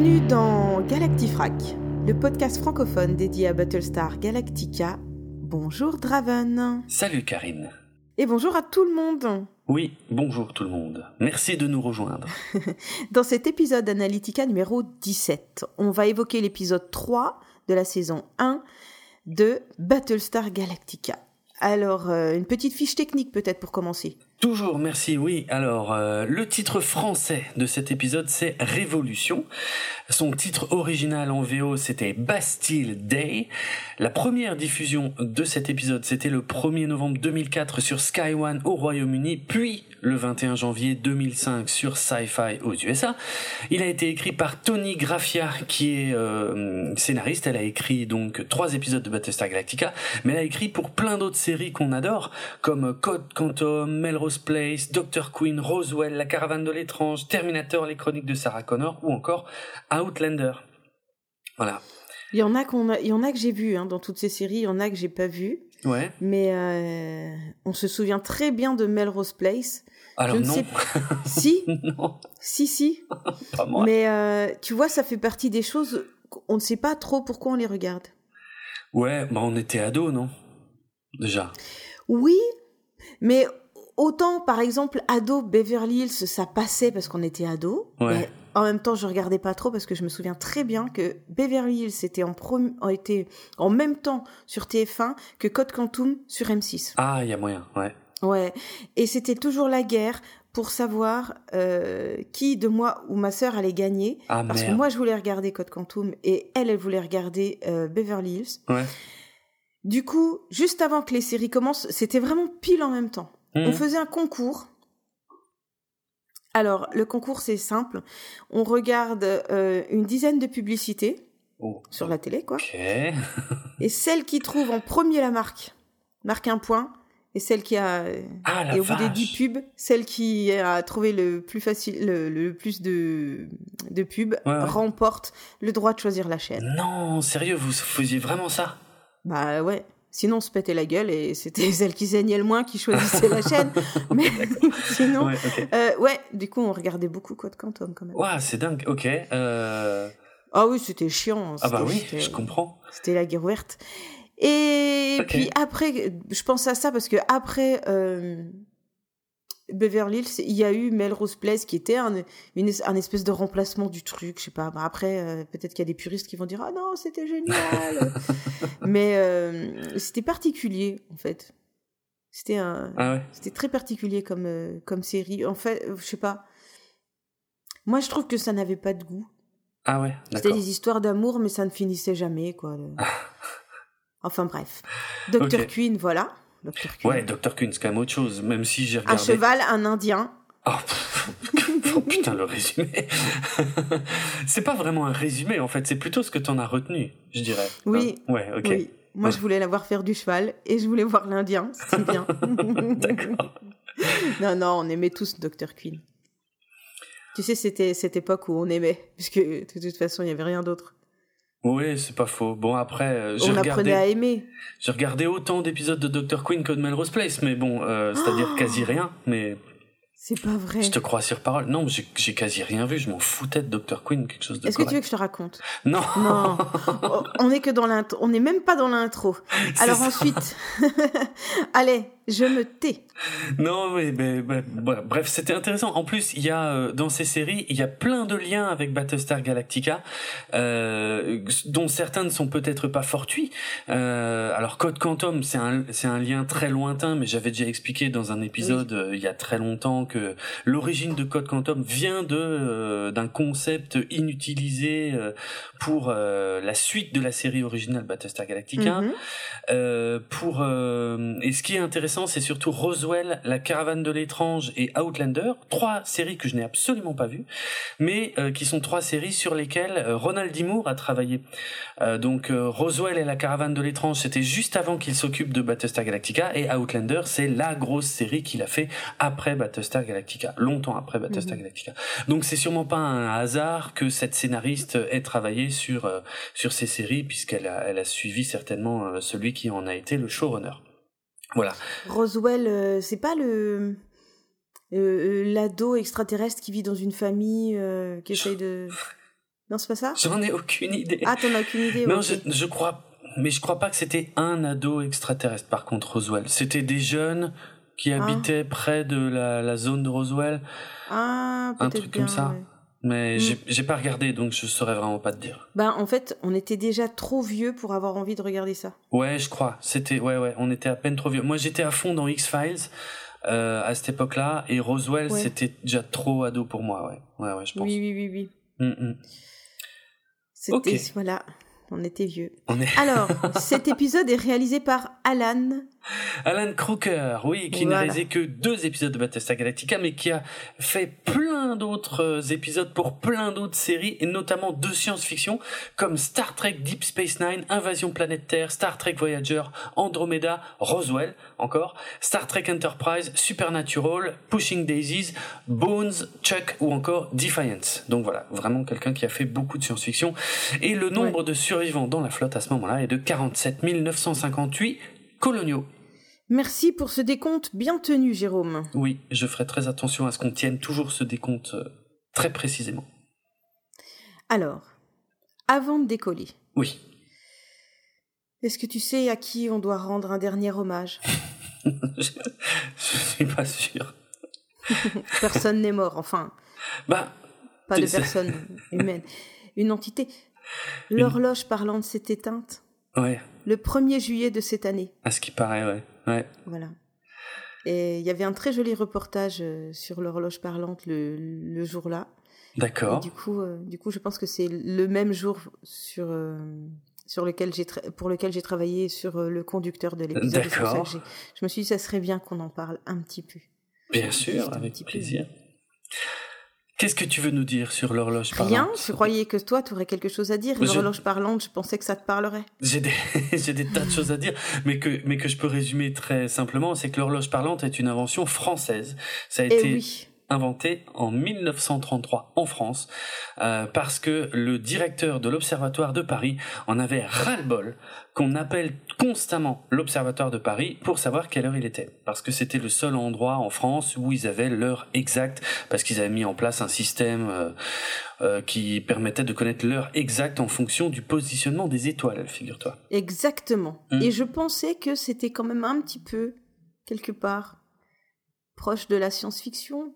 dans Galactifrac, le podcast francophone dédié à Battlestar Galactica. Bonjour Draven. Salut Karine. Et bonjour à tout le monde. Oui, bonjour tout le monde. Merci de nous rejoindre. Dans cet épisode Analytica numéro 17, on va évoquer l'épisode 3 de la saison 1 de Battlestar Galactica. Alors, euh, une petite fiche technique peut-être pour commencer. Toujours, merci. Oui, alors euh, le titre français de cet épisode c'est Révolution. Son titre original en VO c'était Bastille Day. La première diffusion de cet épisode c'était le 1er novembre 2004 sur Sky One au Royaume-Uni, puis le 21 janvier 2005 sur Sci-Fi aux USA. Il a été écrit par Tony Graffia qui est euh, scénariste. Elle a écrit donc trois épisodes de Battlestar Galactica, mais elle a écrit pour plein d'autres séries qu'on adore comme Code Quantum, Melrose Place, Dr. Queen, Roswell, La Caravane de l'étrange, Terminator, Les Chroniques de Sarah Connor ou encore Outlander. Voilà. Il y en a qu'on il y en a que j'ai vu hein, dans toutes ces séries, il y en a que j'ai pas vu. Ouais. Mais euh, on se souvient très bien de Melrose Place. Alors Je ne non. sais Si, non, si, si. pas moi. Mais euh, tu vois, ça fait partie des choses on ne sait pas trop pourquoi on les regarde. Ouais, bah on était ados, non? Déjà. Oui, mais autant par exemple ado Beverly Hills ça passait parce qu'on était ado. Ouais. mais en même temps, je regardais pas trop parce que je me souviens très bien que Beverly Hills était en prom- été en même temps sur TF1 que Code Quantum sur M6. Ah, il y a moyen, ouais. Ouais, et c'était toujours la guerre pour savoir euh, qui de moi ou ma sœur allait gagner. Ah Parce que moi, je voulais regarder Code Quantum et elle, elle voulait regarder euh, Beverly Hills. Ouais. Du coup, juste avant que les séries commencent, c'était vraiment pile en même temps. On Mhm. faisait un concours. Alors, le concours, c'est simple. On regarde euh, une dizaine de publicités Oh. sur la télé, quoi. Et celle qui trouve en premier la marque marque un point. Et celle qui a Ah la et au bout des vache. 10 pubs, celle qui a trouvé le plus facile, le, le plus de, de pubs Ouais, ouais. remporte le droit de choisir la chaîne. Non, sérieux, vous faisiez vraiment ça? Bah ouais. Sinon, on se pétait la gueule et c'était celle qui saignait le moins qui choisissait la chaîne. Mais sinon, Ouais, euh, ouais, du coup, on regardait beaucoup Code Quantum quand même. Ouah, c'est dingue. Ok. Euh... Ah oui, c'était chiant. Ah bah oui, je comprends. C'était la guerre ouverte. Et puis après, je pense à ça parce que après euh, Beverly Hills, il y a eu Melrose Place qui était un, une, un espèce de remplacement du truc. Je sais pas. Bah après, euh, peut-être qu'il y a des puristes qui vont dire ah non, c'était génial. Mais euh, c'était particulier en fait. C'était un, Ah ouais. c'était très particulier comme euh, comme série. En fait, je sais pas. Moi, je trouve que ça n'avait pas de goût. Ah ouais, C'était des histoires d'amour, mais ça ne finissait jamais, quoi. enfin bref. Dr. Ok. Queen, voilà. Dr. Queen. Ouais, Dr. Queen, c'est quand même autre chose, même si j'ai un regardé. cheval, un indien. Oh, oh, putain, le résumé. c'est pas vraiment un résumé, en fait, c'est plutôt ce que t'en as retenu, je dirais. Oui. Hein ouais, ok. Oui. Moi, Ouais. je voulais la voir faire du cheval et je voulais voir l'indien. C'était bien. D'accord. non, non, on aimait tous Dr. Queen. Tu sais, c'était cette époque où on aimait, puisque de toute façon, il n'y avait rien d'autre. Oui, c'est pas faux. Bon, après, euh, j'ai On apprenait regardé, à aimer. j'ai regardé autant d'épisodes de Dr. Queen que de Melrose Place, mais bon, euh, c'est-à-dire Oh quasi rien, mais C'est pas vrai. je te crois sur parole. Non, j'ai j'ai quasi rien vu, je m'en foutais de Dr. Queen, quelque chose de Est-ce que tu veux que je te raconte? Non, Non. On est que dans l'intro. On n'est même pas dans l'intro. Alors ensuite, allez, je me tais. Non, mais, mais- mais- ouais, bref, c'était intéressant. En plus, il y a euh, dans ces séries, il y a plein de liens avec Battlestar Galactica, euh, dont certains ne sont peut-être pas fortuits. Euh, alors, Code Quantum, c'est un c'est un lien très lointain, mais j'avais déjà expliqué dans un épisode euh, il y a très longtemps que l'origine de Code Quantum vient de d'un concept inutilisé pour la suite de la série originale Battlestar Galactica. Mhm. Euh, pour et ce qui est intéressant, c'est surtout Roswell, La Caravane de l'étrange et Outlander, trois séries que je n'ai absolument pas vues, mais euh, qui sont trois séries sur lesquelles euh, Ronald D. Moore a travaillé. Euh, donc Roswell et La Caravane de l'étrange, c'était juste avant qu'il s'occupe de Battlestar Galactica, et Outlander, c'est la grosse série qu'il a fait après Battlestar Galactica, longtemps après Battlestar Mhm. Galactica. Donc c'est sûrement pas un hasard que cette scénariste ait travaillé sur euh, sur ces séries puisqu'elle a elle a suivi certainement celui qui en a été le showrunner. Voilà. Roswell, euh, c'est pas le euh, l'ado extraterrestre qui vit dans une famille euh, qui essaye de Non, c'est pas ça? J'en ai aucune idée. Ah, t'en as aucune idée Non, je, je crois, mais je crois pas que c'était un ado extraterrestre. Par contre, Roswell, c'était des jeunes qui Ah. habitaient près de la, la zone de Roswell, Ah, un truc comme bien, ça. ouais. Mais Mm. j'ai pas regardé, donc je saurais vraiment pas te dire. Ben, en fait, on était déjà trop vieux pour avoir envie de regarder ça. Ouais, je crois. C'était, ouais, ouais, on était à peine trop vieux. Moi, j'étais à fond dans X Files euh, à cette époque-là, et Roswell, Ouais. c'était déjà trop ado pour moi. Ouais, ouais, ouais, je pense. Oui, oui, oui, oui. Mm, mm. C'était, voilà, on était vieux. On est Alors, cet épisode est réalisé par Alan. Alan Crooker, oui, qui n'a réalisé que deux épisodes de Battlestar Galactica, mais qui a fait plein d'autres euh, épisodes pour plein d'autres séries, et notamment de science-fiction, comme Star Trek Deep Space Nine, Invasion Planète Terre, Star Trek Voyager, Andromeda, Roswell, encore, Star Trek Enterprise, Supernatural, Pushing Daisies, Bones, Chuck ou encore Defiance. Donc voilà, vraiment quelqu'un qui a fait beaucoup de science-fiction. Et le nombre de survivants dans la flotte à ce moment-là est de 47 958 coloniaux. Merci pour ce décompte bien tenu, Jérôme. Oui, je ferai très attention à ce qu'on tienne toujours ce décompte euh, très précisément. Alors, avant de décoller, Oui. est-ce que tu sais à qui on doit rendre un dernier hommage? Je, je suis pas sûr. Personne n'est mort, enfin, Bah, pas de personne humaine. Une entité. L'horloge parlante s'est éteinte ouais, le 1er juillet de cette année. à ce qui paraît, ouais. Ouais, Voilà. Et il y avait un très joli reportage euh, sur l'horloge parlante le, le jour-là. D'accord. du coup, euh, du coup, je pense que c'est le même jour sur euh, sur lequel j'ai pour lequel j'ai travaillé sur euh, le conducteur de l'épisode. D'accord. Je me suis dit, ça serait bien qu'on en parle un petit peu. Bien sûr, avec petit peu. Qu'est-ce que tu veux nous dire sur l'horloge Rien. parlante Je croyais que toi, tu aurais quelque chose à dire. Je- L'horloge parlante, je pensais que ça te parlerait. J'ai des, j'ai des tas de choses à dire, mais que, mais que je peux résumer très simplement, c'est que l'horloge parlante est une invention française. Ça a Eh été oui. Inventé en 1933 en France, euh, parce que le directeur de l'Observatoire de Paris en avait ras-le-bol qu'on appelle constamment l'Observatoire de Paris pour savoir quelle heure il était. Parce que c'était le seul endroit en France où ils avaient l'heure exacte, parce qu'ils avaient mis en place un système euh, euh, qui permettait de connaître l'heure exacte en fonction du positionnement des étoiles, figure-toi. Exactement. Hmm. Et je pensais que c'était quand même un petit peu, quelque part, proche de la science-fiction,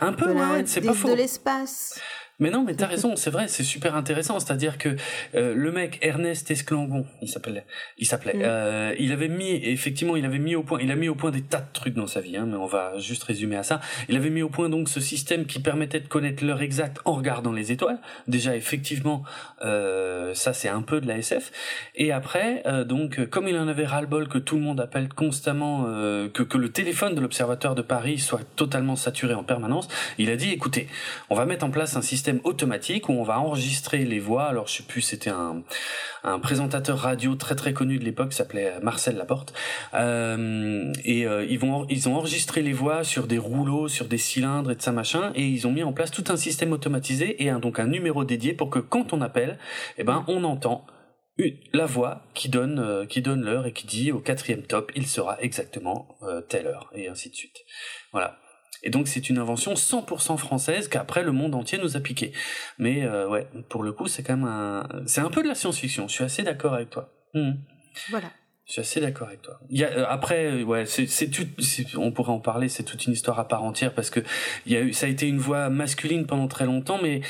Un peu, de, ouais, c'est pas faux. de l'espace. Mais non, mais t'as raison, c'est vrai, c'est super intéressant. C'est-à-dire que euh, le mec Ernest Esclangon, il s'appelait, il s'appelait, Mm. euh, il avait mis, effectivement, il avait mis au point, il a mis au point des tas de trucs dans sa vie, hein, mais on va juste résumer à ça. Il avait mis au point donc ce système qui permettait de connaître l'heure exacte en regardant les étoiles. Déjà, effectivement, euh, ça c'est un peu de la SF. Et après, donc, comme il en avait ras-le-bol que tout le monde appelle constamment, que, que le téléphone de l'Observatoire de Paris soit totalement saturé en permanence, il a dit, écoutez, on va mettre en place un système automatique où on va enregistrer les voix. Alors, je sais plus, c'était un, présentateur radio très très connu de l'époque, s'appelait Marcel Laporte. Euh, et euh, ils vont, ils ont enregistré les voix sur des rouleaux, sur des cylindres et de ça machin, et ils ont mis en place tout un système automatisé et donc un numéro dédié pour que quand on appelle, eh ben, on entend la voix qui donne euh, qui donne l'heure et qui dit au quatrième top il sera exactement telle heure et ainsi de suite voilà et donc c'est une invention 100% française qu'après le monde entier nous a piqué mais euh, ouais pour le coup c'est quand même un c'est un peu de la science-fiction je suis assez d'accord avec toi Mhm. Voilà. Je suis assez d'accord avec toi. Il y a, euh, après, euh, ouais, c'est, c'est tout, c'est- on pourrait en parler, c'est toute une histoire à part entière parce que il y a eu, ça a été une voix masculine pendant très longtemps, mais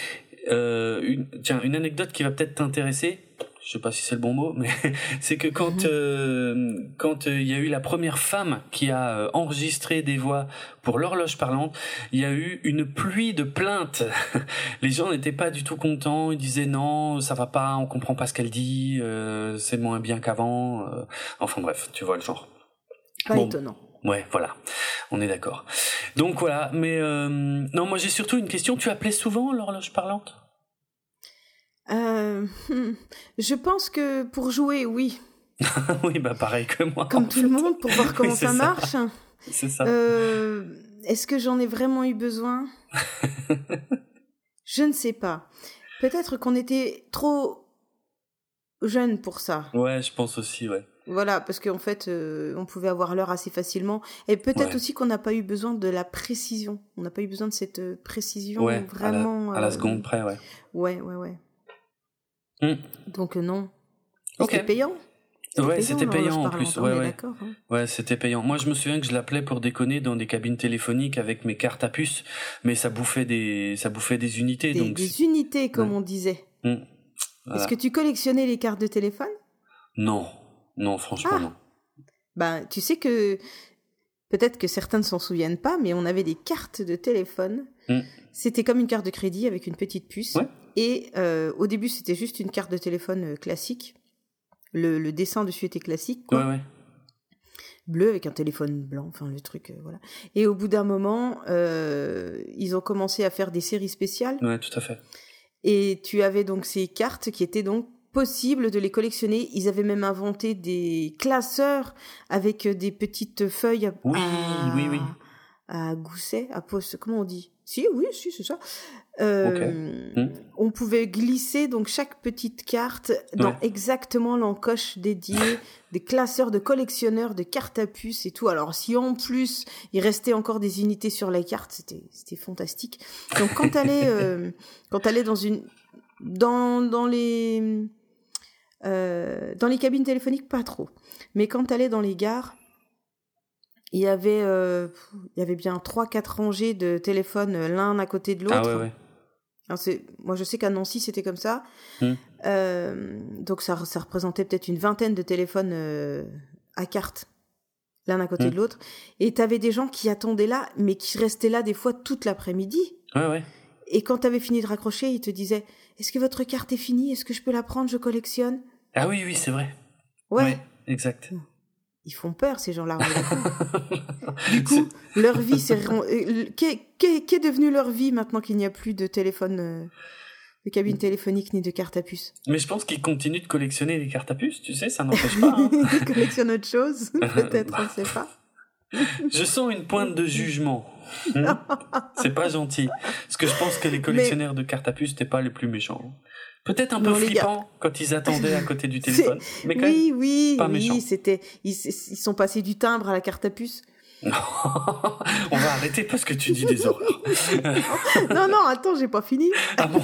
euh, une, tiens, une anecdote qui va peut-être t'intéresser. Je sais pas si c'est le bon mot, mais c'est que quand euh, quand euh, il y a eu la première femme qui a euh, enregistré des voix pour l'horloge parlante, il y a eu une pluie de plaintes. Les gens n'étaient pas du tout contents. Ils disaient non, ça va pas, on comprend pas ce qu'elle dit, euh, c'est moins bien qu'avant. euh. Enfin bref, tu vois le genre. Pas Bon. étonnant. Ouais, voilà, on est d'accord. Donc voilà, mais euh, non, moi j'ai surtout une question. Tu appelais souvent l'horloge parlante? Euh, hmm, je pense que pour jouer, oui, Oui, bah pareil que moi. comme tout le monde, pour voir comment Oui, ça ça. marche. C'est ça. Euh, Est-ce que j'en ai vraiment eu besoin? Je ne sais pas. Peut-être qu'on était trop jeune pour ça. Ouais, je pense aussi, ouais. Voilà, parce qu'en fait, euh, on pouvait avoir l'heure assez facilement. Et peut-être Ouais. aussi qu'on n'a pas eu besoin de la précision. On n'a pas eu besoin de cette précision Ouais, vraiment. à la euh, seconde près, ouais. Ouais, ouais, ouais. Hmm. Donc euh, non. Ok. C'était payant. Ouais, c'était l'horloge payant en plus. Ouais, ouais. hein. Ouais, c'était payant. Moi, je me souviens que je l'appelais pour déconner dans des cabines téléphoniques avec mes cartes à puce, mais ça bouffait des, ça bouffait des unités, Des, donc. des unités, comme Ouais. on disait. Hmm. Voilà. Est-ce que tu collectionnais les cartes de téléphone? Non, non, franchement Ah. non. Ben, tu sais que peut-être que certains ne s'en souviennent pas, mais on avait des cartes de téléphone. Mm. C'était comme une carte de crédit avec une petite puce. Ouais. Et euh, au début, c'était juste une carte de téléphone euh, classique. Le, le dessin dessus était classique, quoi. Ouais, ouais. bleu avec un téléphone blanc, enfin le truc, euh, voilà. Et au bout d'un moment, euh, ils ont commencé à faire des séries spéciales. Ouais, tout à fait. Et tu avais donc ces cartes qui étaient donc possibles de les collectionner. Ils avaient même inventé des classeurs avec des petites feuilles à, Oui, à- oui, oui. à gousset, à poste, comment on dit? Si, oui, si, c'est ça. Euh, Hmm. On pouvait glisser donc chaque petite carte dans Ouais. exactement l'encoche dédiée des classeurs de collectionneurs de cartes à puce et tout. Alors si en plus il restait encore des unités sur la carte, c'était c'était fantastique. Donc quand t'allais euh, quand t'allais dans une dans dans les euh, dans les cabines téléphoniques pas trop, mais quand t'allais dans les gares il y avait euh, il y avait bien trois quatre rangées de téléphones euh, l'un à côté de l'autre. Ah ouais, ouais. Alors, moi, je sais qu'à Nancy, c'était comme ça. Hmm. Euh, donc, ça, ça représentait peut-être une vingtaine de téléphones euh, à carte, l'un à côté Hmm. de l'autre. Et tu avais des gens qui attendaient là, mais qui restaient là des fois toute l'après-midi. Ouais, ouais. Et quand tu avais fini de raccrocher, ils te disaient Est-ce que votre carte est finie? Est-ce que je peux la prendre? Je collectionne Ah oui, oui, c'est vrai. Ouais, exact. Ils font peur, ces gens-là. du coup, leur vie, c'est. euh, Qu'est qu'est- qu'est devenu leur vie maintenant qu'il n'y a plus de téléphone, euh, de cabine téléphonique ni de carte à puce? Mais je pense qu'ils continuent de collectionner les cartes à puce, tu sais, ça n'empêche pas. hein. Ils collectionnent autre chose, peut-être, on ne sait pas. Je sens une pointe de jugement. Hmm c'est pas gentil. Parce que je pense que les collectionneurs de cartes à puce n'étaient pas les plus méchants. Peut-être un peu Non, gars. flippants quand ils attendaient à côté du téléphone. Mais quand Oui, oui, pas oui, c'était. Ils, ils sont passés du timbre à la carte à puce. même. On va arrêter parce que tu dis des horreurs. non, non, attends, j'ai pas fini. Ah bon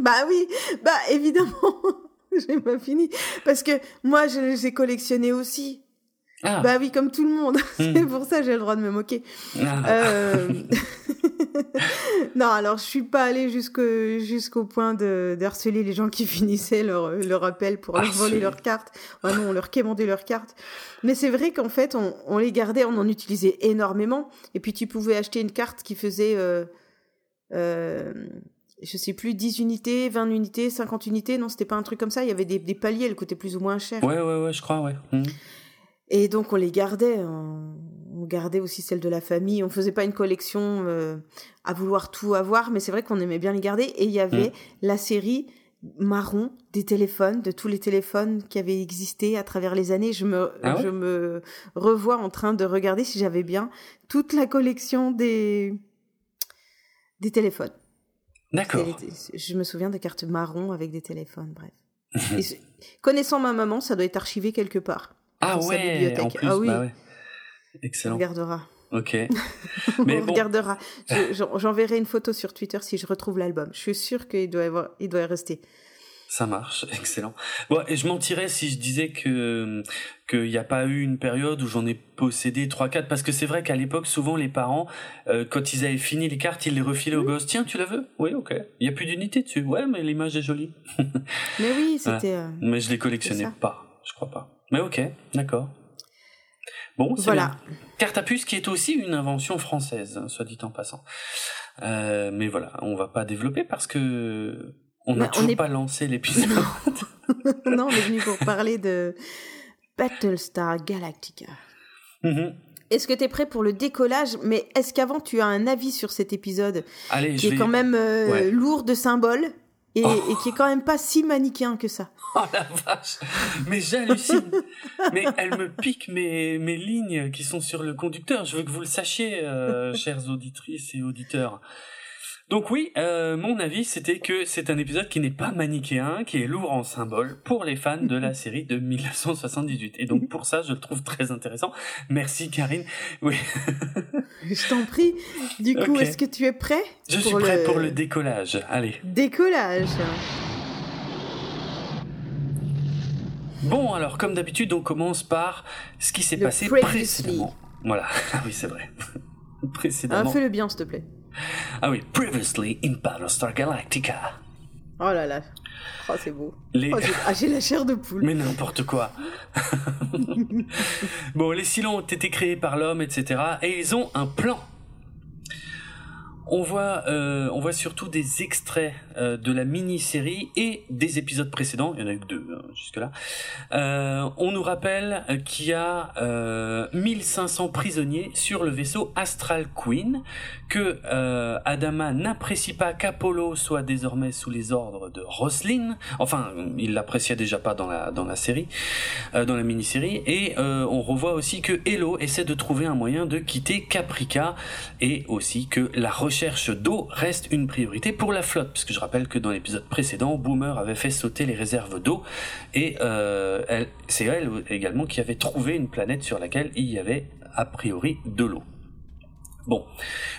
bah oui, bah évidemment, j'ai pas fini. Parce que moi, je les ai collectionnés aussi. Ah, Bah oui, comme tout le monde. Hmm. C'est pour ça que j'ai le droit de me moquer. ah. Euh, non, alors je suis pas allée jusqu'au point de, de harceler les gens qui finissaient leur, leur appel pour leur Harceler. voler leurs cartes. Ah non, on leur quémandait leurs cartes. Mais c'est vrai qu'en fait, on, on les gardait, on en utilisait énormément. Et puis tu pouvais acheter une carte qui faisait, euh, euh, je sais plus, 10 unités, 20 unités, 50 unités. Non, c'était pas un truc comme ça. Il y avait des, des paliers, elles coûtaient plus ou moins cher. Ouais, ouais, ouais, je crois, ouais. Hmm. Et donc on les gardait, on, on gardait aussi celles de la famille. On faisait pas une collection euh, à vouloir tout avoir, mais c'est vrai qu'on aimait bien les garder. Et il y avait la série marron des téléphones, de tous les téléphones qui avaient existé à travers les années. Je me, Ah ouais? je me revois en train de regarder si j'avais bien toute la collection des des téléphones. D'accord. Je me souviens des cartes marron avec des téléphones, bref. Et connaissant ma maman, ça doit être archivé quelque part. Ah sa ouais, bibliothèque. en plus, Ah oui. bah ouais. On Excellent. regardera. Ok. Mais on bon. regardera. Je- j'en- J'enverrai une photo sur Twitter si je retrouve l'album. Je suis sûre qu'il doit, y avoir- il doit y rester. Ça marche, excellent. Bon, et je mentirais si je disais que qu'il n'y a pas eu une période où j'en ai possédé trois, quatre, parce que c'est vrai qu'à l'époque, souvent les parents, euh, quand ils avaient fini les cartes, ils les refilaient au gosse. Tiens, tu la veux? Oui, ok. Il y a plus d'unité dessus. Ouais, mais l'image est jolie. Mais oui, c'était. euh, Mais je les collectionnais pas, je crois pas. Mais ok, d'accord. Bon, c'est Voilà. bien. Carte à puce qui est aussi une invention française, hein, soit dit en passant. Euh, mais voilà, on va pas développer parce que on n'a Mais on toujours est- pas lancé l'épisode. non, on est venu pour parler de Battlestar Galactica. Mhm. Est-ce que tu es prêt pour le décollage? Mais est-ce qu'avant tu as un avis sur cet épisode Allez, qui est vais... quand même euh, Ouais. lourd de symboles? Et, Oh. et qui est quand même pas si manichéen que ça Oh la vache Mais j'hallucine Mais elle me pique mes, mes lignes qui sont sur le conducteur. Je veux que vous le sachiez, euh, chères auditrices et auditeurs. Donc oui, euh, mon avis, c'était que c'est un épisode qui n'est pas manichéen, qui est lourd en symboles pour les fans de la série de 1978. Et donc pour ça, je le trouve très intéressant. Merci Karine. Oui, Je t'en prie. Du coup, est-ce que tu es prêt je suis prêt le pour le décollage. Allez. décollage Bon, alors, comme d'habitude, on commence par ce qui s'est passé précédemment. Voilà, ah oui, c'est vrai. précédemment. Ah, fais-le bien, s'il te plaît. Ah oui, previously in Battlestar Galactica. Oh là là. Oh, c'est beau. Oh, ah, j'ai la chair de poule. Mais n'importe quoi. bon, les Silons ont été créés par l'homme, etc. Et ils ont un plan on voit, euh, on voit surtout des extraits euh, de la mini-série et des épisodes précédents. Il y en a eu deux hein, jusque-là. Euh, on nous rappelle qu'il y a 1500 prisonniers sur le vaisseau Astral Queen, que Adama n'apprécie pas qu'Apollo soit désormais sous les ordres de Roslyn. Enfin, il l'appréciait déjà pas dans la dans la série, dans la mini-série. Et on revoit aussi que Hello essaie de trouver un moyen de quitter Caprica et aussi que la recherche recherche d'eau reste une priorité pour la flotte, puisque je rappelle que dans l'épisode précédent, Boomer avait fait sauter les réserves d'eau, et euh, c'est elle également qui avait trouvé une planète sur laquelle il y avait a priori de l'eau. Bon,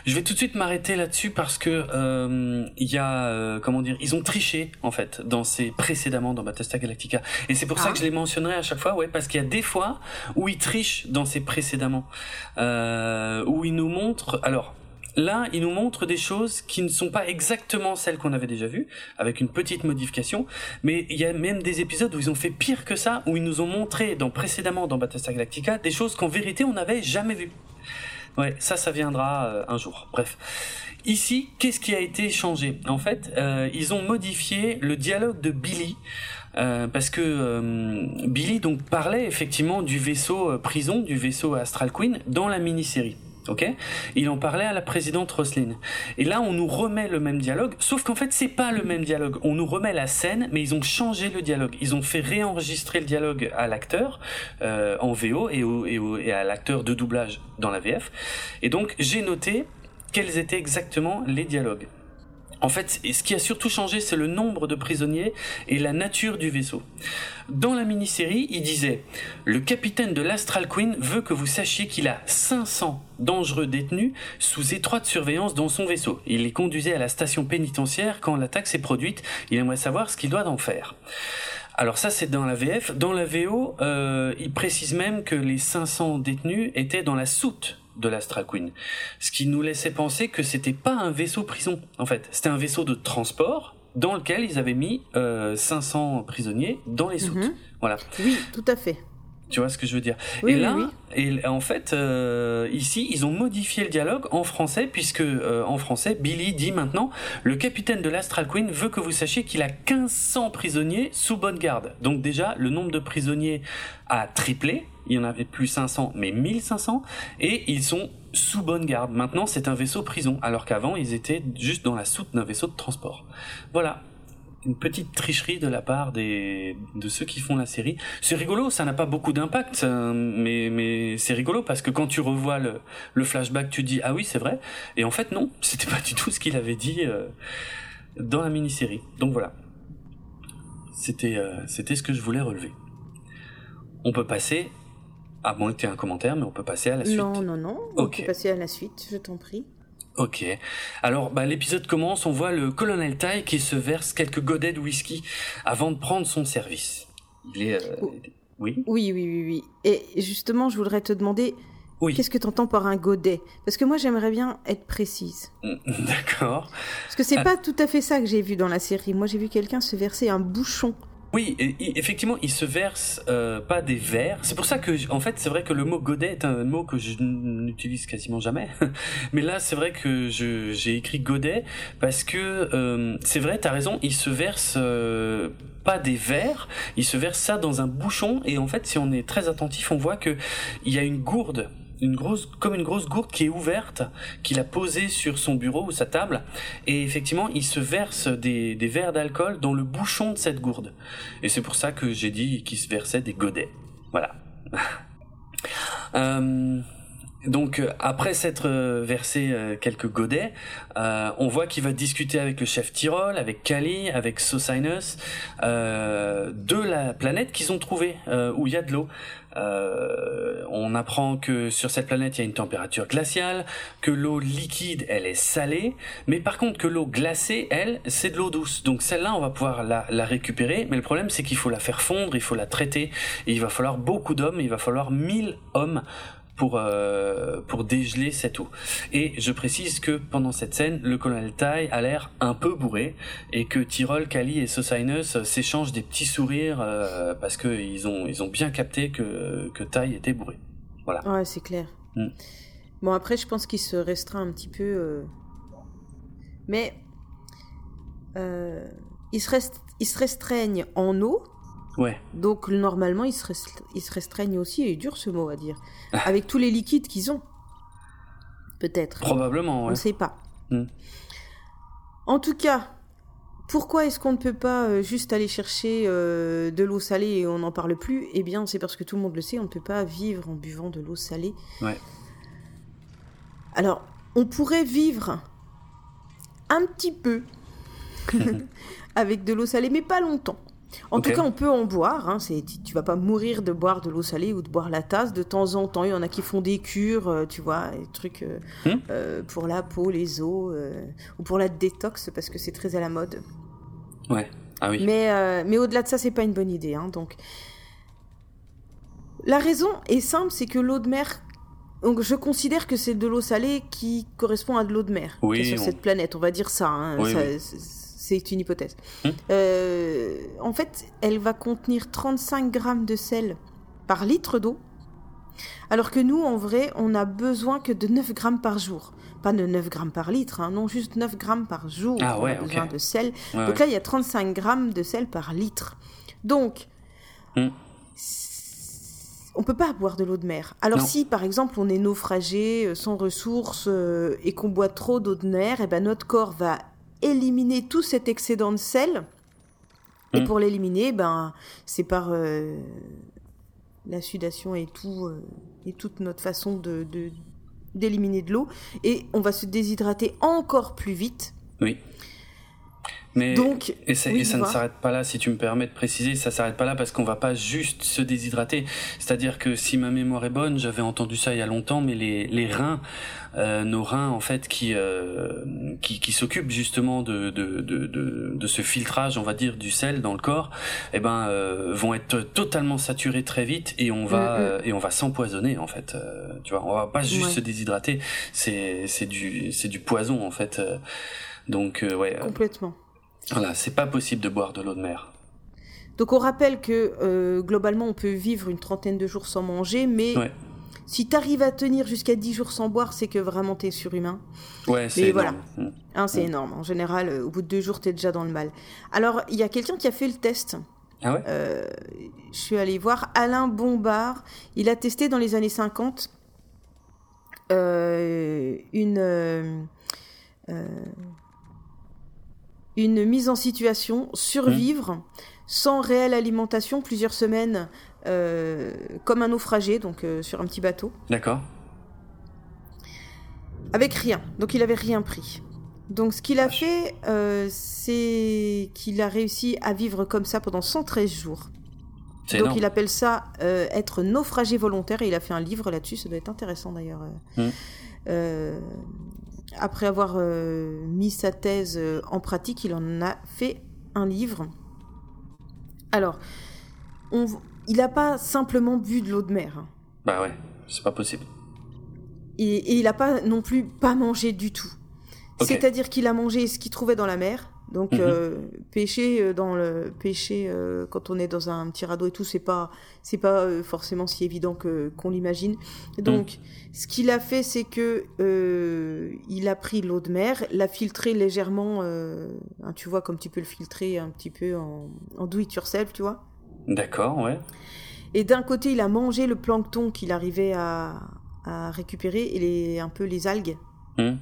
je vais tout de suite m'arrêter là-dessus parce que euh, il y a euh, comment dire, ils ont triché en fait dans ces précédemment dans Battlestar Galactica et c'est pour ça ah. que je les mentionnerai à chaque fois, ouais, parce qu'il y a des fois où ils trichent dans ces précédemment, où ils nous montrent, alors Là, il nous montre des choses qui ne sont pas exactement celles qu'on avait déjà vues, avec une petite modification, mais il y a même des épisodes où ils ont fait pire que ça, où ils nous ont montré dans, précédemment dans Battlestar Galactica des choses qu'en vérité on n'avait jamais vues. Ouais, ça, ça viendra euh, un jour. Bref. Ici, qu'est-ce qui a été changé? En fait, euh, ils ont modifié le dialogue de Billy. Euh, parce que Billy donc parlait effectivement du vaisseau prison, du vaisseau Astral Queen dans la mini-série. Ok? Il en parlait à la présidente Roslyn. Et là, on nous remet le même dialogue, sauf qu'en fait, c'est pas le même dialogue. On nous remet la scène, mais ils ont changé le dialogue. Ils ont fait réenregistrer le dialogue à l'acteur euh, en VO et à l'acteur de doublage dans la VF. Et donc, j'ai noté quels étaient exactement les dialogues. En fait, ce qui a surtout changé, c'est le nombre de prisonniers et la nature du vaisseau. Dans la mini-série, il disait Le capitaine de l'Astral Queen veut que vous sachiez qu'il a 500 dangereux détenus sous étroite surveillance dans son vaisseau. Il les conduisait à la station pénitentiaire quand l'attaque s'est produite. Il aimerait savoir ce qu'il doit en faire. Alors ça c'est dans la VF. Dans la VO, euh, il précise même que les 500 détenus étaient dans la soute de l'Astral Queen. Ce qui nous laissait penser que c'était pas un vaisseau prison, en fait. C'était un vaisseau de transport dans lequel ils avaient mis 500 euh, prisonniers dans les soutes. Mhm. Voilà. Oui, tout à fait. Tu vois ce que je veux dire Et là, et en fait, euh, ici, ils ont modifié le dialogue en français, puisque euh, en français, Billy dit maintenant le capitaine de l'Astral Queen veut que vous sachiez qu'il a 1500 prisonniers sous bonne garde. Donc déjà, le nombre de prisonniers a triplé. Il y en avait plus 500, mais 1500, et ils sont sous bonne garde. Maintenant, c'est un vaisseau prison, alors qu'avant, ils étaient juste dans la soute d'un vaisseau de transport. Voilà une petite tricherie de la part des de ceux qui font la série. C'est rigolo, ça n'a pas beaucoup d'impact, mais mais c'est rigolo parce que quand tu revois le, le flashback, tu dis ah oui c'est vrai, et en fait non, c'était pas du tout ce qu'il avait dit euh, dans la mini-série. Donc voilà, c'était euh, c'était ce que je voulais relever. On peut passer, à moins que tu aies un commentaire, mais on peut passer à la suite. Non non non, on peut passer à la suite, je t'en prie. Ok. Alors, bah, l'épisode commence, on voit le colonel Tai qui se verse quelques godets de whisky avant de prendre son service. Il est... Euh, oui Oui, oui, oui, oui. Et justement, je voudrais te demander, oui. Qu'est-ce que tu entends par un godet? Parce que moi, j'aimerais bien être précise. D'accord. Parce que c'est n'est ah. pas tout à fait ça que j'ai vu dans la série. Moi, j'ai vu quelqu'un se verser un bouchon oui, effectivement, il se verse euh, pas des verres. C'est pour ça que, en fait, c'est vrai que le mot godet est un mot que je n'utilise quasiment jamais. Mais là, c'est vrai que j'ai écrit godet parce que euh, c'est vrai, t'as raison, il se verse euh, pas des verres, il se verse ça dans un bouchon. Et en fait, si on est très attentif, on voit que il y a une gourde une grosse, comme une grosse gourde qui est ouverte, qu'il a posée sur son bureau ou sa table, et effectivement, il se verse des, verres d'alcool dans le bouchon de cette gourde. Et c'est pour ça que j'ai dit qu'il se versait des godets. Voilà. euh, Donc euh, après s'être euh, versé euh, quelques godets, on voit qu'il va discuter avec le chef Tyrol, avec Kali, avec Sosinus, de la planète qu'ils ont trouvée où il y a de l'eau. on apprend que sur cette planète il y a une température glaciale, que l'eau liquide elle est salée, mais par contre que l'eau glacée elle c'est de l'eau douce. Donc celle-là on va pouvoir la, la récupérer, mais le problème c'est qu'il faut la faire fondre, il faut la traiter, et il va falloir beaucoup d'hommes, il va falloir 1000 hommes pour euh, pour dégeler cette eau. Et je précise que pendant cette scène, le colonel Tai a l'air un peu bourré et que Tyrol, Kali et Sosinus s'échangent des petits sourires euh, parce que ils ont ils ont bien capté que que Tai était bourré. Voilà. Ouais, c'est clair. Mm. Bon après, je pense qu'il se restreint un petit peu, euh... mais euh, il se reste il se restreignent en eau donc normalement, ils se, restreignent aussi, et dur ce mot à dire, avec tous les liquides qu'ils ont. Peut-être. Probablement, On ne sait pas. Hmm. En tout cas, pourquoi est-ce qu'on ne peut pas euh, juste aller chercher euh, de l'eau salée et on n'en parle plus? Eh bien, c'est parce que tout le monde le sait, on ne peut pas vivre en buvant de l'eau salée. Alors, on pourrait vivre un petit peu avec de l'eau salée, mais pas longtemps. En tout cas, on peut en boire. Hein, tu vas pas mourir de boire de l'eau salée ou de boire la tasse. De temps en temps, il y en a qui font des cures, euh, tu vois, des trucs euh, hmm. euh, pour la peau, les os, ou pour la détox parce que c'est très à la mode. Ouais. Ah oui. Mais, mais au-delà de ça, c'est pas une bonne idée. Hein, donc, la raison est simple, c'est que l'eau de mer. Donc, je considère que c'est de l'eau salée qui correspond à de l'eau de mer sur cette planète. On va dire ça. Hein, c'est une hypothèse. Hum. Euh, en fait, elle va contenir 35 grammes de sel par litre d'eau, alors que nous, en vrai, on a besoin que de 9 grammes par jour. Pas de 9 grammes par litre, hein, non, juste 9 grammes par jour. Ah ouais, on a besoin de sel. Donc là, il y a 35 grammes de sel par litre. Donc, hum. on peut pas boire de l'eau de mer. Alors si, par exemple, on est naufragé, euh, sans ressources, euh, et qu'on boit trop d'eau de mer, et eh ben notre corps va éliminer tout cet excédent de sel. Et mm. pour l'éliminer, ben, c'est par euh, la sudation et tout, euh, et toute notre façon de d'éliminer de, l'eau. Et on va se déshydrater encore plus vite. Oui. Mais Donc, et, ça ne s'arrête pas là, si tu me permets de préciser, ça s'arrête pas là parce qu'on va pas juste se déshydrater. C'est-à-dire que si ma mémoire est bonne, j'avais entendu ça il y a longtemps, mais les, les reins, euh, nos reins en fait qui euh, qui, qui s'occupent justement de, de, de, de, de ce filtrage, on va dire, du sel dans le corps, eh ben euh, vont être totalement saturés très vite et on va mm, mm. et on va s'empoisonner en fait. tu vois, on va pas juste se déshydrater, c'est c'est du c'est du poison en fait. donc ouais. Complètement. Voilà, c'est pas possible de boire de l'eau de mer. Donc on rappelle que euh, globalement on peut vivre une trentaine de jours sans manger, mais si tu arrives à tenir jusqu'à 10 jours sans boire, c'est que vraiment tu es surhumain. Ouais, c'est voilà. Hein, c'est énorme. En général, euh, au bout de deux jours, tu es déjà dans le mal. Alors, il y a quelqu'un qui a fait le test. Ah ouais? Euh, Je suis allée voir Alain Bombard. Il a testé dans les années 50 une une mise en situation, survivre mmh. sans réelle alimentation plusieurs semaines euh, comme un naufragé, donc euh, sur un petit bateau. D'accord. Avec rien, donc il avait rien pris. Donc ce qu'il a fait, euh, c'est qu'il a réussi à vivre comme ça pendant 113 jours. Donc il appelle ça être naufragé volontaire et il a fait un livre là-dessus, ça doit être intéressant d'ailleurs. Mmh après avoir euh, mis sa thèse euh, en pratique, il en a fait un livre. Alors, il n'a pas simplement bu de l'eau de mer. Hein. Bah ouais, c'est pas possible. Et, il n'a pas non plus pas mangé du tout. C'est-à-dire qu'il a mangé ce qu'il trouvait dans la mer, donc mhm. euh, pêcher euh, dans le pêcher euh, quand on est dans un petit radeau et tout, c'est pas c'est pas forcément si évident que qu'on l'imagine. Donc mhm. ce qu'il a fait, c'est que il a pris l'eau de mer, l'a filtré légèrement, hein, tu vois comme tu peux le filtrer un petit peu en, en do it yourself, tu vois. D'accord, ouais. Et d'un côté, il a mangé le plancton qu'il arrivait à, à récupérer et les, un peu les algues. Mhm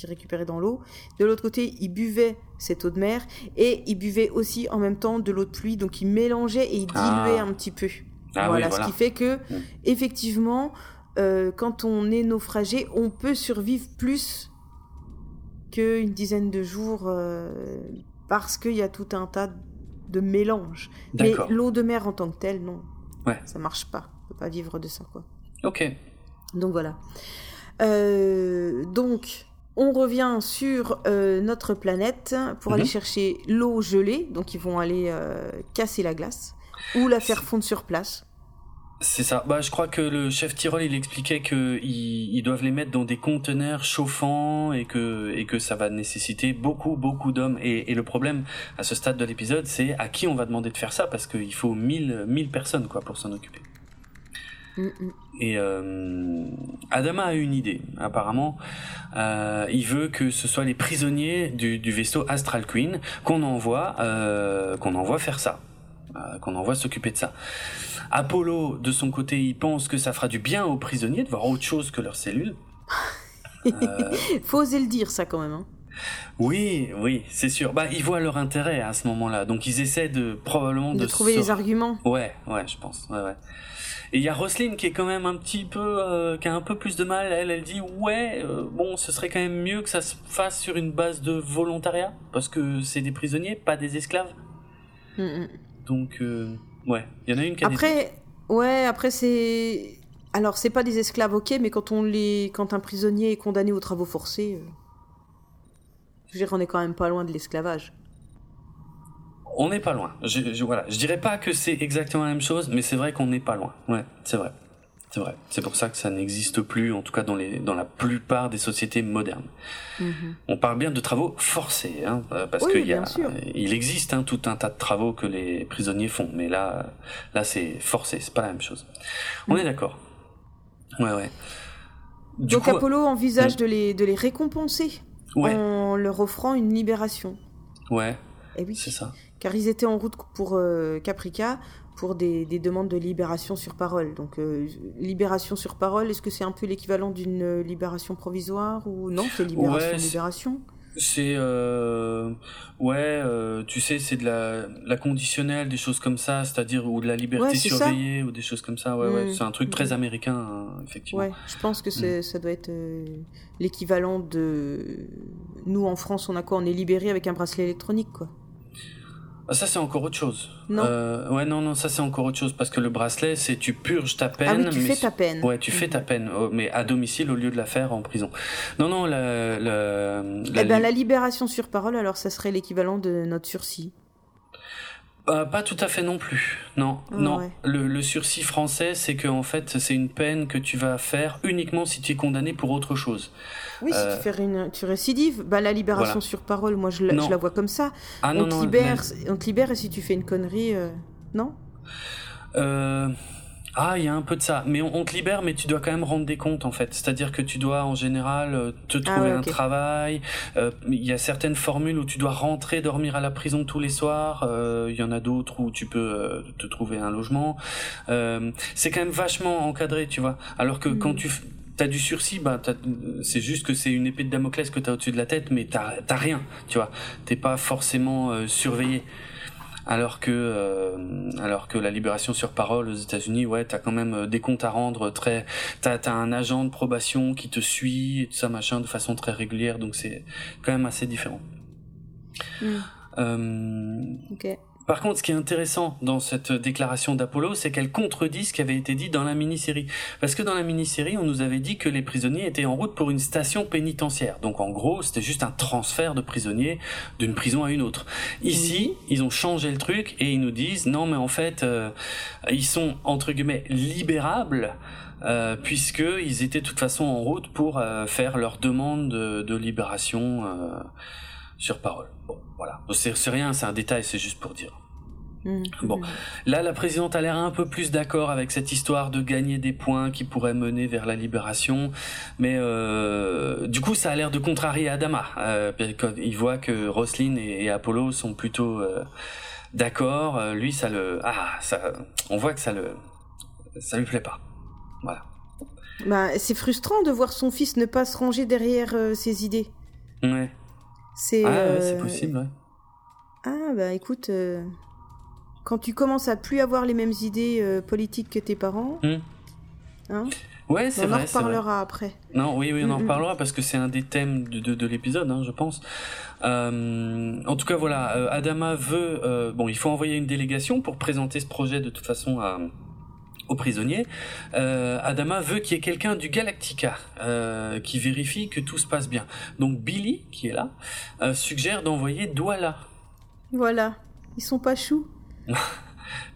qui récupérait dans l'eau. De l'autre côté, il buvait cette eau de mer et il buvait aussi en même temps de l'eau de pluie. Donc il mélangeait et il diluait ah. un petit peu. Ah voilà, ce qui fait que mm. effectivement, euh, quand on est naufragé, on peut survivre plus qu'une dizaine de jours euh, parce qu'il y a tout un tas de mélanges. Mais l'eau de mer en tant que telle, non. Ouais. Ça marche pas. On peut pas vivre de ça, quoi. Ok. Donc voilà. Euh, donc, on revient sur euh, notre planète pour aller mhm. chercher l'eau gelée. Donc, ils vont aller euh, casser la glace ou la faire fondre sur place. C'est ça. Bah, je crois que le chef Tyrol, il expliquait qu'ils ils doivent les mettre dans des conteneurs chauffants et que, et que ça va nécessiter beaucoup, beaucoup d'hommes. Et, le problème, à ce stade de l'épisode, c'est à qui on va demander de faire ça parce qu'il faut 1000, 1000 personnes, quoi, pour s'en occuper. Mm, mm. Et euh, Adama a une idée. Apparemment, euh, il veut que ce soit les prisonniers du, vaisseau Astral Queen qu'on envoie, euh, qu'on envoie faire ça, qu'on envoie s'occuper de ça. Apollo, de son côté, il pense que ça fera du bien aux prisonniers de voir autre chose que leurs cellules. Faut oser le dire, ça quand même. Hein. Oui, oui, c'est sûr. Bah, ils voient leur intérêt à ce moment-là, donc ils essaient de probablement de, trouver les arguments. Ouais, ouais, je pense. Ouais, ouais. Et il y a Roselyne qui est quand même un petit peu, euh, qui a un peu plus de mal. Elle, elle dit ouais, euh, bon, ce serait quand même mieux que ça se fasse sur une base de volontariat, parce que c'est des prisonniers, pas des esclaves. Mm, mm. Donc, euh, ouais, il y en a une qui a Après, ouais, après c'est. Alors, c'est pas des esclaves, ok, mais quand, on les... quand un prisonnier est condamné aux travaux forcés, je veux dire, on est quand même pas loin de l'esclavage. On n'est pas loin. Je, je, voilà. je dirais pas que c'est exactement la même chose, mais c'est vrai qu'on n'est pas loin. Ouais, c'est vrai. C'est vrai. C'est pour ça que ça n'existe plus, en tout cas dans, les, dans la plupart des sociétés modernes. Mhm. On parle bien de travaux forcés, hein, euh, parce qu'il y a, il existe hein, tout un tas de travaux que les prisonniers font, mais là, là c'est forcé, c'est pas la même chose. On est mhm. d'accord. Ouais, ouais. Donc Apollo envisage de, les, de les récompenser en leur offrant une libération. Ouais. Et oui. C'est ça car ils étaient en route pour euh, Caprica pour des, demandes de libération sur parole. Donc, euh, libération sur parole, est-ce que c'est un peu l'équivalent d'une euh, libération provisoire ou non C'est libération, libération? C'est ouais tu sais c'est de la, la conditionnelle des choses comme ça c'est-à-dire ou de la liberté surveillée ou des choses comme ça ouais ouais mm. c'est un truc très mm. américain hein, effectivement ouais je pense que mm. ça doit être l'équivalent de nous en France on a quoi? On est libéré avec un bracelet électronique quoi ah, ça c'est encore autre chose. Non. Euh, ouais non non ça c'est encore autre chose parce que le bracelet c'est tu purges ta peine. Ah oui, tu fais ta peine. Ouais tu fais ta peine oh, mais à domicile au lieu de la faire en prison. Non non la la. eh ben la libération sur parole alors ça serait l'équivalent de notre sursis. Euh, pas tout à fait non plus. Non, ah non. Le, sursis français, c'est que en fait, c'est une peine que tu vas faire uniquement si tu es condamné pour autre chose. Oui, si tu euh, fais une, tu récidives, bah la libération sur parole, moi je la, vois comme ça. Ah, on, te libère, on te libère et si tu fais une connerie, euh, non? Ah, il y a un peu de ça. Mais on, te libère, mais tu dois quand même rendre des comptes, en fait. C'est-à-dire que tu dois, en général, euh, te ah trouver un travail. Euh, il y a certaines formules où tu dois rentrer, dormir à la prison tous les soirs. Euh, il y en a d'autres où tu peux te trouver un logement. c'est quand même vachement encadré, tu vois. Alors que quand hmm. tu t'as du sursis, bah c'est juste que c'est une épée de Damoclès que t'as au-dessus de la tête, mais t'as rien, tu vois. T'es pas forcément surveillé alors que euh, alors que la libération sur parole aux États-Unis, ouais, t'as quand même euh, des comptes à rendre très, t'as as un agent de probation qui te suit et tout ça machin de façon très régulière, donc c'est quand même assez différent. Mm. Euh, par contre, ce qui est intéressant dans cette déclaration d'Apollo, c'est qu'elle contredit ce qui avait été dit dans la mini-série. Parce que dans la mini-série, on nous avait dit que les prisonniers étaient en route pour une station pénitentiaire. Donc en gros, c'était juste un transfert de prisonniers d'une prison à une autre. Ici, ils ont changé le truc et ils nous disent non mais en fait, euh, ils sont entre guillemets libérables. Euh, puisqu'ils étaient de toute façon en route pour euh, faire leur demande de, libération euh, sur parole. Bon, voilà. C'est rien, c'est un détail, c'est juste pour dire. Mmh. Bon, là, la présidente a l'air un peu plus d'accord avec cette histoire de gagner des points qui pourraient mener vers la libération, mais euh, du coup, ça a l'air de contrarier Adama. Euh, il voit que Roslyn et, Apollo sont plutôt euh, d'accord. Lui, ça le, ah, ça, on voit que ça le, ça lui plaît pas. Voilà. Bah, c'est frustrant de voir son fils ne pas se ranger derrière ses idées. Ouais. C'est. Ah, c'est possible. Ouais. Ah bah écoute quand tu commences à plus avoir les mêmes idées euh, politiques que tes parents. Hmm. Hein Ouais, c'est On en vrai. c'est vrai. reparlera après. Non, oui, oui, on en Mm, mm. reparlera parce que c'est un des thèmes de, de, de l'épisode, hein, je pense. Euh, en tout cas, voilà, euh, Adama veut. euh, bon, il faut envoyer une délégation pour présenter ce projet de toute façon à, aux prisonniers. Euh, Adama veut qu'il y ait quelqu'un du Galactica euh, qui vérifie que tout se passe bien. Donc Billy, qui est là, euh, suggère d'envoyer Douala. Voilà. Ils sont pas choux.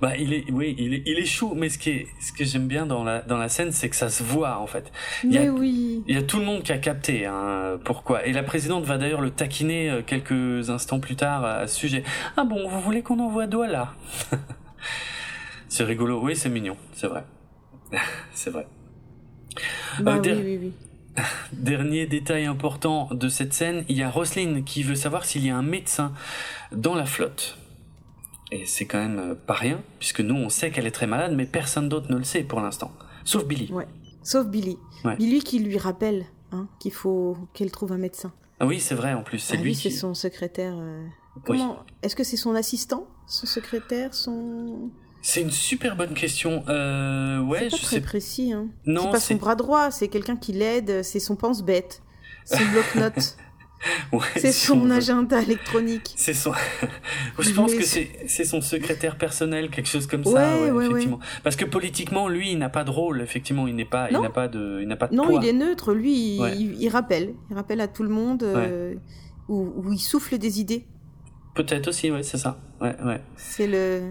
Bah, il est, oui, il est, il est chou, mais ce qui est, ce que j'aime bien dans la, dans la scène, c'est que ça se voit en fait. Il y a- Mais oui. Il y a tout le monde qui a capté hein, pourquoi. Et la présidente va d'ailleurs le taquiner quelques instants plus tard à ce sujet. Ah bon, vous voulez qu'on envoie Douala? C'est rigolo, oui, c'est mignon, c'est vrai. c'est vrai. Bah Euh, oui, der- oui, oui. Dernier détail important de cette scène, il y a Roselyne qui veut savoir s'il y a un médecin dans la flotte. Et c'est quand même euh, pas rien, puisque nous on sait qu'elle est très malade, mais personne d'autre ne le sait pour l'instant. Sauf Billy. Ouais. Sauf Billy. Ouais. Billy qui lui rappelle hein, qu'il faut qu'elle trouve un médecin. Ah oui, c'est vrai en plus, c'est Ah lui oui, qui. c'est son secrétaire. euh, Oui. Comment Est-ce que c'est son assistant Son secrétaire Son. C'est une super bonne question. Euh, ouais, c'est pas je très sais. précis. Hein. Non, c'est pas son bras droit, c'est quelqu'un qui l'aide, c'est son pense-bête. Son bloc-notes, Ouais, c'est son agenda électronique. C'est son. je pense Mais que c'est- son secrétaire personnel, quelque chose comme ça. Ouais, Ouais, ouais, effectivement. Parce que politiquement, lui, il n'a pas de rôle. Effectivement, il n'est pas, il Non. n'a pas de, il n'a pas de Non, poids. il est neutre, lui, il, il- il rappelle. Il rappelle à tout le monde euh, où, où il souffle des idées. Peut-être aussi, ouais, c'est ça. Ouais, ouais. C'est le.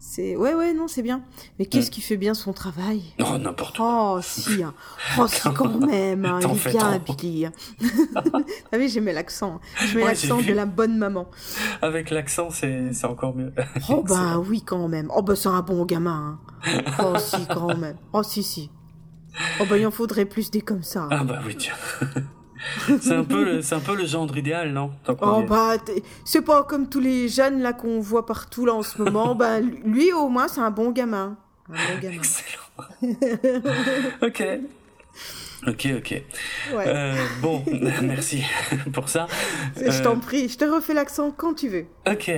C'est. Ouais, ouais, non, c'est bien. Mais qu'est-ce Mm. qui fait bien son travail? Non, n'importe quoi. Oh, si, hein. oh, si, quand même, hein. Il est bien. Billy. hein. Ah oui, j'aimais l'accent. Je mets Ouais, l'accent de la bonne maman. Avec l'accent, c'est c'est encore mieux. Oh, bah oui, quand même. Oh, bah c'est un bon gamin. hein. Oh, si, quand même. Oh, si, si. Oh, bah il en faudrait plus des comme ça. Ah bah oui, tiens. c'est un peu, le- c'est un peu le gendre idéal, non? Oh bah c'est pas comme tous les jeunes là qu'on voit partout là en ce moment. bah lui au moins c'est un bon gamin. Un bon gamin. Excellent. ok. Ok, ok. Ouais. Euh, bon, merci pour ça. je Euh, t'en prie, je te refais l'accent quand tu veux. Ok.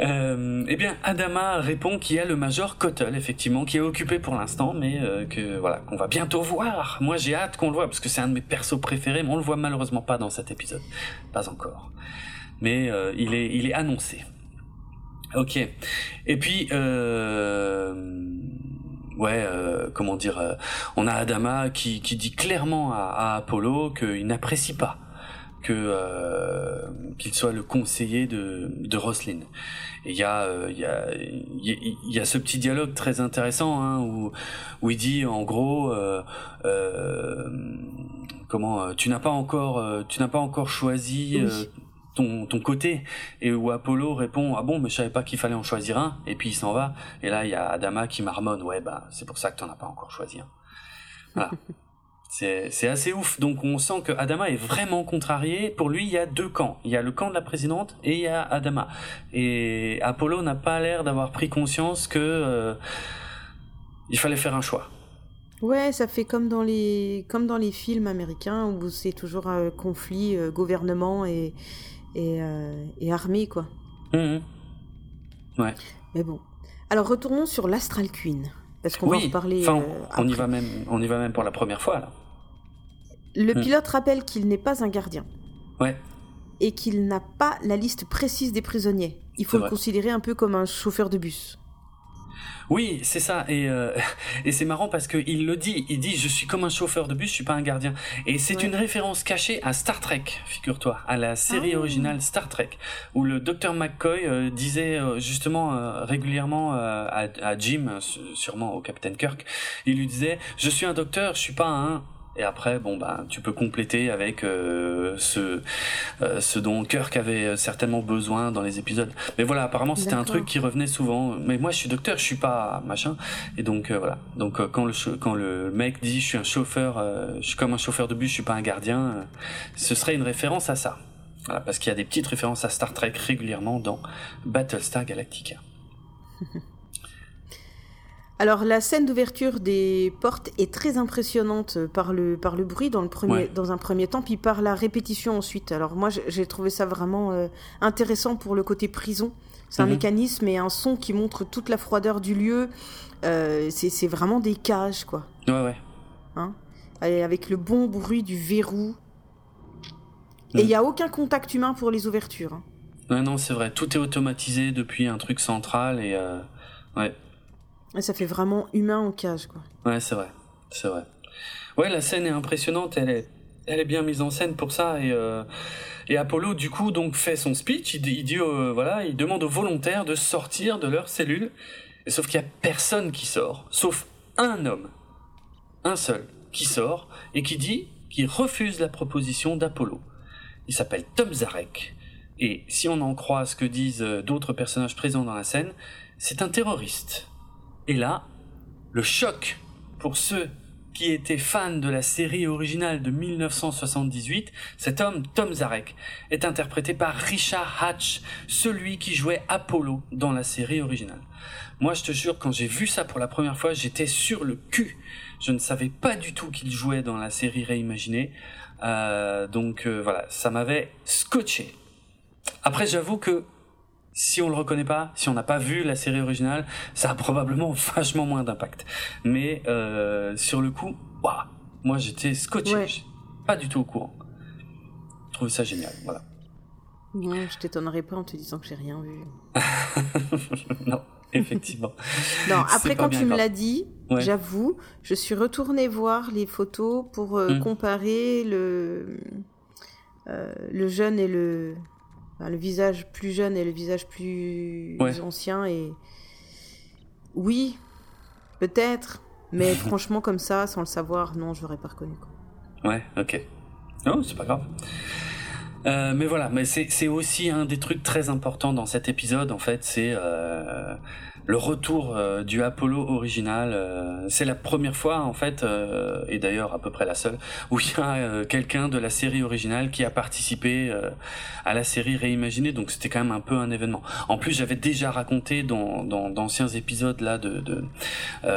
Euh, eh bien, Adama répond qu'il y a le Major Cottle, effectivement, qui est occupé pour l'instant, mais euh, que voilà, qu'on va bientôt voir. Moi, j'ai hâte qu'on le voit parce que c'est un de mes persos préférés, mais on le voit malheureusement pas dans cet épisode, pas encore. Mais euh, il est, il est annoncé. Ok. Et puis, euh, ouais, euh, comment dire, euh, on a Adama qui, qui dit clairement à, à Apollo qu'il n'apprécie pas que euh, qu'il soit le conseiller de, de Roselyne. Et il y a euh, il y a il y, a- il y a ce petit dialogue très intéressant hein, où où il dit en gros euh, euh, comment euh, tu n'as pas encore euh, tu n'as pas encore choisi Oui. Ton, ton côté. Et où Apollo répond ah bon mais je savais pas qu'il fallait en choisir un et puis il s'en va. Et là il y a Adama qui marmonne ouais bah c'est pour ça que t'en as pas encore choisi un voilà. C'est c'est assez ouf. Donc on sent que Adama est vraiment contrarié. Pour lui il y a deux camps. Il y a le camp de la présidente et il y a Adama. Et Apollo n'a pas l'air d'avoir pris conscience que euh, il fallait faire un choix. Ouais, ça fait comme dans les comme dans les films américains où c'est toujours un conflit euh, gouvernement et et, euh, et armée quoi. Mhm. Mais bon. Alors retournons sur l'Astral Queen parce qu'on va en oui reparler. enfin euh, on y va même on y va même pour la première fois là Le Hmm. pilote rappelle qu'il n'est pas un gardien. ouais et qu'il n'a pas la liste précise des prisonniers. Il faut le vrai. considérer un peu comme un chauffeur de bus. Oui, c'est ça. Et, euh, et c'est marrant parce qu'il le dit. Il dit Je suis comme un chauffeur de bus, je suis pas un gardien. Et c'est Ouais. une référence cachée à Star Trek, figure-toi, à la série Ah. originale Star Trek, où le docteur McCoy euh, disait euh, justement régulièrement à, à Jim, sûrement au Capitaine Kirk, il lui disait Je suis un docteur, je suis pas un. Et après, bon ben, tu peux compléter avec euh, ce, euh, ce dont Kirk avait certainement besoin dans les épisodes. Mais voilà, apparemment c'était un truc qui revenait souvent. Mais moi, je suis docteur, je suis pas machin. Et donc euh, voilà. Donc euh, quand le quand le mec dit je suis un chauffeur, euh, je suis comme un chauffeur de bus, je suis pas un gardien, ce serait une référence à ça. Voilà, parce qu'il y a des petites références à Star Trek régulièrement dans Battlestar Galactica. Alors la scène d'ouverture des portes est très impressionnante par le, par le bruit dans, le premier, Ouais. dans un premier temps, puis par la répétition ensuite. Alors moi j'ai- trouvé ça vraiment euh, intéressant pour le côté prison. C'est un Mhm. mécanisme et un son qui montre toute la froideur du lieu. Euh, c'est vraiment des cages quoi. Ouais ouais. hein, avec le bon bruit du verrou. Et il n'y a aucun contact humain pour les ouvertures. Hein. Ouais, non, c'est vrai. Tout est automatisé depuis un truc central et euh, ouais. Ça fait vraiment humain en cage, quoi. Ouais, c'est vrai, c'est vrai. Ouais, la scène est impressionnante. Elle est, elle est bien mise en scène pour ça et. Euh, et Apollo, du coup, donc fait son speech. Il, dit, euh, voilà, il demande aux volontaires de sortir de leur cellule. Sauf qu'il y a personne qui sort, sauf un homme, un seul, qui sort et qui dit qu'il refuse la proposition d'Apollo. Il s'appelle Tom Zarek. Et si on en croit ce que disent euh, d'autres personnages présents dans la scène, c'est un terroriste. Et là, le choc pour ceux qui était fan de la série originale de 1978, cet homme, Tom Zarek, est interprété par Richard Hatch, celui qui jouait Apollo dans la série originale. Moi, je te jure, quand j'ai vu ça pour la première fois, j'étais sur le cul. Je ne savais pas du tout qu'il jouait dans la série réimaginée. Euh, donc euh, voilà, ça m'avait scotché. Après, j'avoue que si on le reconnaît pas, si on n'a pas vu la série originale, ça a probablement vachement moins d'impact. Mais euh, sur le coup, waouh, moi j'étais scotché, pas du tout au courant. Je trouve ça génial, voilà. Ouais, je t'étonnerai pas en te disant que j'ai rien vu. non, effectivement. non, après quand tu me l'as dit, j'avoue, je suis retournée voir les photos pour euh, hmm. comparer le euh, le jeune et le le visage plus jeune et le visage plus ancien. Et oui, peut-être, mais franchement, comme ça, sans le savoir, non, je l'aurais pas reconnu. Quoi. Ouais, ok. Non, c'est pas grave. Euh, mais voilà, mais c'est aussi un des trucs très importants dans cet épisode, en fait, c'est euh, le retour euh, du Apollo original. Euh, c'est la première fois en fait, euh, et d'ailleurs à peu près la seule, où il y a quelqu'un de la série originale qui a participé à la série réimaginée. Donc c'était quand même un peu un événement. En plus, j'avais déjà raconté dans d'anciens épisodes là de, de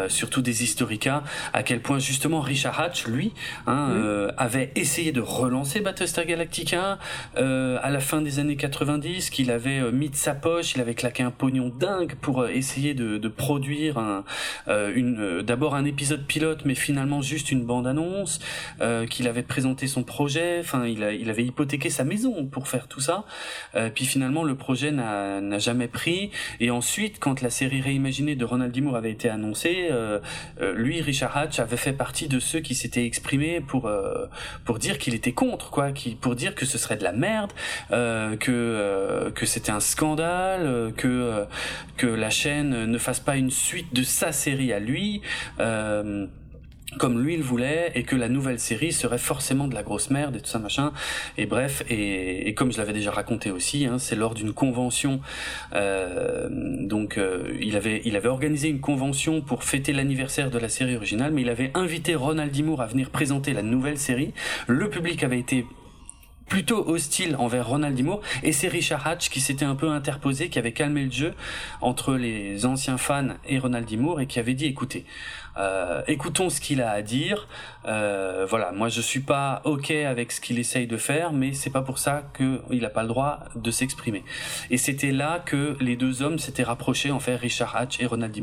surtout des historica à quel point justement Richard Hatch, lui, hein, avait essayé de relancer Battlestar Galactica à la fin des années 90, qu'il avait mis de sa poche, il avait claqué un pognon dingue pour essayer de, produire euh, euh, d'abord un épisode pilote, mais finalement juste une bande-annonce, euh, qu'il avait présenté son projet, enfin il, avait hypothéqué sa maison pour faire tout ça, puis finalement le projet n'a, jamais pris, et ensuite quand la série réimaginée de Ronald D. Moore avait été annoncée, lui, Richard Hatch, avait fait partie de ceux qui s'étaient exprimés pour, pour dire qu'il était contre, quoi, pour dire que ce serait de la merde, que, que c'était un scandale, que, que la chaîne ne fasse pas une suite de sa série à lui. Euh, comme lui le voulait et que la nouvelle série serait forcément de la grosse merde et tout ça machin et bref et, comme je l'avais déjà raconté aussi hein, c'est lors d'une convention euh, donc euh, il avait il avait organisé une convention pour fêter l'anniversaire de la série originale mais il avait invité Ronald D. Moore à venir présenter la nouvelle série le public avait été plutôt hostile envers Ronald D. Moore et c'est Richard Hatch qui s'était un peu interposé, qui avait calmé le jeu entre les anciens fans et Ronald D. Moore et qui avait dit écoutez, euh, écoutons ce qu'il a à dire. Euh, voilà, moi je suis pas ok avec ce qu'il essaye de faire, mais c'est pas pour ça qu'il n'a pas le droit de s'exprimer. Et c'était là que les deux hommes s'étaient rapprochés, en fait, Richard Hatch et Ronald D.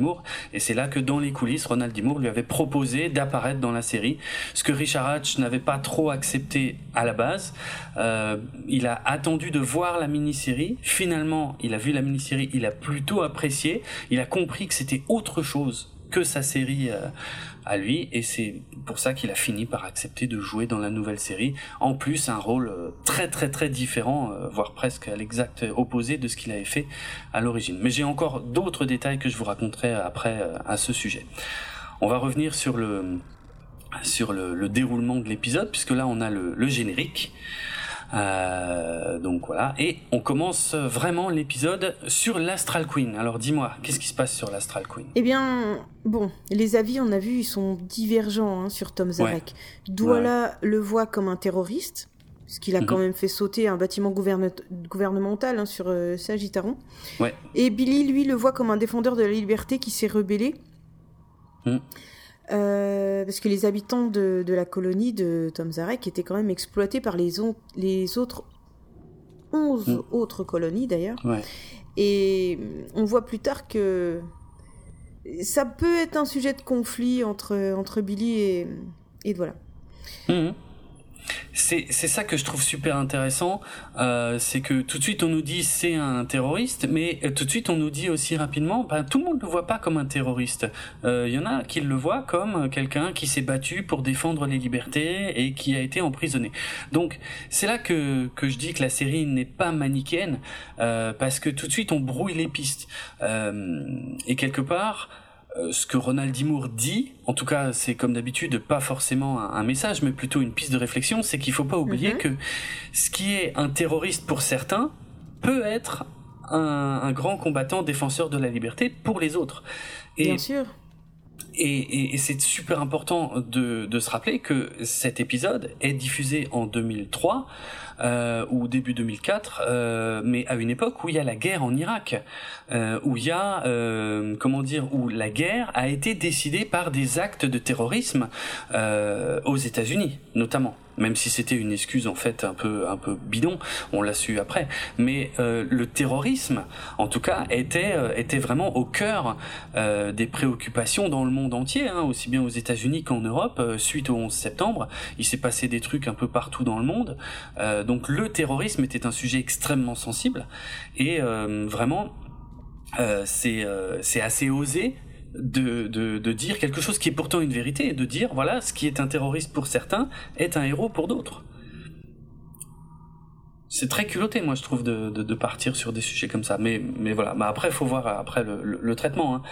Et c'est là que dans les coulisses, Ronald D. Lui avait proposé d'apparaître dans la série, ce que Richard Hatch n'avait pas trop accepté à la base. Euh, il a attendu de voir la mini-série. Finalement, il a vu la mini-série, il a plutôt apprécié. Il a compris que c'était autre chose que sa série euh, à lui et c'est pour ça qu'il a fini par accepter de jouer dans la nouvelle série. En plus, un rôle euh, très très très différent, euh, voire presque à l'exact opposé de ce qu'il avait fait à l'origine. Mais j'ai encore d'autres détails que je vous raconterai après à ce sujet. On va revenir sur le sur le, déroulement de l'épisode puisque là on a le générique. Euh, donc voilà, et on commence vraiment l'épisode sur l'Astral Queen. Alors dis-moi, qu'est-ce qui se passe sur l'Astral Queen? Eh bien, bon, les avis, on a vu, ils sont divergents hein, sur Tom Zarek. Douala le voit comme un terroriste, parce qu'il a quand mhm. même fait sauter un bâtiment gouvernemental hein, sur euh, Sagittaron. Ouais. Et Billy, lui, le voit comme un défendeur de la liberté qui s'est rebellé. Mhm. Euh, parce que les habitants de, la colonie de Tom Zarek étaient quand même exploités par les, les autres 11 mm. autres colonies d'ailleurs. Et on voit plus tard que ça peut être un sujet de conflit entre, entre Billy et, et voilà. Mhm. C'est ça que je trouve super intéressant, euh, c'est que tout de suite on nous dit c'est un terroriste, mais euh, tout de suite on nous dit aussi rapidement, ben, tout le monde ne le voit pas comme un terroriste. Il euh, y en a qui le voient comme quelqu'un qui s'est battu pour défendre les libertés et qui a été emprisonné. Donc c'est là que, que je dis que la série n'est pas manichéenne, euh, parce que tout de suite on brouille les pistes. Euh, et quelque part, euh, ce que Ronald Dimour dit, en tout cas c'est comme d'habitude pas forcément un, message, mais plutôt une piste de réflexion, c'est qu'il faut pas oublier mhm. que ce qui est un terroriste pour certains peut être un, grand combattant défenseur de la liberté pour les autres. Et, Bien sûr. Et, et, c'est super important de, de, se rappeler que cet épisode est diffusé en 2003 euh, ou début 2004, euh, mais à une époque où il y a la guerre en Irak, euh, où il y a, euh, comment dire, où la guerre a été décidée par des actes de terrorisme euh, aux États-Unis, notamment même si c'était une excuse en fait un peu un peu bidon, on l'a su après. Mais euh, le terrorisme, en tout cas, était euh, était vraiment au cœur euh, des préoccupations dans le monde entier, hein, aussi bien aux États-Unis qu'en Europe. Euh, suite au 11 septembre, il s'est passé des trucs un peu partout dans le monde. Euh, donc le terrorisme était un sujet extrêmement sensible et vraiment c'est c'est assez osé de, de, de, dire quelque chose qui est pourtant une vérité et de dire voilà ce qui est un terroriste pour certains est un héros pour d'autres c'est très culotté moi je trouve de, de, de, partir sur des sujets comme ça mais mais voilà mais après faut voir après le, le, traitement hein.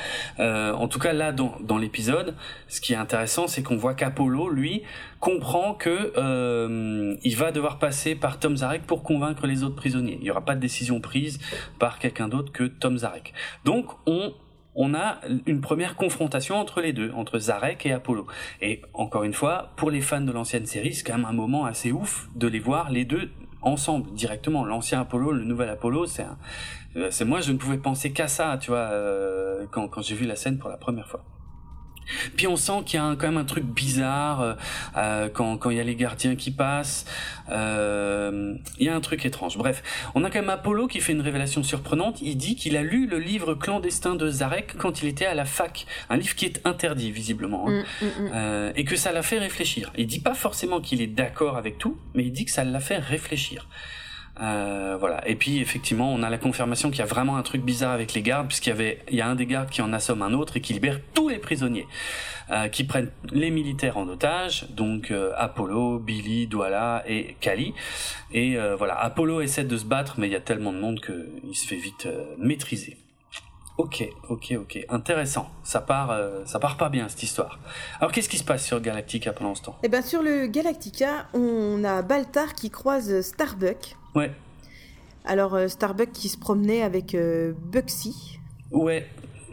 euh, en tout cas là dans, dans l'épisode ce qui est intéressant c'est qu'on voit qu'Apollo lui comprend que euh, il va devoir passer par Tom Zarek pour convaincre les autres prisonniers il y aura pas de décision prise par quelqu'un d'autre que Tom Zarek donc on on a une première confrontation entre les deux, entre Zarek et Apollo. Et encore une fois, pour les fans de l'ancienne série, c'est quand même un moment assez ouf de les voir les deux ensemble directement. L'ancien Apollo, le nouvel Apollo, c'est euh, c'est moi je ne pouvais penser qu'à ça, tu vois, euh, quand, quand j'ai vu la scène pour la première fois. Puis on sent qu'il y a quand même un truc bizarre euh, euh, quand quand il y a les gardiens qui passent. Euh, il y a un truc étrange. Bref, on a quand même Apollo qui fait une révélation surprenante. Il dit qu'il a lu le livre clandestin de Zarek quand il était à la fac, un livre qui est interdit visiblement, hein. mm, mm, mm. Euh, et que ça l'a fait réfléchir. Il dit pas forcément qu'il est d'accord avec tout, mais il dit que ça l'a fait réfléchir. Euh, voilà. Et puis effectivement, on a la confirmation qu'il y a vraiment un truc bizarre avec les gardes, puisqu'il y avait, il y a un des gardes qui en assomme un autre et qui libère tous les prisonniers, euh, qui prennent les militaires en otage, donc euh, Apollo, Billy, Douala et Kali. Et voilà, Apollo essaie de se battre, mais il y a tellement de monde qu'il se fait vite maîtriser. Ok, ok, ok, intéressant. Ça part, ça part pas bien cette histoire. Alors qu'est-ce qui se passe sur Galactica pendant ce temps? Eh ben sur le Galactica, on a Baltar qui croise Starbuck. Ouais. Alors, euh, Starbuck qui se promenait avec euh, Buxy. Ouais,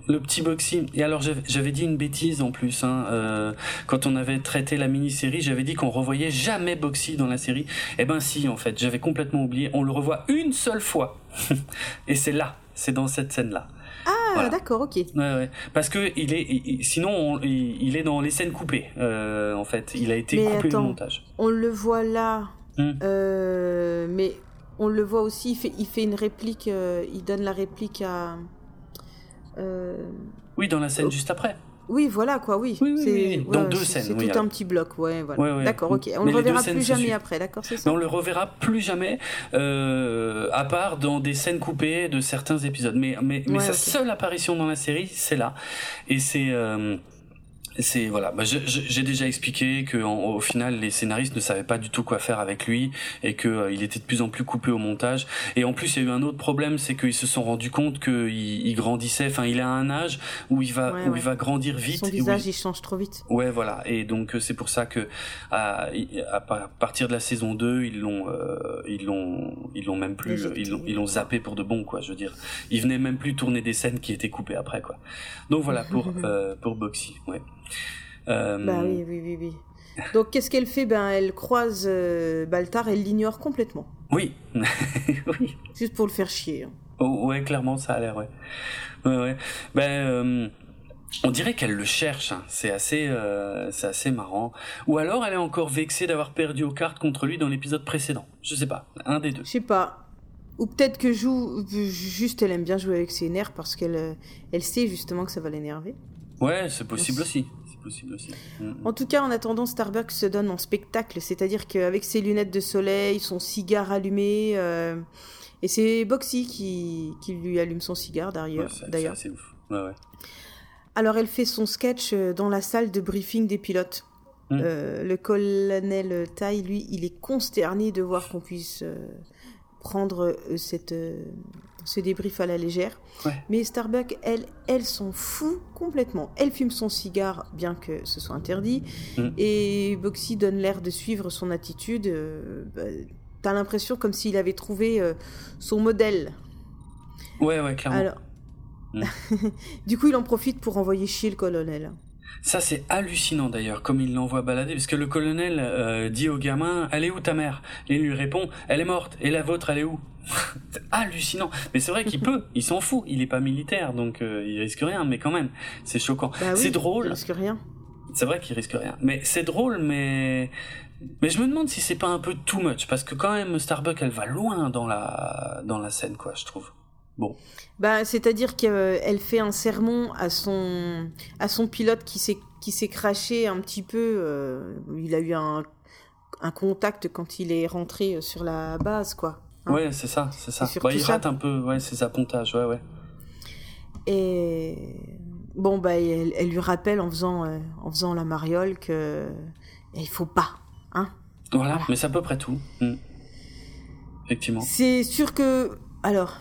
le petit Buxy. Et alors j'avais dit une bêtise en plus. Hein, euh, quand on avait traité la mini-série, j'avais dit qu'on revoyait jamais Buxy dans la série. Eh ben si, en fait, j'avais complètement oublié. On le revoit une seule fois. Et c'est là, c'est dans cette scène-là. Ah, d'accord, ok. Ouais, ouais. Parce que il est, sinon, il, est dans les scènes coupées. en fait, il a été coupé attends, le montage. On le voit là. Hmm. mais on le voit aussi, il fait, il fait une réplique, euh, il donne la réplique à. Euh, oui, dans la scène juste après. Oui, voilà quoi, oui. c'est dans deux scènes. C'est tout un petit bloc, ouais, voilà. D'accord, ok. On ne le reverra plus jamais après, d'accord, c'est ça. on le reverra plus jamais, euh, à part dans des scènes coupées de certains épisodes. Mais, mais, mais sa seule apparition dans la série, c'est là, et c'est c'est voilà, bah, j'ai déjà expliqué que au final les scénaristes ne savaient pas du tout quoi faire avec lui et que euh, il était de plus en plus coupé au montage. Et en plus, il y a eu un autre problème, c'est qu'ils se sont rendus compte qu'il il grandissait. Enfin, il a un âge où il va où il va grandir vite. Son visage, il change trop vite. Ouais, voilà. Et donc euh, c'est pour ça que à, à, partir de la saison 2, ils l'ont euh, ils l'ont ils l'ont même plus ils l'ont ils l'ont zappé pour de bon quoi. Je veux dire, il venait même plus tourner des scènes qui étaient coupées après quoi. Donc voilà pour euh, pour Boxy. Ouais. Euh... Bah oui, oui, oui, oui. Donc qu'est-ce qu'elle fait? Ben elle croise euh, Baltar, elle l'ignore complètement. Oui, oui. Juste pour le faire chier. Hein. Oh, ouais, clairement ça a l'air, ouais. Ouais, ouais. Ben euh, on dirait qu'elle le cherche. Hein. C'est assez, euh, c'est assez marrant. Ou alors elle est encore vexée d'avoir perdu aux cartes contre lui dans l'épisode précédent. Je sais pas, un des deux. Je sais pas. Ou peut-être que joue juste elle aime bien jouer avec ses nerfs parce qu'elle elle sait justement que ça va l'énerver. Ouais, c'est possible aussi possible aussi. Mm. En tout cas, en attendant, Starbucks se donne en spectacle, c'est-à-dire qu'avec ses lunettes de soleil, son cigare allumé, euh, et c'est Boxy qui, qui lui allume son cigare d'ailleurs. Ouais, c'est- c'est ouf. Ouais, ouais. Alors elle fait son sketch euh, dans la salle de briefing des pilotes. Mm. Euh, le colonel Tai, lui, il est consterné de voir qu'on puisse euh, prendre cette, ce débrief à la légère. Ouais. Mais Starbuck, elle, elle s'en fout complètement. Elle fume son cigare, bien que ce soit interdit. Mm. Et Boxy donne l'air de suivre son attitude. euh, bah, T'as l'impression comme s'il avait trouvé euh, son modèle. Ouais, ouais, clairement. Alors... Mm. du coup, il en profite pour envoyer chier le colonel. Ça, c'est hallucinant d'ailleurs, comme il l'envoie balader, parce que le colonel euh, dit au gamin Elle est où ta mère? Et il lui répond Elle est morte. Et la vôtre, elle est où? C'est hallucinant. Mais c'est vrai qu'il peut, il s'en fout, il est pas militaire, donc euh, il risque rien, mais quand même, c'est choquant. Bah oui, c'est Il drôle, risque rien. c'est vrai qu'il risque rien. Mais c'est drôle, mais. Mais je me demande si c'est pas un peu too much, parce que quand même, Starbuck, elle va loin dans la, dans la scène, quoi, je trouve. Bon. Bah, c'est-à-dire qu'elle fait un sermon à son, à son pilote qui s'est, qui s'est craché un petit peu. euh, il a eu un, un contact quand il est rentré sur la base, quoi. Hein. Ouais, c'est ça, c'est ça. Ouais, il ça. rate un peu, ouais, ses appontages, ouais, ouais. Et bon, bah, elle, elle lui rappelle en faisant, euh, en faisant la mariole que il faut pas, hein. Voilà, Voilà. mais c'est à peu près tout. Mm. Effectivement. C'est sûr que, alors,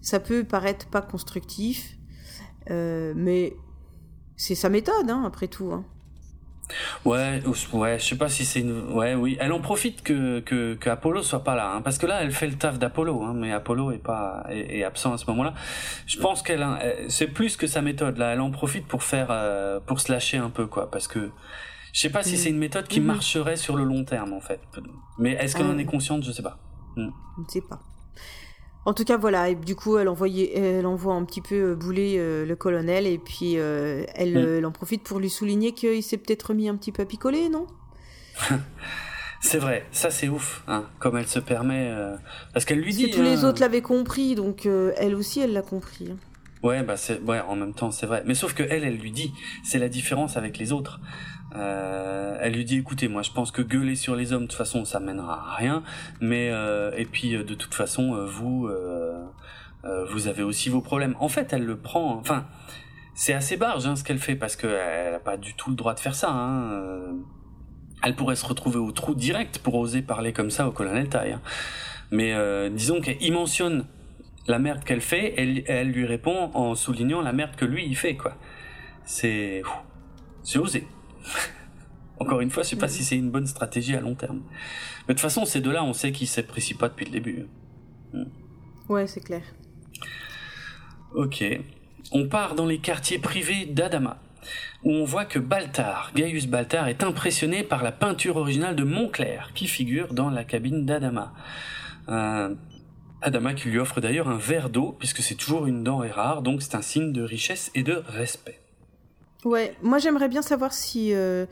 ça peut paraître pas constructif, euh, mais c'est sa méthode, hein, après tout. Hein. Ouais, ou- ouais, je sais pas si c'est une. Ouais, oui. Elle en profite que que, que Apollo soit pas là, hein, parce que là, elle fait le taf d'Apollo, hein, mais Apollo est pas est, est absent à ce moment-là. Je pense qu'elle, elle- c'est plus que sa méthode là. Elle en profite pour faire euh, pour se lâcher un peu, quoi, parce que je sais pas si c'est une méthode qui Mhm. marcherait sur le long terme, en fait. Mais est-ce qu'elle Ah en est consciente? Je sais pas. Je ne sais pas. En tout cas, voilà. Et du coup, elle, envoyait, elle envoie un petit peu euh, bouler euh, le colonel. Et puis, euh, elle, Mm. elle en profite pour lui souligner qu'il s'est peut-être remis un petit peu à picoler, non? C'est vrai, ça c'est ouf, hein, comme elle se permet, euh, parce qu'elle lui Parce dit. que tous les hein, autres l'avaient compris. Donc, elle aussi, elle l'a compris. hein. Ouais, bah c'est ouais, en même temps, c'est vrai. Mais sauf que elle, elle lui dit, c'est la différence avec les autres. Euh, elle lui dit, écoutez, moi, je pense que gueuler sur les hommes, de toute façon, ça mènera à rien. Mais euh, et puis, euh, de toute façon, euh, vous, euh, euh, vous avez aussi vos problèmes. En fait, elle le prend. Enfin, c'est assez barge hein, ce qu'elle fait parce que elle a pas du tout le droit de faire ça. Hein. Elle pourrait se retrouver au trou direct pour oser parler comme ça au colonel Tai. hein. Mais disons qu'il mentionne la merde qu'elle fait, elle, elle lui répond en soulignant la merde que lui il fait quoi. C'est c'est osé. Encore une fois, je sais pas si c'est une bonne stratégie à long terme. Mais de toute façon, ces deux-là, on sait qu'ils s'apprécient pas depuis le début. Ouais, c'est clair. Ok. On part dans les quartiers privés d'Adama, où on voit que Baltar, Gaius Baltar, est impressionné par la peinture originale de Montclair, qui figure dans la cabine d'Adama. Euh, Adama qui lui offre d'ailleurs un verre d'eau, puisque c'est toujours une denrée rare, donc c'est un signe de richesse et de respect. Ouais, moi j'aimerais bien savoir si euh,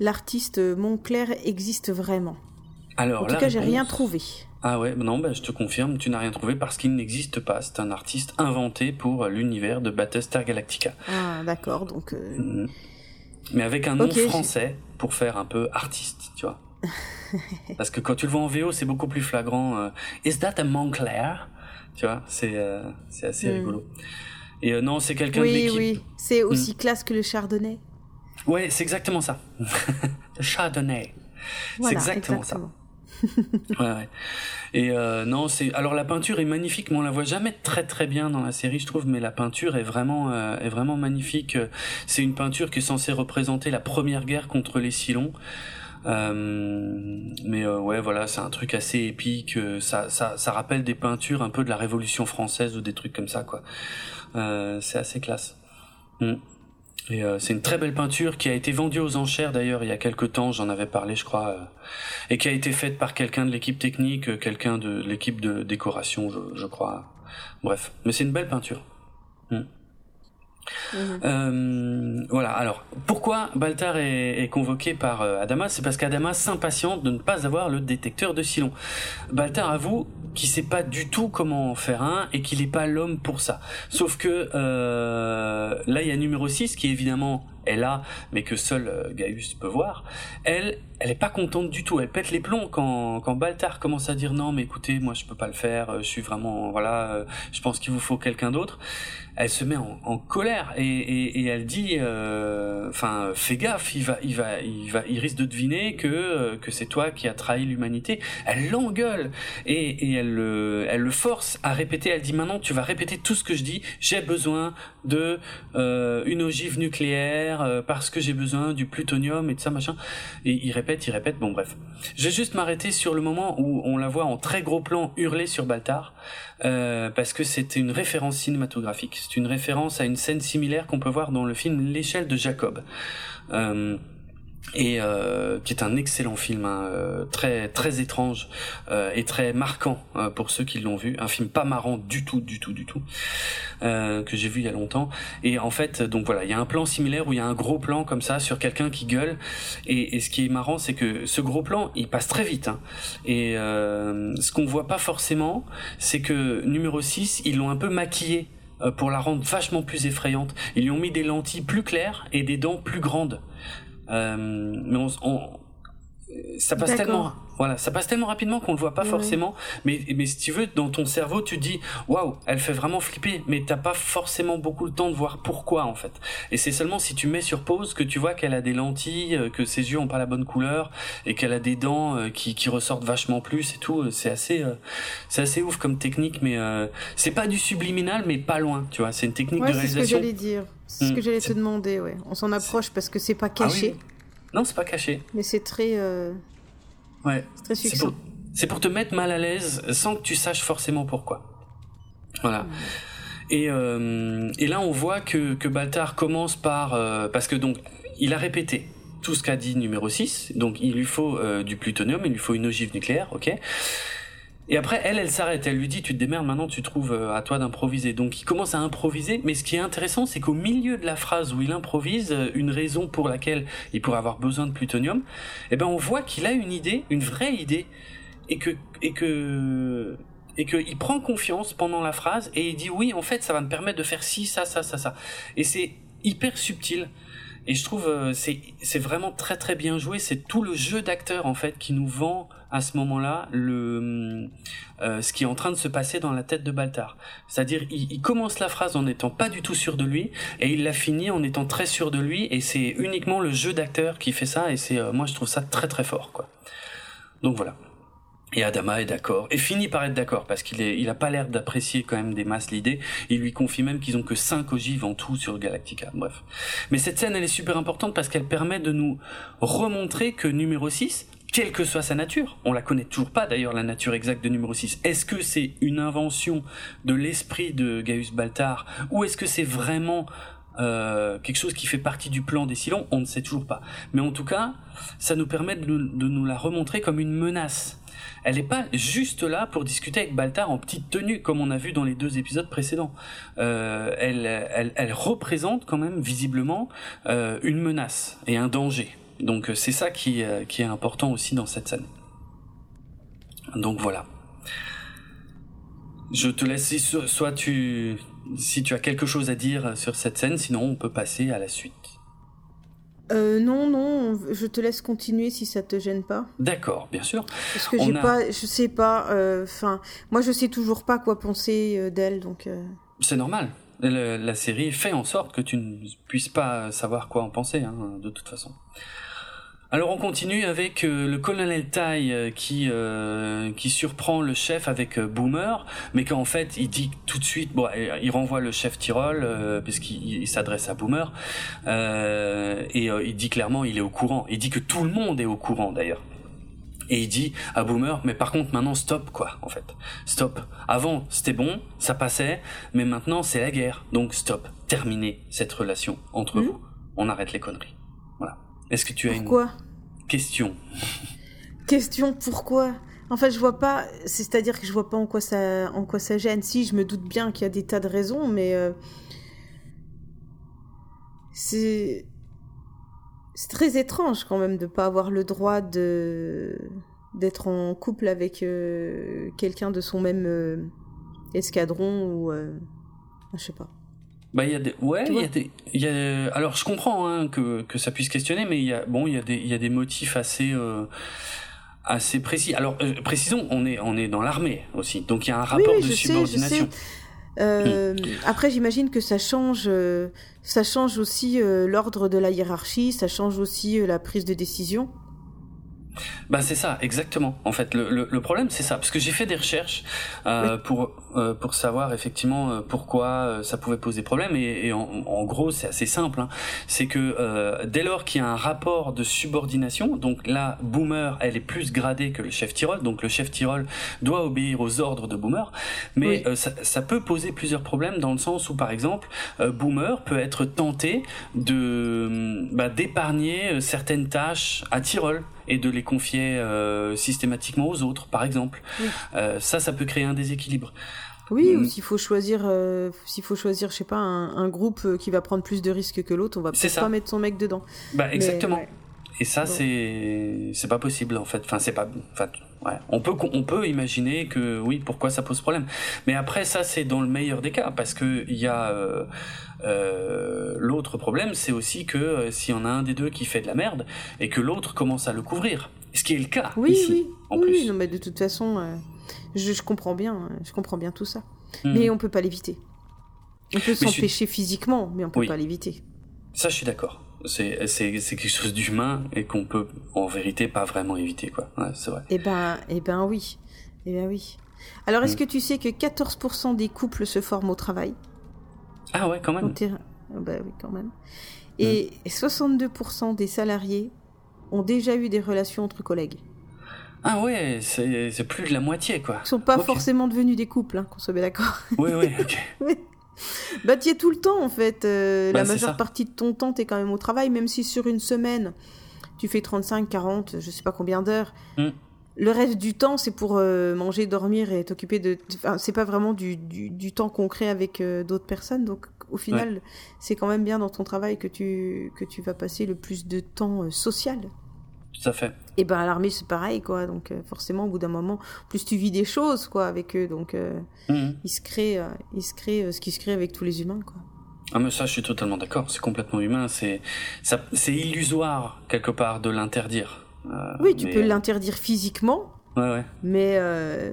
l'artiste Montclair existe vraiment. Alors, En tout cas, j'ai réponse- rien trouvé. Ah ouais, non, bah, je te confirme, tu n'as rien trouvé parce qu'il n'existe pas. C'est un artiste inventé pour l'univers de Battlestar Galactica. Ah, d'accord, donc. euh, Mhm. Mais avec un nom j'ai- français pour faire un peu artiste, tu vois. Parce que quand tu le vois en VO, c'est beaucoup plus flagrant. euh, Is that a Montclair Tu vois, c'est euh, c'est assez Hmm. rigolo. Et euh, non, c'est quelqu'un de Oui, l'équipe. oui, c'est Mm. aussi classe que le chardonnay. Ouais, c'est exactement ça. Le Chardonnay. Voilà, exactement ça. Ouais, ouais. Et euh, non, c'est alors la peinture est magnifique, mais on la voit jamais très très bien dans la série, je trouve. Mais la peinture est vraiment euh, est vraiment magnifique. C'est une peinture qui est censée représenter la première guerre contre les Cylons. Euh, mais euh, ouais, voilà, c'est un truc assez épique. euh, Ça, ça, ça rappelle des peintures un peu de la Révolution française ou des trucs comme ça, quoi. C'est assez classe. Mm. Et euh, c'est une très belle peinture qui a été vendue aux enchères d'ailleurs il y a quelques temps, j'en avais parlé je crois, et qui a été faite par quelqu'un de l'équipe technique, quelqu'un de l'équipe de décoration je, je crois. Bref, mais c'est une belle peinture. Mm. Mhm. Euh, voilà, alors pourquoi Baltar est, est convoqué par euh, Adama? C'est parce qu'Adama s'impatiente de ne pas avoir le détecteur de Silon. Baltar avoue qu'il sait pas du tout comment en faire un et qu'il n'est pas l'homme pour ça. Sauf que euh, là, il y a numéro 6 qui évidemment est là, mais que seul euh, Gaius peut voir, elle, elle est pas contente du tout. Elle pète les plombs quand, quand Baltar commence à dire non, mais écoutez, moi je peux pas le faire, euh, je suis vraiment, voilà, euh, je pense qu'il vous faut quelqu'un d'autre elle se met en, colère et, elle dit, enfin, fais gaffe, il va, il va, il va, il risque de deviner que que c'est toi qui as trahi l'humanité. Elle l'engueule et, elle le, elle le force à répéter. Elle dit maintenant, tu vas répéter tout ce que je dis. J'ai besoin de une ogive nucléaire euh, parce que j'ai besoin du plutonium et de ça machin. Et il répète, il répète. Bon bref, je juste m'arrêter sur le moment où on la voit en très gros plan hurler sur Baltar euh, parce que c'était une référence cinématographique. C'est une référence à une scène similaire qu'on peut voir dans le film L'échelle de Jacob. Euh, et euh, qui est un excellent film, hein, euh, très très étrange euh, et très marquant euh, pour ceux qui l'ont vu. Un film pas marrant du tout, du tout, du tout, que j'ai vu il y a longtemps. Et en fait, donc voilà, il y a un plan similaire où il y a un gros plan comme ça sur quelqu'un qui gueule. Et, et, ce qui est marrant, c'est que ce gros plan, il passe très vite. Hein. Et ce qu'on voit pas forcément, c'est que numéro 6, ils l'ont un peu maquillé pour la rendre vachement plus effrayante. Ils lui ont mis des lentilles plus claires et des dents plus grandes. Euh, mais on, on, ça passe tellement voilà ça passe tellement rapidement qu'on le voit pas forcément. Mais mais si tu veux dans ton cerveau tu dis waouh elle fait vraiment flipper. Mais t'as pas forcément beaucoup le temps de voir pourquoi en fait. Et c'est seulement si tu mets sur pause que tu vois qu'elle a des lentilles euh, que ses yeux ont pas la bonne couleur et qu'elle a des dents euh, qui qui ressortent vachement plus et tout. C'est assez c'est assez ouf comme technique mais c'est pas du subliminal mais pas loin tu vois. C'est une technique de réalisation c'est ce que j'allais dire c'est ce que hmm. j'allais te demander ouais on s'en approche parce que c'est pas caché ah non, c'est pas caché. Mais c'est très. Euh... Ouais. C'est très succinct. C'est pour, te mettre mal à l'aise sans que tu saches forcément pourquoi. Voilà. Et, euh, et là, on voit que, que Baltar commence par. Euh, parce que donc, il a répété tout ce qu'a dit numéro 6. Donc, il lui faut euh, du plutonium, il lui faut une ogive nucléaire, ok? Et après, elle, elle s'arrête. Elle lui dit, tu te démerdes, maintenant tu trouves euh, à toi d'improviser. Donc il commence à improviser. Mais ce qui est intéressant, c'est qu'au milieu de la phrase où il improvise euh, une raison pour laquelle il pourrait avoir besoin de plutonium, eh ben on voit qu'il a une idée, une vraie idée, et que et que et qu'il prend confiance pendant la phrase et il dit oui, en fait, ça va me permettre de faire ci, ça, ça, ça, ça. Et c'est hyper subtil. Et je trouve euh, c'est c'est vraiment très très bien joué. C'est tout le jeu d'acteur en fait qui nous vend à ce moment-là le euh, ce qui est en train de se passer dans la tête de Baltar. C'est-à-dire il, commence la phrase en n'étant pas du tout sûr de lui et il la finit en étant très sûr de lui et c'est uniquement le jeu d'acteur qui fait ça et c'est euh, moi je trouve ça très très fort quoi. Donc voilà. Et Adama est d'accord, et finit par être d'accord, parce qu'il est, il a pas l'air d'apprécier quand même des masses l'idée. Il lui confie même qu'ils ont que 5 ogives en tout sur Galactica. Bref. Mais cette scène, elle est super importante parce qu'elle permet de nous remontrer que numéro 6, quelle que soit sa nature, on la connaît toujours pas d'ailleurs la nature exacte de numéro 6. Est-ce que c'est une invention de l'esprit de Gaius Baltar ou est-ce que c'est vraiment euh, quelque chose qui fait partie du plan des Silons? On ne sait toujours pas. Mais en tout cas, ça nous permet de, de nous la remontrer comme une menace. Elle n'est pas juste là pour discuter avec Baltar en petite tenue comme on a vu dans les deux épisodes précédents. Euh, elle, elle, elle, représente quand même visiblement euh, une menace et un danger. Donc euh, c'est ça qui, euh, qui est important aussi dans cette scène. Donc voilà. Je te laisse, soit tu, si tu as quelque chose à dire sur cette scène, sinon on peut passer à la suite. Euh, non, non, je te laisse continuer si ça te gêne pas. D'accord, bien sûr. Parce que j'ai pas, je sais pas, enfin, moi je sais toujours pas quoi penser d'elle, donc. C'est normal. La, série fait en sorte que tu ne puisses pas savoir quoi en penser, hein, de toute façon. Alors on continue avec euh, le colonel Tai euh, qui euh, qui surprend le chef avec Boomer, mais qu'en fait il dit tout de suite, bon, il renvoie le chef Tyrol puisqu'il s'adresse à Boomer et il dit clairement il est au courant. Il dit que tout le monde est au courant d'ailleurs. Et il dit à Boomer, mais par contre maintenant stop quoi, en fait, stop. Avant c'était bon, ça passait, mais maintenant c'est la guerre, donc stop, terminez cette relation entre hmm vous, on arrête les conneries. Est-ce que tu as pourquoi? une question? Question pourquoi? En fait, je vois pas. C'est-à-dire que je vois pas en quoi ça, en quoi ça gêne. Si, je me doute bien qu'il y a des tas de raisons, mais euh, c'est c'est très étrange quand même de pas avoir le droit de d'être en couple avec euh, quelqu'un de son même euh, escadron ou je sais pas. Bah il y a des ouais il y a des y a alors je comprends hein, que que ça puisse questionner mais il y a bon il y a des il y a des motifs assez euh, assez précis. Alors euh, précisons on est on est dans l'armée aussi donc il y a un rapport oui, de je subordination. Sais, sais. Euh, Après, j'imagine que ça change, euh, ça change aussi euh, l'ordre de la hiérarchie, ça change aussi euh, la prise de décision. Bah c'est ça, exactement. En fait, le, le, le problème c'est ça, parce que j'ai fait des recherches euh, Oui. pour euh, pour savoir effectivement euh, pourquoi euh, ça pouvait poser problème, et, et en, en gros c'est assez simple. Hein. C'est que euh, dès lors qu'il y a un rapport de subordination, donc là Boomer elle est plus gradée que le chef Tyrol, donc le chef Tyrol doit obéir aux ordres de Boomer, mais Oui. euh, ça, ça peut poser plusieurs problèmes dans le sens où par exemple euh, Boomer peut être tenté de bah, d'épargner certaines tâches à Tyrol et de les confier euh, systématiquement aux autres, par exemple. Oui. Euh, ça, ça peut créer un déséquilibre. Oui, Mm. ou s'il faut choisir, euh, s'il faut choisir, je sais pas, un, un groupe euh, qui va prendre plus de risques que l'autre, on va peut-être pas mettre son mec dedans. Bah, Mais, exactement. ouais. Et ça, Bon. c'est c'est pas possible en fait. Enfin, c'est pas. Enfin, ouais. On peut on peut imaginer que oui, pourquoi ça pose problème. Mais après, ça, c'est dans le meilleur des cas parce que il y a euh, euh, l'autre problème, c'est aussi que euh, s'il y en a un des deux qui fait de la merde et que l'autre commence à le couvrir, ce qui est le cas Oui, ici. oui, en oui, plus. non, mais de toute façon, euh, je, je comprends bien, euh, je comprends bien tout ça. Hmm. Mais on peut pas l'éviter. On peut suis- s'empêcher physiquement, mais on peut Oui. pas l'éviter. Ça, je suis d'accord. C'est c'est c'est quelque chose d'humain et qu'on peut en vérité pas vraiment éviter quoi. Ouais, c'est vrai. Eh ben, eh ben oui, eh ben oui. Alors, est-ce Mm. que tu sais que 14% des couples se forment au travail? Ah ouais, quand même. Ah Bah oui, quand même. Et 62% des salariés ont déjà eu des relations entre collègues. Ah ouais, c'est plus de la moitié quoi. Ils sont pas forcément devenus des couples, hein, qu'on soit bien d'accord. Oui, oui, ok. Bah, tu es tout le temps, en fait. Euh, Bah, la c'est majeure ça. partie de ton temps, tu es quand même au travail, même si sur une semaine, tu fais 35, 40, je sais pas combien d'heures. Mm. Le reste du temps, c'est pour euh, manger, dormir et t'occuper de. Enfin, c'est pas vraiment du, du, du temps concret avec euh, d'autres personnes. Donc, au final, c'est quand même bien dans ton travail que tu, que tu vas passer le plus de temps social. Tout à fait. Et ben à l'armée, c'est pareil, quoi. Donc, euh, forcément, au bout d'un moment, plus tu vis des choses, quoi, avec eux. Donc, euh, Mhm. il se crée, euh, il se crée euh, ce qui se crée avec tous les humains, quoi. Ah mais ça, je suis totalement d'accord. C'est complètement humain. C'est c'est illusoire quelque part de l'interdire. Euh, Oui, tu mais- peux l'interdire physiquement, Ouais, ouais. mais, euh,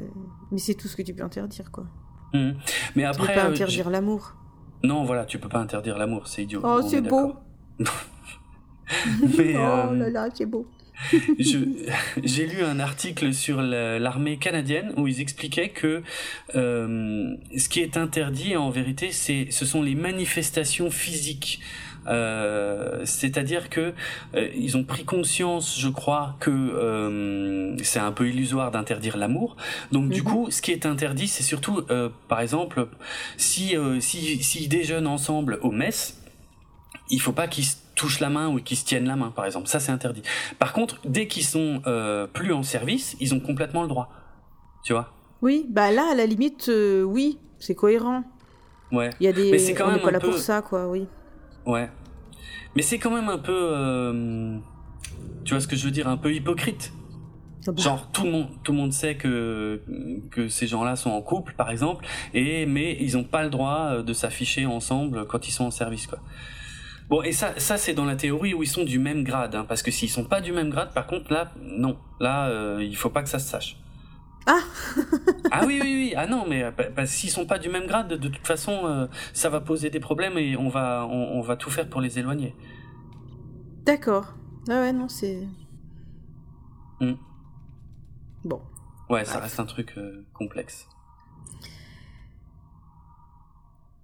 mais c'est tout ce que tu peux interdire, quoi. Mhm. Mais Tu après, peux pas interdire l'amour. non, voilà, tu peux pas interdire l'amour. C'est idiot. Oh, c'est est beau. Mais, Oh là là, c'est beau. J'ai lu un article sur la- l'armée canadienne où ils expliquaient que euh, ce qui est interdit en vérité, c'est ce sont les manifestations physiques. Euh, C'est-à-dire que euh, ils ont pris conscience, je crois, que euh, c'est un peu illusoire d'interdire l'amour. Donc du Mhm. coup, ce qui est interdit, c'est surtout, euh, par exemple, si euh, si s'ils déjeunent ensemble au mess, il faut pas qu'ils se touchent la main ou qu'ils se tiennent la main, par exemple. Ça, c'est interdit. Par contre, dès qu'ils sont euh, plus en service, ils ont complètement le droit. Tu vois? Oui, bah là, à la limite, euh, oui, c'est cohérent. Ouais, Il y a des. Mais c'est quand on même pas là peu- pour ça, quoi, oui. ouais. Mais c'est quand même un peu, euh, tu vois ce que je veux dire, un peu hypocrite. Ah Genre tout le monde, tout le monde sait que que ces gens-là sont en couple, par exemple, et mais ils ont pas le droit de s'afficher ensemble quand ils sont en service, quoi. Bon, et ça, ça c'est dans la théorie où ils sont du même grade, hein, parce que s'ils sont pas du même grade, par contre là, non, là, euh, il faut pas que ça se sache. Ah Ah oui, oui, oui, ah non, mais parce que s'ils sont pas du même grade, de toute façon, euh, ça va poser des problèmes et on va, on, on va tout faire pour les éloigner. D'accord. Ah ouais, non, c'est. Hmm. Bon. Ouais, ça Ouais. reste un truc euh, complexe.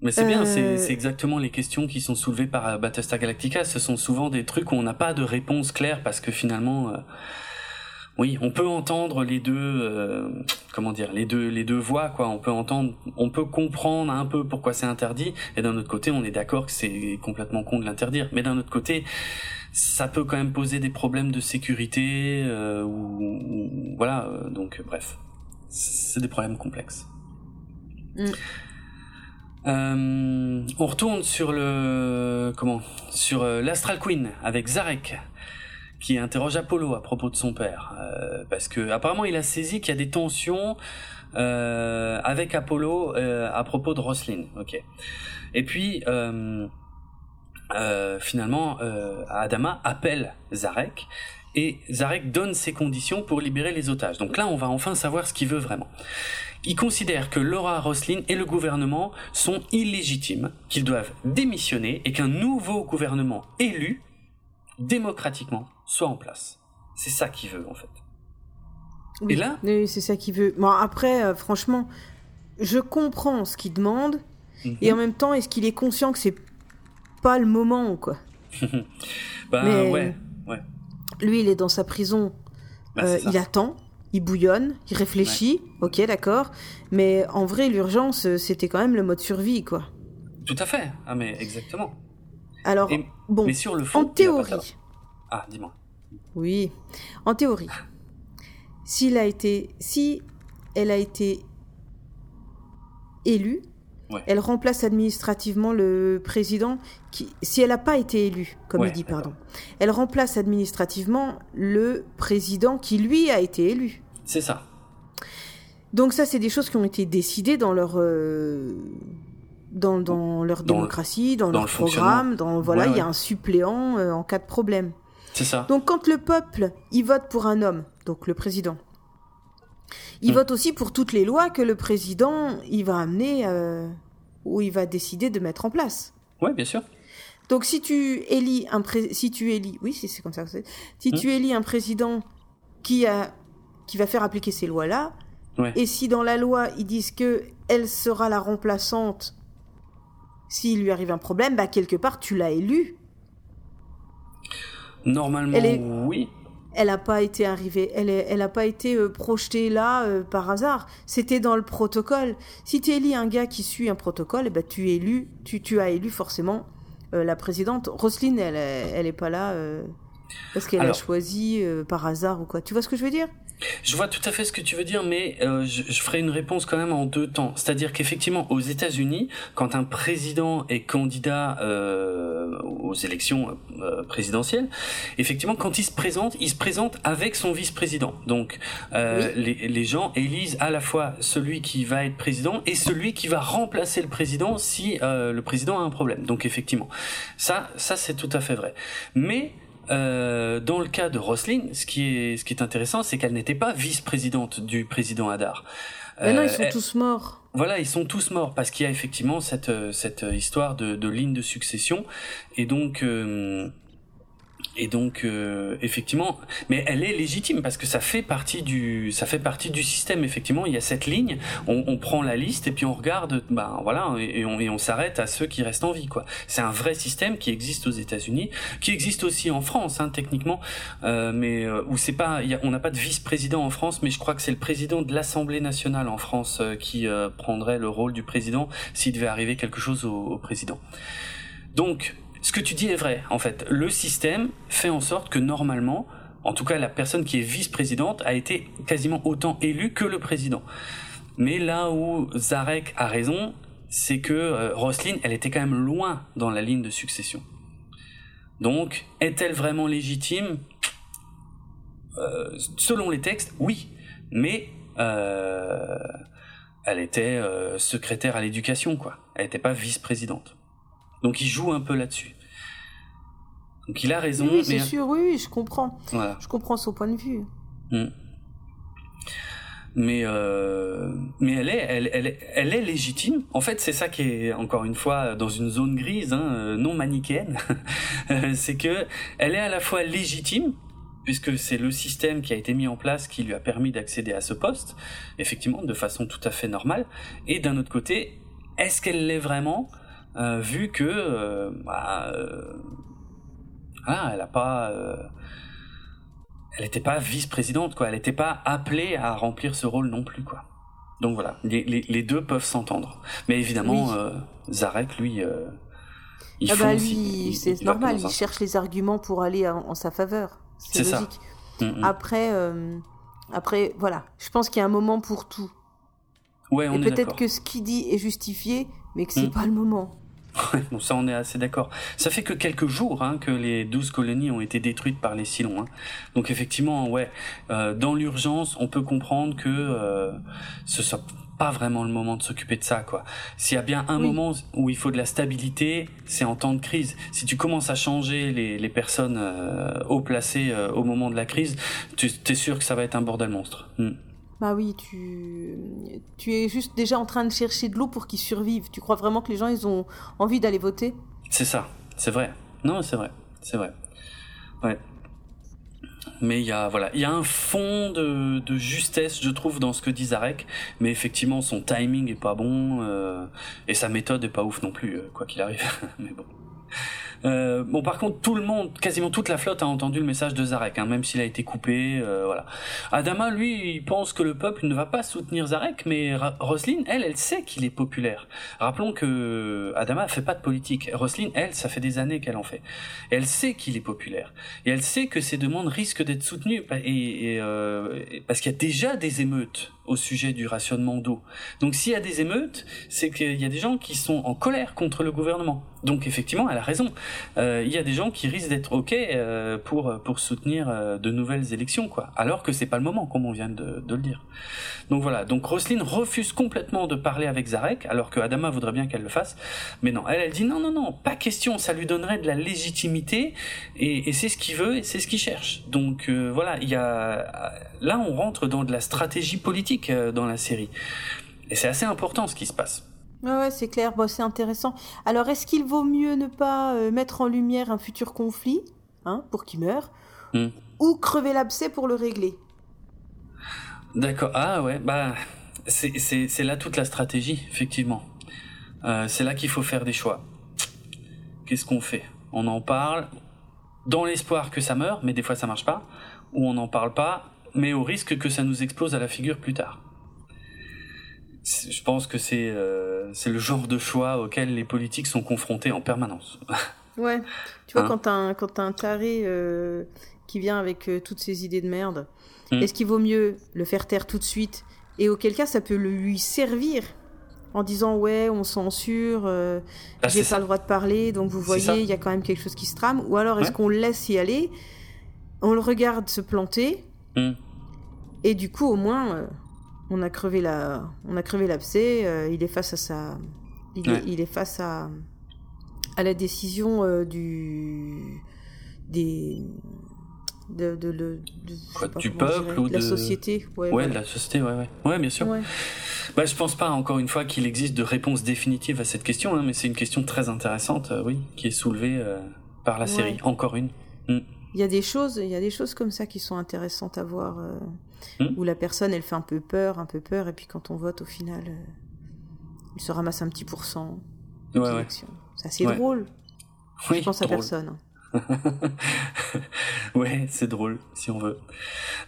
Mais c'est bien, Euh, c'est c'est exactement les questions qui sont soulevées par euh, Battlestar Galactica. Ce sont souvent des trucs où on n'a pas de réponse claire parce que finalement, euh, oui, on peut entendre les deux, euh, comment dire, les deux, les deux voix, quoi. On peut entendre, on peut comprendre un peu pourquoi c'est interdit, et d'un autre côté, on est d'accord que c'est complètement con de l'interdire. Mais d'un autre côté, ça peut quand même poser des problèmes de sécurité, euh, ou, ou- voilà. donc, bref, c'est des problèmes complexes. Mm. Euh, on retourne sur le comment sur euh, l'Astral Queen avec Zarek qui interroge Apollo à propos de son père, euh, parce que apparemment il a saisi qu'il y a des tensions euh, avec Apollo euh, à propos de Roslin. Ok. Et puis finalement, Adama appelle Zarek et Zarek donne ses conditions pour libérer les otages. Donc là, on va enfin savoir ce qu'il veut vraiment. Il considère que Laura Roslin et le gouvernement sont illégitimes, qu'ils doivent démissionner et qu'un nouveau gouvernement élu démocratiquement soit en place. C'est ça qu'il veut en fait. Oui, et là oui, c'est ça qu'il veut. Bon, après, euh, franchement, je comprends ce qu'il demande Mhm. et en même temps, est-ce qu'il est conscient que c'est pas le moment quoi? Bah Mais- ouais. Lui, il est dans sa prison, Bah, euh, il attend, il bouillonne, il réfléchit, ok, d'accord. Mais en vrai, l'urgence, euh, c'était quand même le mode survie quoi. Tout à fait. Ah mais exactement. Alors, Et- bon, mais sur le fond, en théorie. Ah, dis-moi. Oui, en théorie, s'il a été, si elle a été élue, Ouais. elle remplace administrativement le président. Qui, si elle n'a pas été élue, comme Ouais, il dit, pardon, elle remplace administrativement le président qui lui a été élu. C'est ça. Donc ça, c'est des choses qui ont été décidées dans leur euh, dans, dans leur Dans démocratie, dans, dans leur le programme, dans voilà, Ouais, il y a un suppléant euh, en cas de problème. C'est ça. Donc quand le peuple, il vote pour un homme, donc le président, il Mm. vote aussi pour toutes les lois que le président, il va amener, euh, ou il va décider de mettre en place. Ouais, bien sûr. Donc si tu élis un pré- si tu élis, oui, c'est c'est comme ça. Si Mm. tu élis un président qui a qui va faire appliquer ces lois-là, Ouais. et si dans la loi ils disent que elle sera la remplaçante s'il lui arrive un problème, bah quelque part tu l'as élue. Normalement, est- oui. Elle n'a pas été arrivée, elle est, elle a pas été euh, projetée là euh, par hasard. C'était dans le protocole. Si tu élis un gars qui suit un protocole, eh ben tu élu, tu, tu as élu forcément euh, la présidente. Roselyne, elle, est- elle est pas là euh, parce qu'elle a choisi euh, par hasard ou quoi. Tu vois ce que je veux dire? Je vois tout à fait ce que tu veux dire, mais euh, je, je ferai une réponse quand même en deux temps. C'est-à-dire qu'effectivement, aux États-Unis, quand un président est candidat euh, aux élections euh, présidentielles, effectivement, quand il se présente, il se présente avec son vice-président. Donc, euh, les, les gens élisent à la fois celui qui va être président et celui qui va remplacer le président si euh, le président a un problème. Donc, effectivement, ça, ça c'est tout à fait vrai. Mais euh, dans le cas de Roselyne, ce qui est, ce qui est intéressant, c'est qu'elle n'était pas vice-présidente du président Hadar. Maintenant, Euh, ils sont elle- tous morts. Voilà, ils sont tous morts parce qu'il y a effectivement cette, euh, cette euh, histoire de, de ligne de succession. Et donc, euh, et donc euh, effectivement, mais elle est légitime parce que ça fait partie du, ça fait partie du système. Effectivement, il y a cette ligne. On, on prend la liste et puis on regarde, ben voilà, et, on, et on s'arrête à ceux qui restent en vie. Quoi. C'est un vrai système qui existe aux États-Unis, qui existe aussi en France, hein, techniquement, euh, mais euh, où c'est pas, y a- on n'a pas de vice-président en France, mais je crois que c'est le président de l'Assemblée nationale en France euh, qui euh, prendrait le rôle du président s'il devait arriver quelque chose au, au président. Donc, ce que tu dis est vrai, en fait. Le système fait en sorte que normalement, en tout cas la personne qui est vice-présidente a été quasiment autant élue que le président. Mais là où Zarek a raison, c'est que euh, Roselyne, elle était quand même loin dans la ligne de succession. Donc, est-elle vraiment légitime? Euh, Selon les textes, oui. Mais euh, elle était secrétaire à l'éducation, quoi. Elle n'était pas vice-présidente. Donc il joue un peu là-dessus. Donc il a raison, Oui, c'est mais sûr, oui, je comprends. voilà. Je comprends son point de vue. Mm. Mais euh, mais elle est elle, elle elle est légitime. En fait, c'est ça qui est encore une fois dans une zone grise, hein, euh, non manichéenne. Euh, c'est que elle est à la fois légitime puisque c'est le système qui a été mis en place qui lui a permis d'accéder à ce poste, effectivement, de façon tout à fait normale. Et d'un autre côté, est-ce qu'elle l'est vraiment, vu que, euh, bah, euh, ah, elle a pas, elle n'était pas vice-présidente, quoi. Elle n'était pas appelée à remplir ce rôle non plus, quoi. Donc voilà, les, les, les deux peuvent s'entendre. Mais évidemment, Oui. euh, Zarek, lui, euh, il ah bah lui, c'est normal, il cherche les arguments pour aller en, en sa faveur. C'est C'est ça. logique. Mm, mm. Après, euh, après, voilà, je pense qu'il y a un moment pour tout. Ouais, on Et peut-être que ce qu'il dit est justifié, mais que c'est Mm. pas le moment. bon, ça on est assez d'accord. Ça fait que quelques jours hein, que les 12 colonies ont été détruites par les Silons. Hein. Donc effectivement, ouais, euh, dans l'urgence, on peut comprendre que euh, ce soit pas vraiment le moment de s'occuper de ça, quoi. S'il y a bien un moment où il faut de la stabilité, c'est en temps de crise. Si tu commences à changer les, les personnes euh, haut placées euh, au moment de la crise, tu es sûr que ça va être un bordel monstre. Hmm. Bah oui, tu, es juste déjà en train de chercher de l'eau pour qu'ils survivent. Tu crois vraiment que les gens, ils ont envie d'aller voter? C'est ça, c'est vrai. Non, c'est vrai, c'est vrai. Ouais. Mais il y a voilà, un fond de, de, justesse, je trouve, dans ce que dit Zarek. Mais effectivement, son timing est pas bon euh, et sa méthode est pas ouf non plus, euh, quoi qu'il arrive. mais bon. Euh, bon, par contre, tout le monde, quasiment toute la flotte a entendu le message de Zarek, hein, même s'il a été coupé. Euh, voilà. Adama, lui, il pense que le peuple ne va pas soutenir Zarek, mais Roselyne, elle, elle sait qu'il est populaire. Rappelons que Adama fait pas de politique. Roselyne, elle, ça fait des années qu'elle en fait. Elle sait qu'il est populaire. Et elle sait que ses demandes risquent d'être soutenues, et euh, parce qu'il y a déjà des émeutes au sujet du rationnement d'eau. Donc s'il y a des émeutes, c'est qu'il y a des gens qui sont en colère contre le gouvernement. Donc effectivement, elle a raison. Euh, il y a des gens qui risquent d'être ok euh, pour pour soutenir euh, de nouvelles élections, quoi. Alors que c'est pas le moment, comme on vient de, le dire. Donc voilà. Donc Roselyne refuse complètement de parler avec Zarek, alors que Adama voudrait bien qu'elle le fasse. Mais non, elle, elle dit non, non, non, pas question. Ça lui donnerait de la légitimité et, et c'est ce qu'il veut et c'est ce qu'il cherche. Donc voilà, il y a là on rentre dans de la stratégie politique euh, dans la série. Et c'est assez important ce qui se passe. Ouais, c'est clair, bon, c'est intéressant. Alors, est-ce qu'il vaut mieux ne pas euh, mettre en lumière un futur conflit, hein, pour qu'il meure, hmm. ou crever l'abcès pour le régler? D'accord. Ah ouais, bah, c'est là toute la stratégie, effectivement. Euh, c'est là qu'il faut faire des choix. Qu'est-ce qu'on fait? On en parle dans l'espoir que ça meure, mais des fois ça marche pas, ou on n'en parle pas, mais au risque que ça nous explose à la figure plus tard. Je pense que c'est euh, le genre de choix auquel les politiques sont confrontés en permanence. ouais, tu vois, hein quand t'as un, quand as un taré euh, qui vient avec euh, toutes ces idées de merde, hmm. est-ce qu'il vaut mieux le faire taire tout de suite et auquel cas ça peut lui servir en disant ouais on censure, euh, bah, j'ai pas le droit de parler donc vous voyez il y a quand même quelque chose qui se trame. Ou alors est-ce qu'on le laisse y aller, on le regarde se planter hmm. et du coup au moins on a crevé la, on a crevé l'abcès. Euh, il est face à sa, il, est, face à, à la décision euh, du, des, de, de, du peuple ou de la société. Ouais, de la société, ouais, ouais, bien sûr. Bah, je pense pas encore une fois qu'il existe de réponse définitive à cette question, hein, mais c'est une question très intéressante, euh, oui, qui est soulevée par la série. Encore une. Mm. Il y a des choses, il y a des choses comme ça qui sont intéressantes à voir. Hmm. où la personne, elle fait un peu peur, un peu peur, et puis quand on vote, au final, euh, il se ramasse un petit pourcent ouais, C'est assez drôle. Oui, je pense à personne. ouais, c'est drôle, si on veut.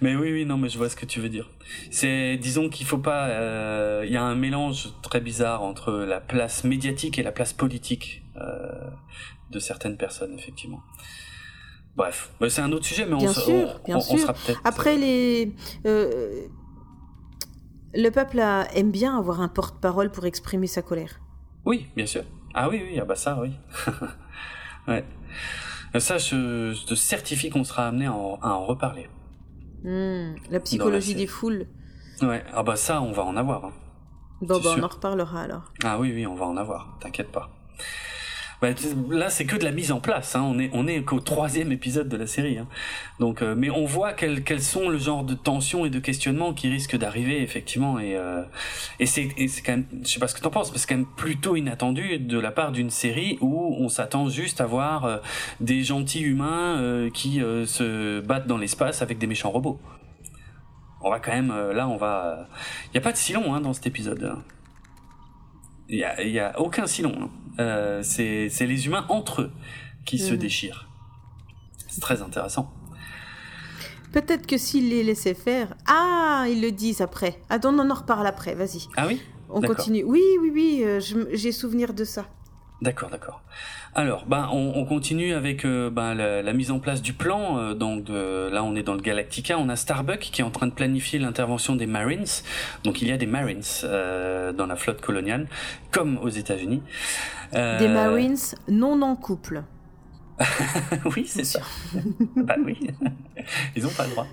Mais oui, oui, non, mais je vois ce que tu veux dire. C'est, disons qu'il faut pas, euh, il y a un mélange très bizarre entre la place médiatique et la place politique euh, de certaines personnes, effectivement. Bref, c'est un autre sujet, mais bien on, sûr, bien sûr. sera peut-être. Après, les, euh, le peuple aime bien avoir un porte-parole pour exprimer sa colère. Oui, bien sûr. Ah oui, oui, ah bah ça, oui. ouais. Ça, je, te certifie qu'on sera amené à en, reparler. Hmm, la psychologie des foules. Ouais, ah bah ça, on va en avoir. Hein. Bon, bah, on en reparlera alors. Ah oui, oui, on va en avoir, t'inquiète pas. Bah, là, c'est que de la mise en place. Hein. On est on est qu'au troisième épisode de la série. Hein. Donc, euh, mais on voit quels quels sont le genre de tensions et de questionnements qui risquent d'arriver effectivement. Et euh, et c'est quand même, je sais pas ce que t'en penses, mais c'est quand même plutôt inattendu de la part d'une série où on s'attend juste à voir euh, des gentils humains qui se battent dans l'espace avec des méchants robots. On va quand même là, on va. Il y a pas de silon hein, dans cet épisode. Il y a, y a aucun silon. Hein. Euh, c'est les humains entre eux qui se mhm. déchirent. C'est très intéressant. Peut-être que s'ils les laissaient faire. Ah, ils le disent après. Ah, on en reparle après, vas-y. Ah oui? On continue. Oui, oui, oui, euh, j'ai souvenir de ça. D'accord, d'accord. Alors, ben, on, continue avec euh, ben, la, mise en place du plan. Euh, donc là, on est dans le Galactica. On a Starbuck qui est en train de planifier l'intervention des Marines. Donc il y a des Marines euh, dans la flotte coloniale, comme aux États-Unis. Des Marines non en couple. oui, c'est sûr. bah oui, ils ont pas le droit.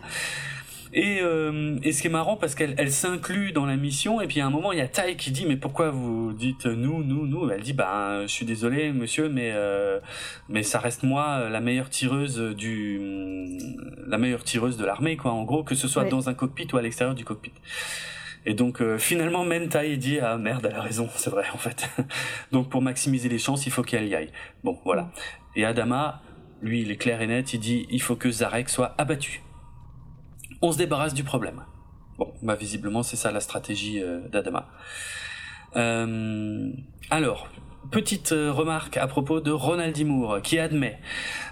Et, euh, et ce qui est marrant parce qu'elle elle, s'inclut dans la mission et puis à un moment il y a Tai qui dit mais pourquoi vous dites nous nous nous? Elle dit bah je suis désolé monsieur mais euh, mais ça reste moi la meilleure tireuse du la meilleure tireuse de l'armée quoi en gros que ce soit dans un cockpit ou à l'extérieur du cockpit. Et donc euh, finalement Mentai dit ah merde elle a raison c'est vrai en fait. donc pour maximiser les chances il faut qu'elle y aille. Bon voilà. Et Adama lui il est clair et net il dit il faut que Zarek soit abattu on se débarrasse du problème. Bon, bah visiblement c'est ça la stratégie euh, d'Adama. Euh, alors, petite euh, remarque à propos de Ronald Moore qui admet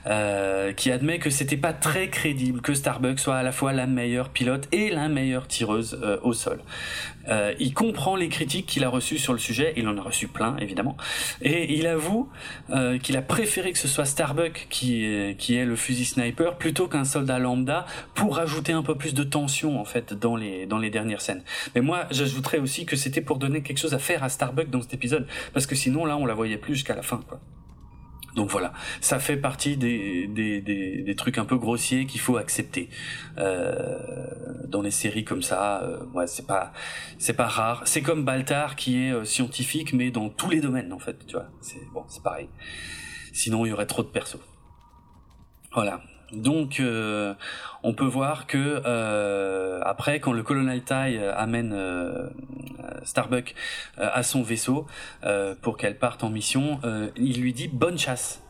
euh, qui admet que c'était pas très crédible que Starbucks soit à la fois la meilleure pilote et la meilleure tireuse euh, au sol. Euh, il comprend les critiques qu'il a reçues sur le sujet, il en a reçu plein évidemment, et il avoue qu'il a préféré que ce soit Starbuck qui qui est le fusil sniper plutôt qu'un soldat lambda pour rajouter un peu plus de tension en fait dans les dans les dernières scènes. Mais moi j'ajouterais aussi que c'était pour donner quelque chose à faire à Starbuck dans cet épisode parce que sinon là on la voyait plus jusqu'à la fin quoi. Donc voilà, ça fait partie des, des, des, des trucs un peu grossiers qu'il faut accepter euh, dans les séries comme ça. Euh, ouais, c'est pas c'est pas rare. C'est comme Baltar qui est euh, scientifique mais dans tous les domaines en fait. Tu vois, c'est bon, c'est pareil. Sinon il y aurait trop de persos. Voilà. Donc, euh, on peut voir que euh, après, quand le colonel Tai euh, amène Starbuck à son vaisseau pour qu'elle parte en mission, il lui dit bonne chasse.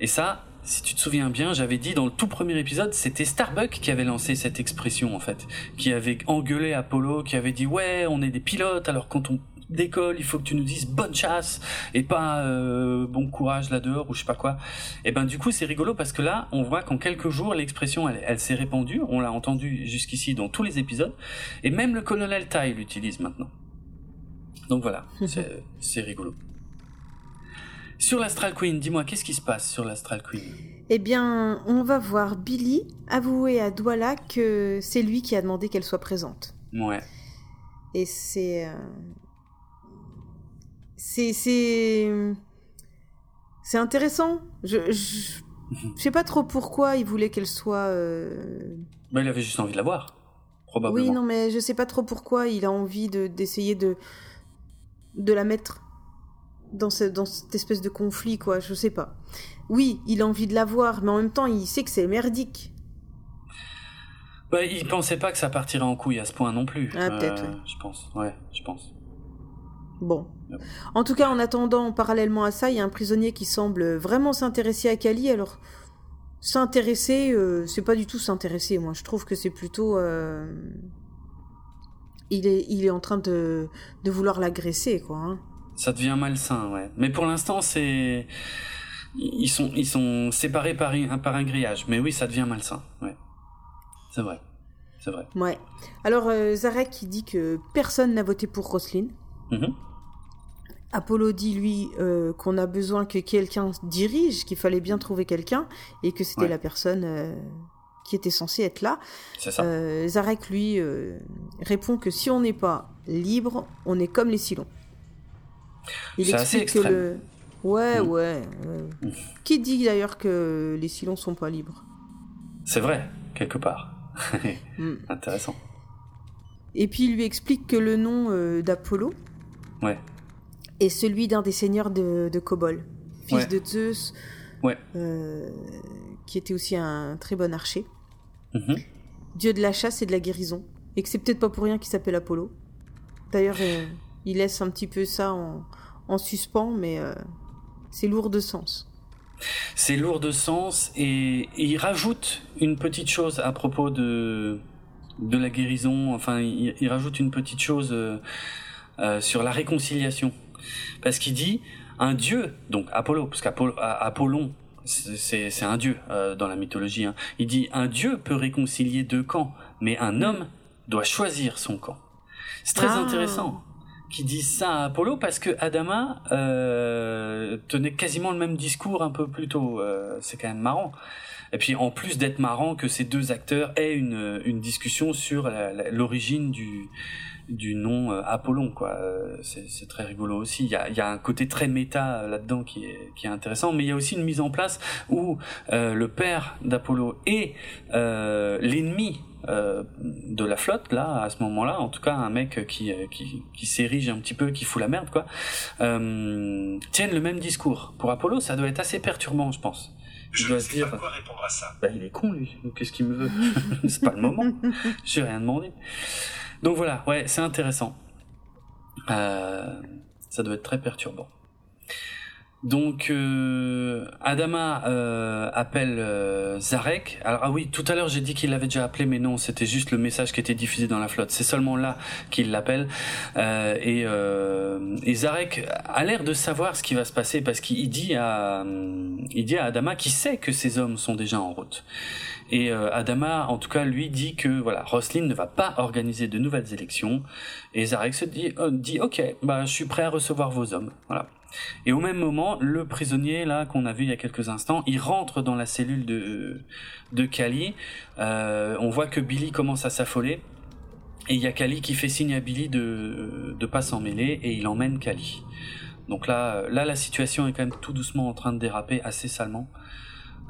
Et ça, si tu te souviens bien, j'avais dit dans le tout premier épisode, c'était Starbuck qui avait lancé cette expression en fait, qui avait engueulé Apollo, qui avait dit ouais, on est des pilotes, alors quand on d'école, il faut que tu nous dises bonne chasse et pas euh, bon courage là dehors ou je sais pas quoi. Et ben du coup c'est rigolo parce que là on voit qu'en quelques jours l'expression elle, s'est répandue, on l'a entendu jusqu'ici dans tous les épisodes et même le colonel Tai l'utilise maintenant. Donc voilà, c'est rigolo. Sur l'Astral Queen, dis-moi qu'est-ce qui se passe sur l'Astral Queen? Eh bien, on va voir Billy avouer à Douala que c'est lui qui a demandé qu'elle soit présente. Ouais. Et c'est euh, c'est c'est c'est intéressant. Je, je, sais pas trop pourquoi il voulait qu'elle soit. Euh... Bah, il avait juste envie de la voir, probablement. Oui, non, mais je sais pas trop pourquoi il a envie de d'essayer de de la mettre dans, ce, dans cette espèce de conflit, quoi. Je sais pas. Oui, il a envie de la voir, mais en même temps, il sait que c'est merdique. Bah, il pensait pas que ça partirait en couille à ce point non plus. Ah, peut-être. Euh, je pense. Ouais, je pense. Bon. En tout cas, en attendant, parallèlement à ça, il y a un prisonnier qui semble vraiment s'intéresser à Kali. Alors, s'intéresser, euh, c'est pas du tout s'intéresser. Moi, je trouve que c'est plutôt. Euh, il, est, il est en train de, de vouloir l'agresser, quoi. Hein. Ça devient malsain, ouais. Mais pour l'instant, c'est. Ils sont, ils sont séparés par, un, par un grillage. Mais oui, ça devient malsain, ouais. C'est vrai. C'est vrai. Ouais. Alors, euh, Zarek, qui dit que personne n'a voté pour Roslyn. Mhm. Apollo dit lui euh, qu'on a besoin que quelqu'un dirige, qu'il fallait bien trouver quelqu'un et que c'était la personne euh, qui était censée être là. Euh, Zarek lui répond que si on n'est pas libre, on est comme les Silons. Il explique que le ouais mm. ouais. Mm. Qui dit d'ailleurs que les Silons sont pas libres? C'est vrai quelque part. Mm. Intéressant. Et puis il lui explique que le nom d'Apollo Ouais. Et celui d'un des seigneurs de, de Kobol, fils de Zeus, ouais. Euh, qui était aussi un très bon archer. Mhm. Dieu de la chasse et de la guérison. Et que c'est peut-être pas pour rien qu'il s'appelle Apollo. D'ailleurs, euh, il laisse un petit peu ça en, en suspens, mais euh, c'est lourd de sens. C'est lourd de sens et, il rajoute une petite chose à propos de, de la guérison. Enfin, il, il rajoute une petite chose sur la réconciliation. Parce qu'il dit un dieu, donc Apollo, parce qu'Apollon, c'est un dieu euh, dans la mythologie. Hein. Il dit un dieu peut réconcilier deux camps, mais un homme doit choisir son camp. C'est très ah. intéressant qui disent ça à Apollo parce que Adama euh, tenait quasiment le même discours un peu plus tôt. Euh, c'est quand même marrant. Et puis en plus d'être marrant que ces deux acteurs aient une, une discussion sur l'origine du du nom euh, Apollon quoi. Euh, c'est très rigolo aussi. Il y a, y a un côté très méta euh, là-dedans qui est qui est intéressant mais il y a aussi une mise en place où le père d'Apollo et l'ennemi de la flotte là à ce moment-là en tout cas un mec qui qui, qui s'érige un petit peu qui fout la merde quoi tiennent le même discours. Pour Apollo ça doit être assez perturbant je pense. Je dois se dire quoi répondre à ça. bah, il est con lui. Qu'est-ce qu'il me veut? C'est pas le moment. J'ai rien demandé donc voilà, ouais, c'est intéressant. Euh, ça doit être très perturbant. Donc euh, Adama euh, appelle Zarek. Alors ah oui, tout à l'heure j'ai dit qu'il l'avait déjà appelé, mais non, c'était juste le message qui était diffusé dans la flotte. C'est seulement là qu'il l'appelle. et, et Zarek a l'air de savoir ce qui va se passer parce qu'il dit à il dit à Adama qu'il sait que ces hommes sont déjà en route. Et euh, Adama, en tout cas, lui dit que voilà, Roslin ne va pas organiser de nouvelles élections. Et Zarek se dit, euh, dit ok, bah je suis prêt à recevoir vos hommes. Voilà. Et au même moment, le prisonnier là qu'on a vu il y a quelques instants, il rentre dans la cellule de Kali. Euh, on voit que Billy commence à s'affoler. Et il y a Kali qui fait signe à Billy de de pas s'en mêler et il emmène Kali. Donc là, là, la situation est quand même tout doucement en train de déraper assez salement.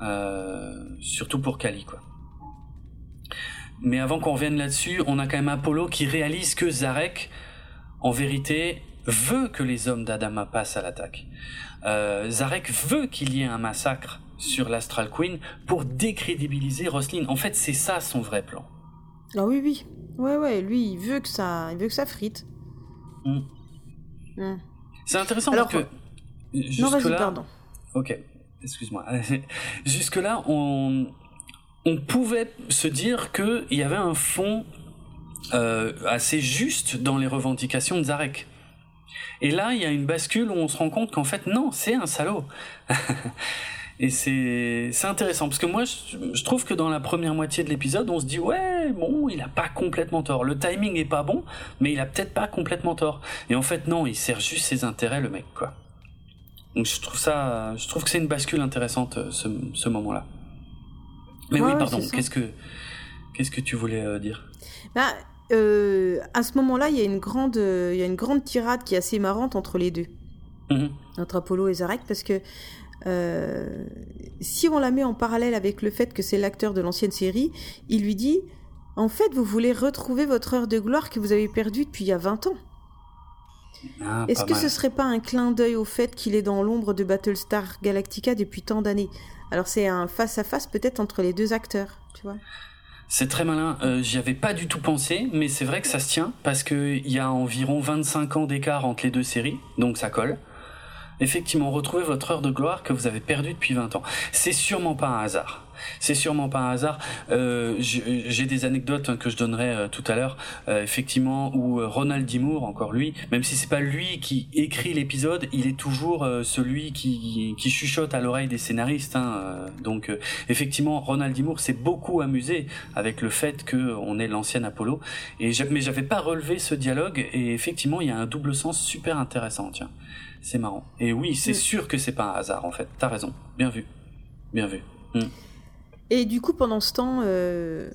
Euh, surtout pour Kali, quoi. Mais avant qu'on revienne là-dessus, on a quand même Apollo qui réalise que Zarek, en vérité, veut que les hommes d'Adama passent à l'attaque. Euh, Zarek veut qu'il y ait un massacre sur l'Astral Queen pour décrédibiliser Roslin. En fait, c'est ça son vrai plan. Ah oui, oui. Ouais, ouais, lui, il veut que ça, il veut que ça frite. Hmm. Hmm. C'est intéressant Alors, parce que... Non, vas-y, pardon. Ok excuse-moi. Jusque-là, on, on pouvait se dire qu'il y avait un fond euh, assez juste dans les revendications de Zarek. Et là, il y a une bascule où on se rend compte qu'en fait, non, c'est un salaud. Et c'est c'est intéressant parce que moi je, trouve que dans la première moitié de l'épisode on se dit ouais bon il a pas complètement tort le timing est pas bon mais il a peut-être pas complètement tort et en fait non il sert juste ses intérêts le mec quoi donc je trouve ça, je trouve que c'est une bascule intéressante euh, ce, ce moment-là. Mais oui, pardon. Qu'est-ce que, qu'est-ce que tu voulais euh, dire? Bah, euh, à ce moment-là, il y a une grande, il y a une grande tirade qui est assez marrante entre les deux, mhm. entre Apollo et Zarek, parce que si on la met en parallèle avec le fait que c'est l'acteur de l'ancienne série, il lui dit, en fait, vous voulez retrouver votre heure de gloire que vous avez perdue depuis il y a 20 ans. Ah, Est-ce que ce serait pas un clin d'œil au fait qu'il est dans l'ombre de Battlestar Galactica depuis tant d'années? Alors c'est un face à face peut-être entre les deux acteurs, tu vois c'est très malin. Euh, J'y avais pas du tout pensé, mais c'est vrai que ça se tient parce que il y a environ 25 ans d'écart entre les deux séries, donc ça colle. Effectivement, retrouvez votre heure de gloire que vous avez perdue depuis 20 ans. C'est sûrement pas un hasard. C'est sûrement pas un hasard. Euh, J'ai des anecdotes hein, que je donnerai euh, tout à l'heure, euh, effectivement, où Ronald Dimour, encore lui, même si c'est pas lui qui écrit l'épisode, il est toujours celui qui, qui, chuchote à l'oreille des scénaristes. Hein, donc, effectivement, Ronald Dimour s'est beaucoup amusé avec le fait que on est l'ancien Apollo. Et mais j'avais pas relevé ce dialogue. Et effectivement, il y a un double sens super intéressant. Tiens, c'est marrant. Et oui, c'est mm. sûr que c'est pas un hasard en fait. T'as raison. Bien vu. Bien vu. Mm. Et du coup, pendant ce temps, euh,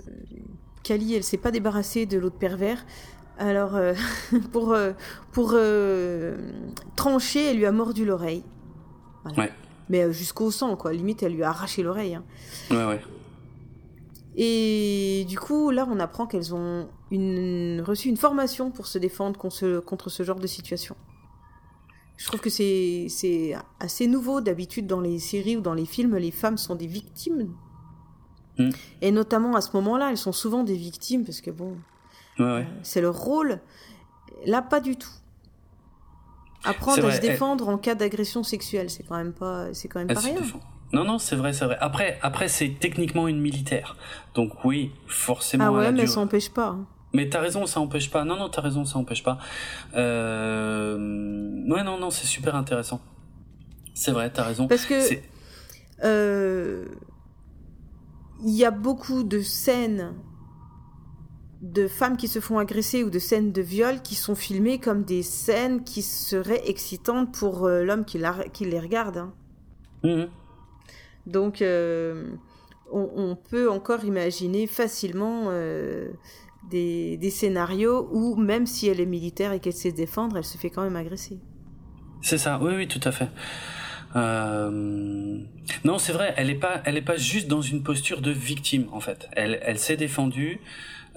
Kali, elle s'est pas débarrassée de l'autre pervers. Alors, euh, pour, euh, pour euh, trancher, elle lui a mordu l'oreille. Ouais. Mais jusqu'au sang, quoi. Limite, elle lui a arraché l'oreille. Hein. Ouais, ouais. Et du coup, là, on apprend qu'elles ont une, reçu une formation pour se défendre contre ce, contre ce genre de situation. Je trouve que c'est assez nouveau. D'habitude, dans les séries ou dans les films, les femmes sont des victimes Mm. Et notamment à ce moment-là, elles sont souvent des victimes parce que bon, euh, c'est leur rôle. Là, pas du tout. Apprendre à se défendre en cas d'agression sexuelle, c'est quand même pas, c'est quand même pas rien. Non, non, c'est vrai, c'est vrai. Après, après, c'est techniquement une militaire. Donc oui, forcément. Ah ouais, mais ça empêche pas. Hein. Mais t'as raison, ça empêche pas. Non, non, t'as raison, ça empêche pas. Euh... Ouais, non, non, c'est super intéressant. C'est vrai, t'as raison. Parce que euh, il y a beaucoup de scènes de femmes qui se font agresser ou de scènes de viol qui sont filmées comme des scènes qui seraient excitantes pour euh, l'homme qui, qui, les regarde. Hein. Mhm. Donc, euh, on, peut encore imaginer facilement euh, des, des, scénarios où, même si elle est militaire et qu'elle sait se défendre, elle se fait quand même agresser. C'est ça, oui, oui, tout à fait. Euh... Non, c'est vrai, elle est pas, elle est pas juste dans une posture de victime en fait. Elle, elle s'est défendue.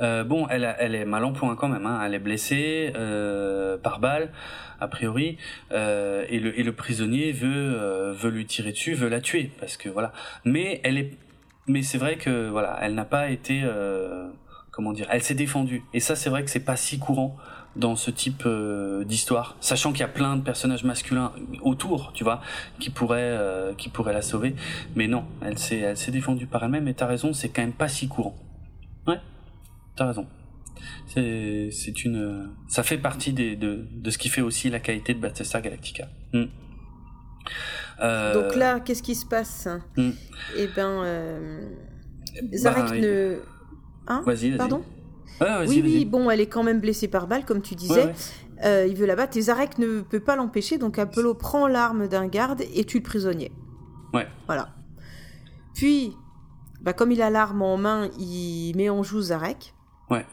Euh, bon, elle, elle est mal en point quand même. Hein. Elle est blessée euh, par balle, a priori, euh, et, le, et le prisonnier veut, euh, veut lui tirer dessus, veut la tuer, parce que voilà. Mais elle est, mais c'est vrai que voilà, elle n'a pas été, euh, comment dire, elle s'est défendue. Et ça, c'est vrai que c'est pas si courant dans ce type euh, d'histoire, sachant qu'il y a plein de personnages masculins autour, tu vois, qui pourraient euh, qui pourraient la sauver. Mais non, elle s'est elle s'est défendue par elle-même. Et t'as raison, c'est quand même pas si courant. Ouais, t'as raison. C'est c'est une ça fait partie des, de de ce qui fait aussi la qualité de Battlestar Galactica. Hmm. Euh... Donc là, qu'est-ce qui se passe? hmm. Eh ben, euh... Zarek bah, ne. Hein? Vas-y, vas Pardon? Oui, oui, bon, elle est quand même blessée par balle, comme tu disais. Euh, il veut la battre et Zarek ne peut pas l'empêcher, donc Apollo prend l'arme d'un garde et tue le prisonnier. Ouais. Voilà. Puis, bah, comme il a l'arme en main, il met en joue Zarek. Ouais.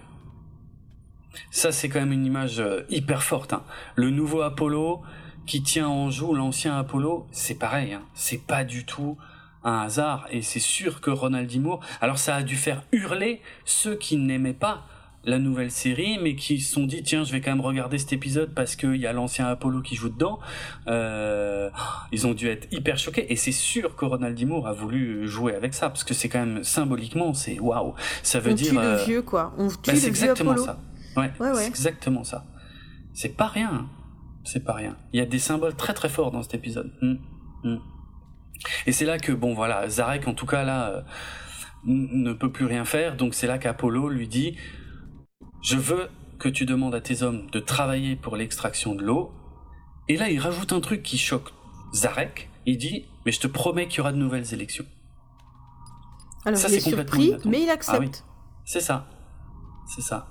Ça, c'est quand même une image euh, hyper forte. Hein. Le nouveau Apollo qui tient en joue l'ancien Apollo, c'est pareil. Hein. C'est pas du tout un hasard. Et c'est sûr que Ronald D. alors ça a dû faire hurler ceux qui n'aimaient pas la nouvelle série, mais qui se sont dit tiens, je vais quand même regarder cet épisode parce qu'il y a l'ancien Apollo qui joue dedans. Euh, ils ont dû être hyper choqués, et c'est sûr que Ronald D. a voulu jouer avec ça parce que c'est quand même symboliquement, c'est waouh, ça veut on dire. Tue le euh, vieux quoi, on tue bah, le exactement vieux ça. Ouais, ouais, c'est exactement ça. C'est pas rien, c'est pas rien. Il y a des symboles très très forts dans cet épisode. Hum, hum. Et c'est là que bon voilà, Zarek en tout cas là euh, ne peut plus rien faire, donc c'est là qu'Apollo lui dit je veux que tu demandes à tes hommes de travailler pour l'extraction de l'eau. Et là, il rajoute un truc qui choque Zarek. Il dit, mais je te promets qu'il y aura de nouvelles élections. Alors, ça, il est surpris, mais il accepte. Ah c'est ça. C'est ça.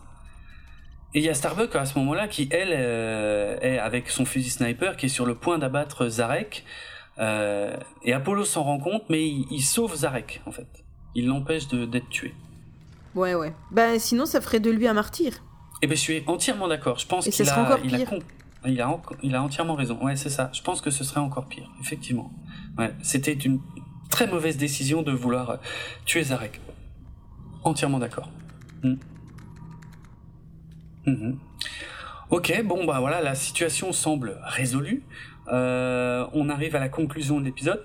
Et il y a Starbuck à ce moment-là qui, elle, euh, est avec son fusil sniper, qui est sur le point d'abattre Zarek. Euh, et Apollo s'en rend compte, mais il, il sauve Zarek, en fait. Il l'empêche d'être tué. Ouais, ouais. Bah, sinon, ça ferait de lui un martyr. Eh ben, je suis entièrement d'accord. Je pense qu'il a, il. A, il, a, il a entièrement raison. Ouais, c'est ça. Je pense que ce serait encore pire, effectivement. Ouais, c'était une très mauvaise décision de vouloir euh, tuer Zarek. Entièrement d'accord. Hmm. Mhm. Ok, bon bah voilà, la situation semble résolue. Euh, on arrive à la conclusion de l'épisode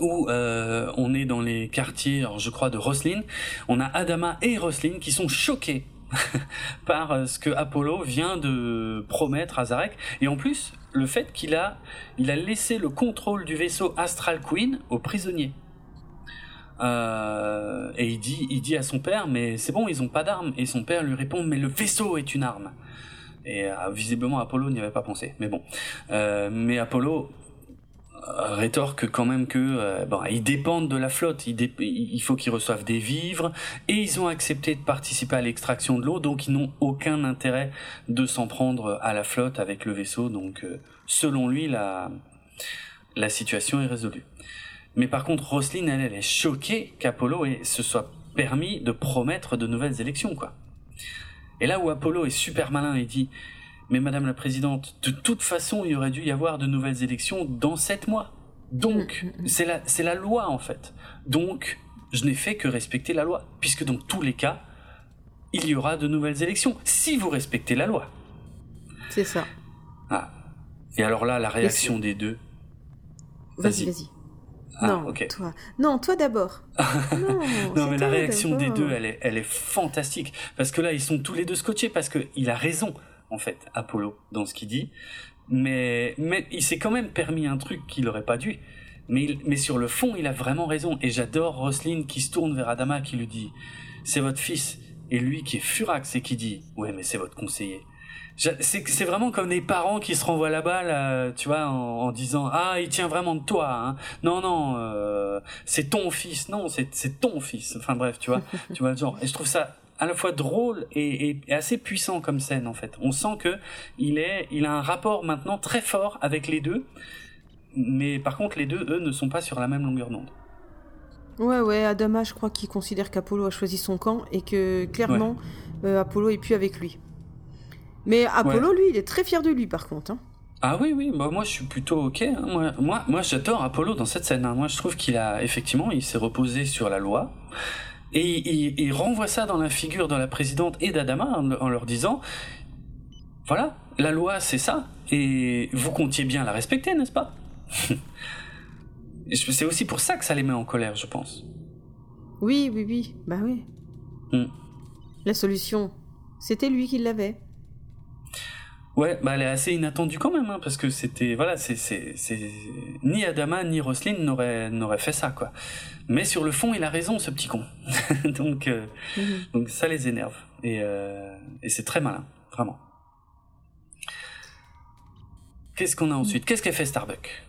où euh, on est dans les quartiers, je crois, de Roslin. On a Adama et Roslin qui sont choqués par euh, ce que Apollo vient de promettre à Zarek. Et en plus, le fait qu'il a, il a laissé le contrôle du vaisseau Astral Queen aux prisonniers. Et il dit, il dit à son père, mais c'est bon, ils ont pas d'armes. Et son père lui répond, mais le vaisseau est une arme. Et visiblement Apollo n'y avait pas pensé. Mais bon, mais Apollo rétorque quand même que euh, bon, ils dépendent de la flotte, il faut qu'ils reçoivent des vivres et ils ont accepté de participer à l'extraction de l'eau, donc ils n'ont aucun intérêt de s'en prendre à la flotte avec le vaisseau. Donc euh, selon lui, la la situation est résolue. Mais par contre, Roslyn, elle, elle est choquée qu'Apollo se soit permis de promettre de nouvelles élections, quoi. Et là où Apollo est super malin et dit mais Madame la Présidente, de toute façon, il y aurait dû y avoir de nouvelles élections dans sept mois. Donc, mm, mm, mm. c'est la, c'est la loi en fait. Donc, je n'ai fait que respecter la loi, puisque dans tous les cas, il y aura de nouvelles élections, si vous respectez la loi. C'est ça. Ah. Et alors là, la réaction des deux. Vas-y, vas-y. Ah, non, toi. Non, toi d'abord. non, non mais la réaction des deux, elle est, elle est fantastique. Parce que là, ils sont tous les deux scotchés, parce qu'il a raison en fait, Apollo, dans ce qu'il dit. Mais, mais il s'est quand même permis un truc qu'il n'aurait pas dû. Mais, mais sur le fond, il a vraiment raison. Et j'adore Roslyn qui se tourne vers Adama qui lui dit C'est votre fils. Et lui qui est furax et qui dit Ouais, mais c'est votre conseiller. C'est vraiment comme des parents qui se renvoient la balle, tu vois, en, disant ah il tient vraiment de toi. Hein. Non non, euh, c'est ton fils. Non, c'est ton fils. Enfin bref, tu vois, tu vois genre. Et je trouve ça à la fois drôle et, assez puissant comme scène en fait. On sent que il est, il a un rapport maintenant très fort avec les deux, mais par contre les deux, eux, ne sont pas sur la même longueur d'onde. Ouais, ouais, Adama, je crois qu'il considère qu'Apollo a choisi son camp et que clairement, euh, Apollo est plus avec lui. Mais Apollo, lui, il est très fier de lui par contre. Hein. Ah oui, oui, bah moi je suis plutôt ok. Hein. Moi, moi, moi j'adore Apollo dans cette scène. Hein. Moi je trouve qu'il a, effectivement, il s'est reposé sur la loi. Et il, renvoie ça dans la figure de la présidente et d'Adama en, leur disant, voilà, la loi c'est ça, et vous comptiez bien la respecter, n'est-ce pas? C'est aussi pour ça que ça les met en colère, je pense. Oui, oui, oui, bah oui. Hmm. La solution, c'était lui qui l'avait. Ouais, bah elle est assez inattendue quand même, hein, parce que c'était voilà, c'est ni Adama ni Roslin n'auraient n'auraient fait ça quoi. Mais sur le fond, il a raison, ce petit con. donc euh, mhm. donc ça les énerve et euh, et c'est très malin, vraiment. Qu'est-ce qu'on a ensuite? Qu'est-ce qu'elle fait Starbuck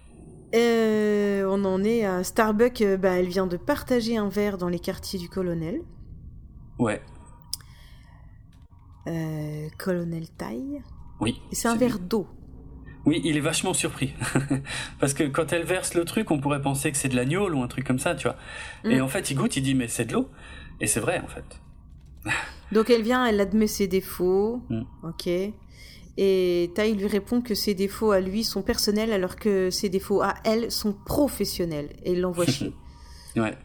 euh, On en est à Starbuck. Bah, elle vient de partager un verre dans les quartiers du colonel. Ouais. colonel Taille. Oui. c'est un verre d'eau. Oui, il est vachement surpris. Parce que quand elle verse le truc, on pourrait penser que c'est de l'agneau ou un truc comme ça, tu vois. Et mm. en fait, il goûte, il dit, mais c'est de l'eau. Et c'est vrai, en fait. Donc elle vient, elle admet ses défauts. Mm. Ok. Et Tai lui répond que ses défauts à lui sont personnels alors que ses défauts à elle sont professionnels. Et il l'envoie chier. ouais.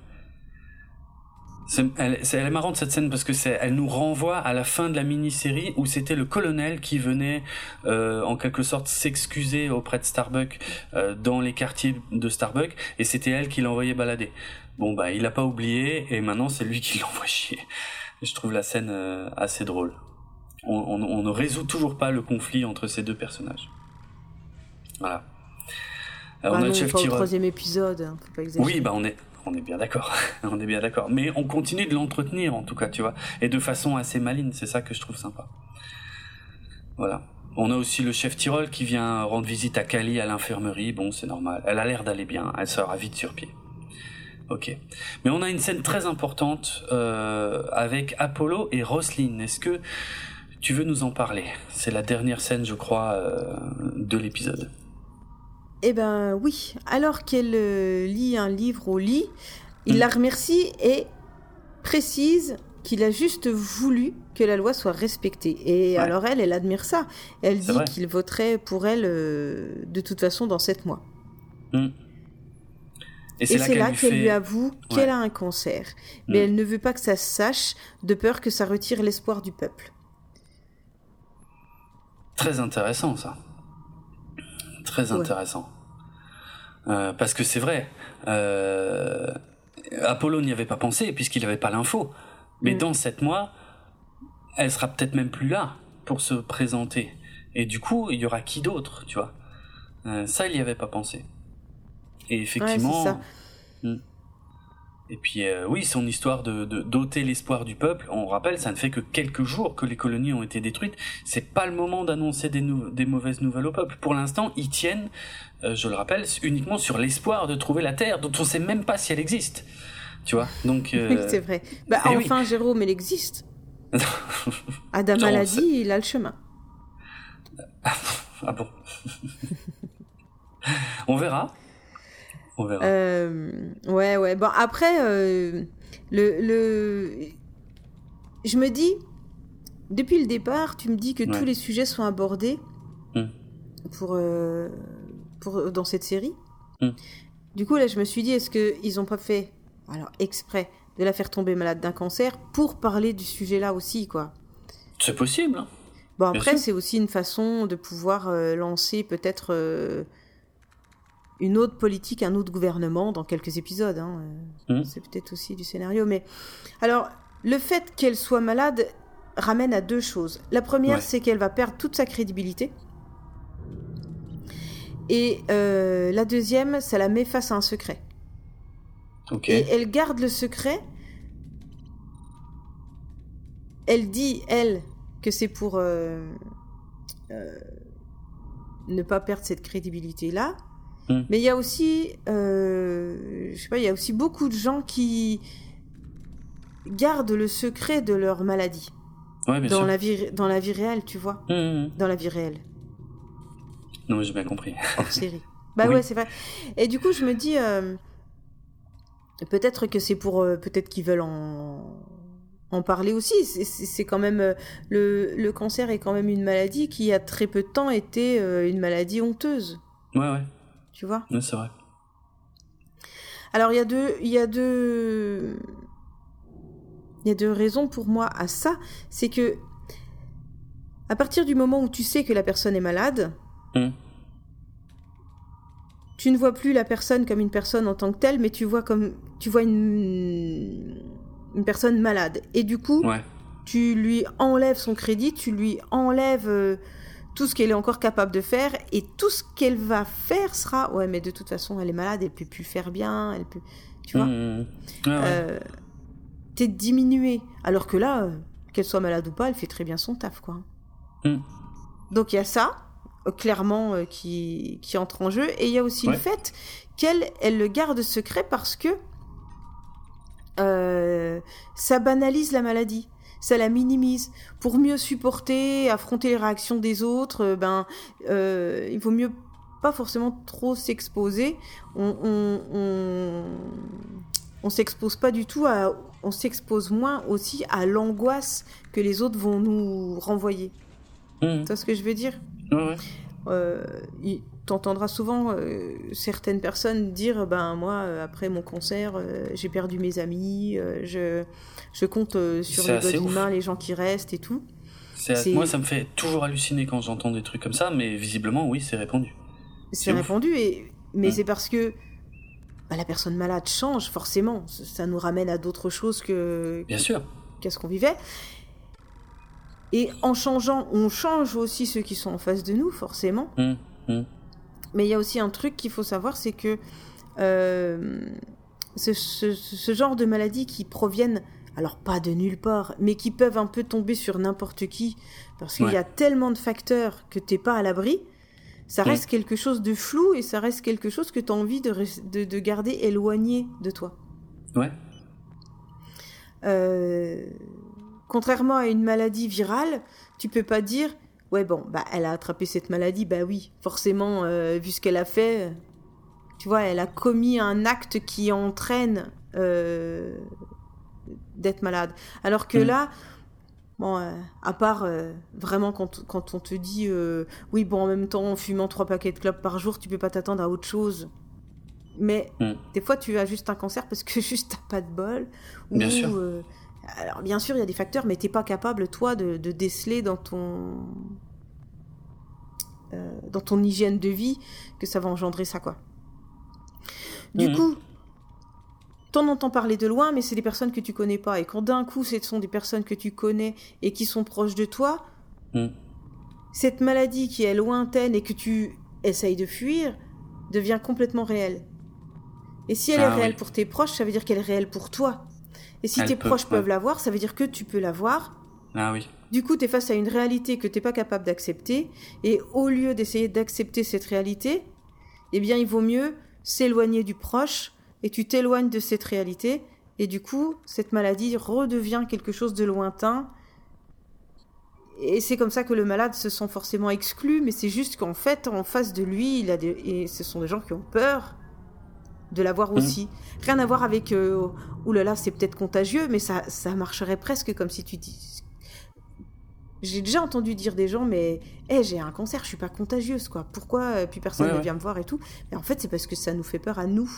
Elle, est marrante cette scène parce que c'est, elle nous renvoie à la fin de la mini-série où c'était le colonel qui venait euh, en quelque sorte s'excuser auprès de Starbuck euh, dans les quartiers de Starbuck et c'était elle qui l'envoyait balader. Bon bah il a pas oublié et maintenant c'est lui qui l'envoie chier. je trouve la scène euh, assez drôle. On, ne résout toujours pas le conflit entre ces deux personnages. Voilà. Alors, bah on a chef pas au troisième épisode, hein, faut pas Oui, bah on est, on est bien d'accord. on est bien d'accord. Mais on continue de l'entretenir, en tout cas, tu vois. Et de façon assez maligne, c'est ça que je trouve sympa. Voilà. On a aussi le chef Tyrol qui vient rendre visite à Kali à l'infirmerie. Bon, c'est normal. Elle a l'air d'aller bien. Elle sera vite sur pied. Ok. Mais on a une scène très importante euh, avec Apollo et Roslyn. Est-ce que tu veux nous en parler? C'est la dernière scène, je crois, euh, de l'épisode. Eh ben oui, alors qu'elle euh, lit un livre au lit, il la remercie et précise qu'il a juste voulu que la loi soit respectée. Et alors elle, elle admire ça. Elle dit qu'il voterait pour elle euh, de toute façon dans sept mois. Hmm. Et c'est là qu'elle lui, avoue qu'elle a un cancer. Mais hmm. elle ne veut pas que ça se sache, de peur que ça retire l'espoir du peuple. Très intéressant ça. Très intéressant. Euh, parce que c'est vrai, euh, Apollo n'y avait pas pensé puisqu'il n'avait pas l'info. Mais mm. dans sept mois, elle sera peut-être même plus là pour se présenter. Et du coup, il y aura qui d'autre, tu vois? Euh, Ça, il n'y avait pas pensé. Et effectivement... ça. Et puis euh, oui, son histoire de d'ôter l'espoir du peuple, on rappelle, ça ne fait que quelques jours que les colonies ont été détruites. C'est pas le moment d'annoncer des, des mauvaises nouvelles au peuple. Pour l'instant, ils tiennent, euh, je le rappelle, uniquement sur l'espoir de trouver la terre, dont on sait même pas si elle existe. Tu vois Donc euh, oui, c'est vrai. Bah eh enfin, Jérôme, elle existe. Adam l'a dit, il a le chemin. ah bon On verra. On verra. Euh, ouais, ouais. Bon, après, euh, le, le. Je me dis, depuis le départ, tu me dis que tous les sujets sont abordés hmm. pour, euh, pour, dans cette série. Hmm. Du coup, là, je me suis dit, est-ce qu'ils n'ont pas fait, alors exprès, de la faire tomber malade d'un cancer pour parler du sujet-là aussi, quoi? C'est possible. Hein. Bon, après, c'est aussi une façon de pouvoir lancer peut-être une autre politique, un autre gouvernement dans quelques épisodes. Hein. Mmh. C'est peut-être aussi du scénario. Mais alors, le fait qu'elle soit malade ramène à deux choses. La première, c'est qu'elle va perdre toute sa crédibilité. Et euh, la deuxième, ça la met face à un secret. Et elle garde le secret. Elle dit, elle, que c'est pour euh, euh, ne pas perdre cette crédibilité-là. Mm. Mais il y a aussi, euh, je sais pas, il y a aussi beaucoup de gens qui gardent le secret de leur maladie. Ouais, bien dans sûr. la vie dans la vie réelle, tu vois. Hum, hum. Dans la vie réelle. Non, mais j'ai bien compris. hors série. Bah Oui. ouais, c'est vrai. Et du coup, je me dis, euh, peut-être que c'est pour, euh, peut-être qu'ils veulent en, en parler aussi. C'est- quand même le, le cancer est quand même une maladie qui a très peu de temps été une maladie honteuse, Ouais, ouais, tu vois. c'est vrai. Alors il y a deux, il y a deux, il y a deux raisons pour moi à ça. C'est que à partir du moment où tu sais que la personne est malade, Hum. tu ne vois plus la personne comme une personne en tant que telle, mais tu vois comme tu vois une une personne malade. Et du coup, Ouais. tu lui enlèves son crédit, tu lui enlèves euh, tout ce qu'elle est encore capable de faire, et tout ce qu'elle va faire sera ouais, mais de toute façon, elle est malade, elle peut plus faire bien, elle peut, tu vois, hum. Ouais, ouais. euh, t'es diminué. Alors que là, euh, qu'elle soit malade ou pas, elle fait très bien son taf, quoi. Hum. Donc il y a ça, euh, clairement, euh, qui, qui entre en jeu. Et il y a aussi Ouais. le fait qu'elle, elle le garde secret parce que euh, ça banalise la maladie. Ça la minimise. Pour mieux supporter, affronter les réactions des autres, euh, ben, euh, il vaut mieux pas forcément trop s'exposer. On, on, on, on s'expose pas du tout à, on s'expose moins aussi à l'angoisse que les autres vont nous renvoyer. Hum, Tu vois ce que je veux dire? Ouais, ouais. euh, il- T'entendras souvent euh, certaines personnes dire ben moi euh, après mon concert euh, j'ai perdu mes amis euh, je je compte sur les doigts d'une main les gens qui restent et tout C'est- Moi, ça me fait toujours halluciner quand j'entends des trucs comme ça, mais visiblement, oui, c'est répandu. c'est répandu et mais Mm. c'est parce que bah, la personne malade change forcément ça nous ramène à d'autres choses que Bien sûr. qu'est-ce qu'on vivait et en changeant on change aussi ceux qui sont en face de nous forcément Hum, hum. Mais il y a aussi un truc qu'il faut savoir, c'est que euh, ce, ce- ce genre de maladies qui proviennent, alors pas de nulle part, mais qui peuvent un peu tomber sur n'importe qui, parce qu'il Ouais. y a tellement de facteurs que t'es pas à l'abri, ça reste quelque chose de flou et ça reste quelque chose que tu as envie de, res- de, de garder éloigné de toi. Ouais. Euh, contrairement à une maladie virale, tu peux pas dire ouais bon bah elle a attrapé cette maladie bah oui forcément euh, vu ce qu'elle a fait tu vois elle a commis un acte qui entraîne euh, d'être malade alors que Mm. là bon euh, à part vraiment quand, quand on te dit oui bon en même temps en fumant trois paquets de clopes par jour tu peux pas t'attendre à autre chose mais Mm. des fois tu as juste un cancer parce que juste t'as pas de bol ou Bien sûr. Alors bien sûr il y a des facteurs mais t'es pas capable toi de, de déceler dans ton euh, dans ton hygiène de vie que ça va engendrer ça quoi du Mhm. coup t'en entends parler de loin mais c'est des personnes que tu connais pas et quand d'un coup ce sont des personnes que tu connais et qui sont proches de toi Mm. cette maladie qui est lointaine et que tu essayes de fuir devient complètement réelle. Et si elle Ah est réelle oui. pour tes proches, ça veut dire qu'elle est réelle pour toi. Et si Elle tes peut, proches ouais. peuvent la voir, ça veut dire que tu peux la voir. Ah oui. Du coup, tu es face à une réalité que tu n'es pas capable d'accepter. Et au lieu d'essayer d'accepter cette réalité, eh bien, il vaut mieux s'éloigner du proche et tu t'éloignes de cette réalité. Et du coup, cette maladie redevient quelque chose de lointain. Et c'est comme ça que le malade se sent forcément exclu, mais c'est juste qu'en fait, en face de lui, il a des... et ce sont des gens qui ont peur de l'avoir aussi. Rien à voir avec euh, ouh là là, c'est peut-être contagieux, mais ça, ça marcherait presque comme si tu dis. J'ai déjà entendu dire des gens, mais hey, j'ai un cancer, je suis pas contagieuse, quoi. Pourquoi euh, puis personne Ouais, ne ouais. vient me voir et tout? Mais en fait, c'est parce que ça nous fait peur à nous.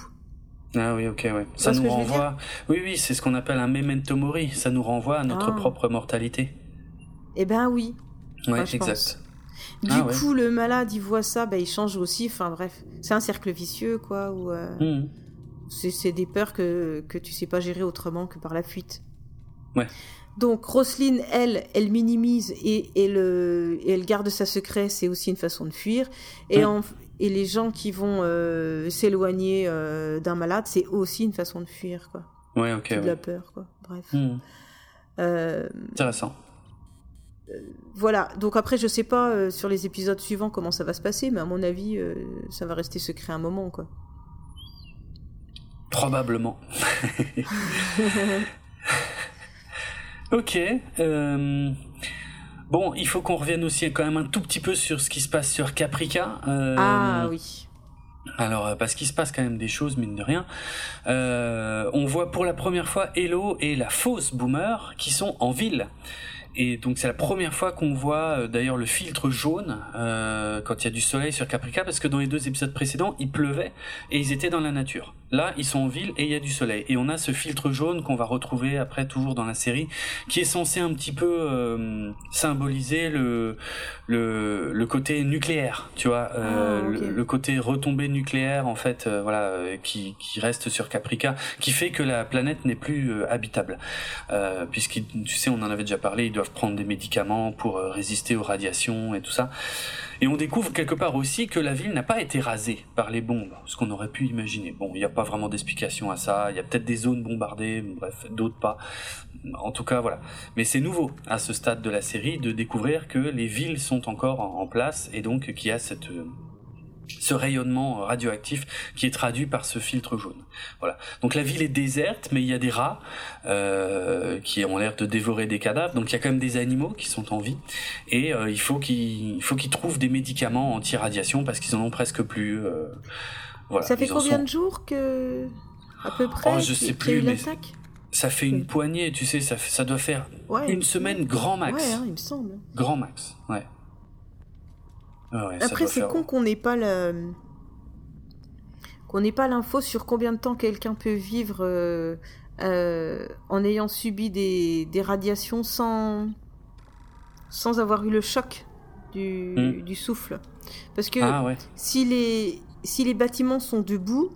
Ah oui, ok, ouais. Ça nous renvoie. Oui, oui, c'est ce qu'on appelle un memento mori. Ça nous renvoie à notre Ah. propre mortalité. Eh ben oui. Ouais, je exact. pense. Du Ah ouais. coup, le malade, il voit ça, ben, il change aussi. Enfin bref, c'est un cercle vicieux, quoi. Où euh, Mhm. c'est des peurs que, que tu sais pas gérer autrement que par la fuite. Ouais. Donc Roselyne, elle, elle minimise et, et, le, et elle garde sa secret, c'est aussi une façon de fuir. Et, Ouais. en- et les gens qui vont euh, s'éloigner euh, d'un malade, c'est aussi une façon de fuir, quoi. Ouais, ok, de la peur, quoi. Bref. Euh, Intéressant. Voilà. Donc après, je sais pas euh, sur les épisodes suivants comment ça va se passer, mais à mon avis, euh, ça va rester secret un moment, quoi. Ok. Euh, bon, il faut qu'on revienne aussi quand même un tout petit peu sur ce qui se passe sur Caprica. Ah oui. Alors, parce qu'il se passe quand même des choses, mine de rien. on voit pour la première fois Hello et la fausse Boomer qui sont en ville. Et donc c'est la première fois qu'on voit euh, d'ailleurs le filtre jaune euh, quand il y a du soleil sur Caprica, parce que dans les deux épisodes précédents, il pleuvait et ils étaient dans la nature. Là, ils sont en ville et il y a du soleil. Et on a ce filtre jaune qu'on va retrouver après toujours dans la série, qui est censé un petit peu euh, symboliser le, le, le côté nucléaire, tu vois, euh, ah, le, côté retombée nucléaire en fait, euh, voilà, euh, qui, qui reste sur Caprica, qui fait que la planète n'est plus habitable, euh, puisqu'il, tu sais, on en avait déjà parlé, ils doivent prendre des médicaments pour résister aux radiations et tout ça. Et on découvre quelque part aussi que la ville n'a pas été rasée par les bombes, ce qu'on aurait pu imaginer. Bon, il n'y a pas vraiment d'explication à ça. Il y a peut-être des zones bombardées, bref, d'autres pas. En tout cas, voilà. Mais c'est nouveau à ce stade de la série de découvrir que les villes sont encore en place et donc qu'il y a cette ce rayonnement radioactif qui est traduit par ce filtre jaune. Voilà. Donc la ville est déserte, mais il y a des rats euh, qui ont l'air de dévorer des cadavres. Donc il y a quand même des animaux qui sont en vie et euh, il faut qu'ils faut qu'ils trouvent des médicaments anti-radiation parce qu'ils en ont presque plus. Euh, voilà. Ça fait combien de jours que à peu près oh, Je sais plus, mais ça fait une poignée. Tu sais, ça ça doit faire une semaine grand max. Ouais, hein, il me semble. Grand max. Ouais. Ah Après, c'est con qu'on n'ait pas le qu'on n'ait pas l'info sur combien de temps quelqu'un peut vivre euh, euh, en ayant subi des, des, radiations sans sans avoir eu le choc du, hmm. du souffle. Parce que ah, si les si les bâtiments sont debout,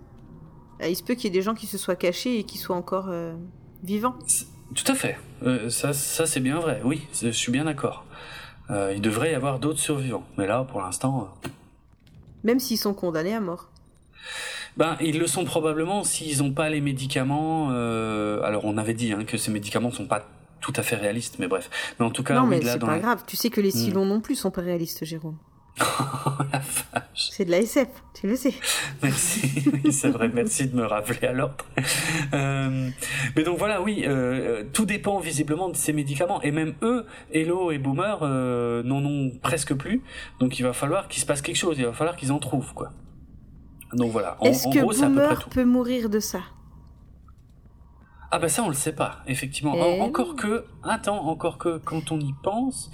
euh, il se peut qu'il y ait des gens qui se soient cachés et qui soient encore vivants. Tout à fait. ça, ça c'est bien vrai. Oui, je suis bien d'accord. Euh, il devrait y avoir d'autres survivants. Mais là, pour l'instant. Euh, Même s'ils sont condamnés à mort. Ben, ils le sont probablement s'ils n'ont pas les médicaments. Euh... Alors, on avait dit hein, que ces médicaments sont pas tout à fait réalistes, mais bref. Mais en tout cas, non, mais c'est pas grave. Tu sais que les hmm. silons non plus sont pas réalistes, Jérôme. La vache. C'est de la SF, tu le sais. Merci, c'est vrai, merci de me rappeler à l'ordre. Euh, mais donc voilà, oui, euh, tout dépend visiblement de ces médicaments. Et même eux, Hello et Boomer, euh, n'en ont presque plus. Donc il va falloir qu'il se passe quelque chose, il va falloir qu'ils en trouvent, quoi. Donc voilà, en, Est-ce que Boomer peut mourir de ça? Ah bah ça on le sait pas, effectivement. Eh encore que, attends, encore que quand on y pense,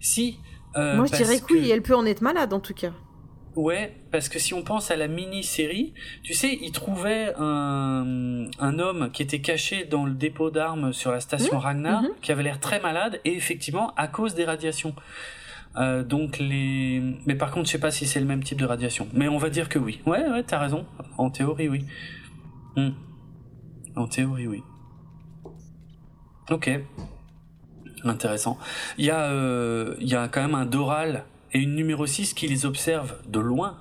si euh, Moi, je dirais que oui, elle peut en être malade en tout cas. Ouais, parce que si on pense à la mini-série, tu sais, il trouvait un, un homme qui était caché dans le dépôt d'armes sur la station mmh, Ragnar, mmh. qui avait l'air très malade, et effectivement, à cause des radiations. Euh, donc les... Mais par contre, je sais pas si c'est le même type de radiation. Mais on va dire que oui. Ouais, ouais, t'as raison. En théorie, oui. Mmh. En théorie, oui. Ok. Intéressant. Il y, a, euh, il y a quand même un Doral et une numéro 6 qui les observent de loin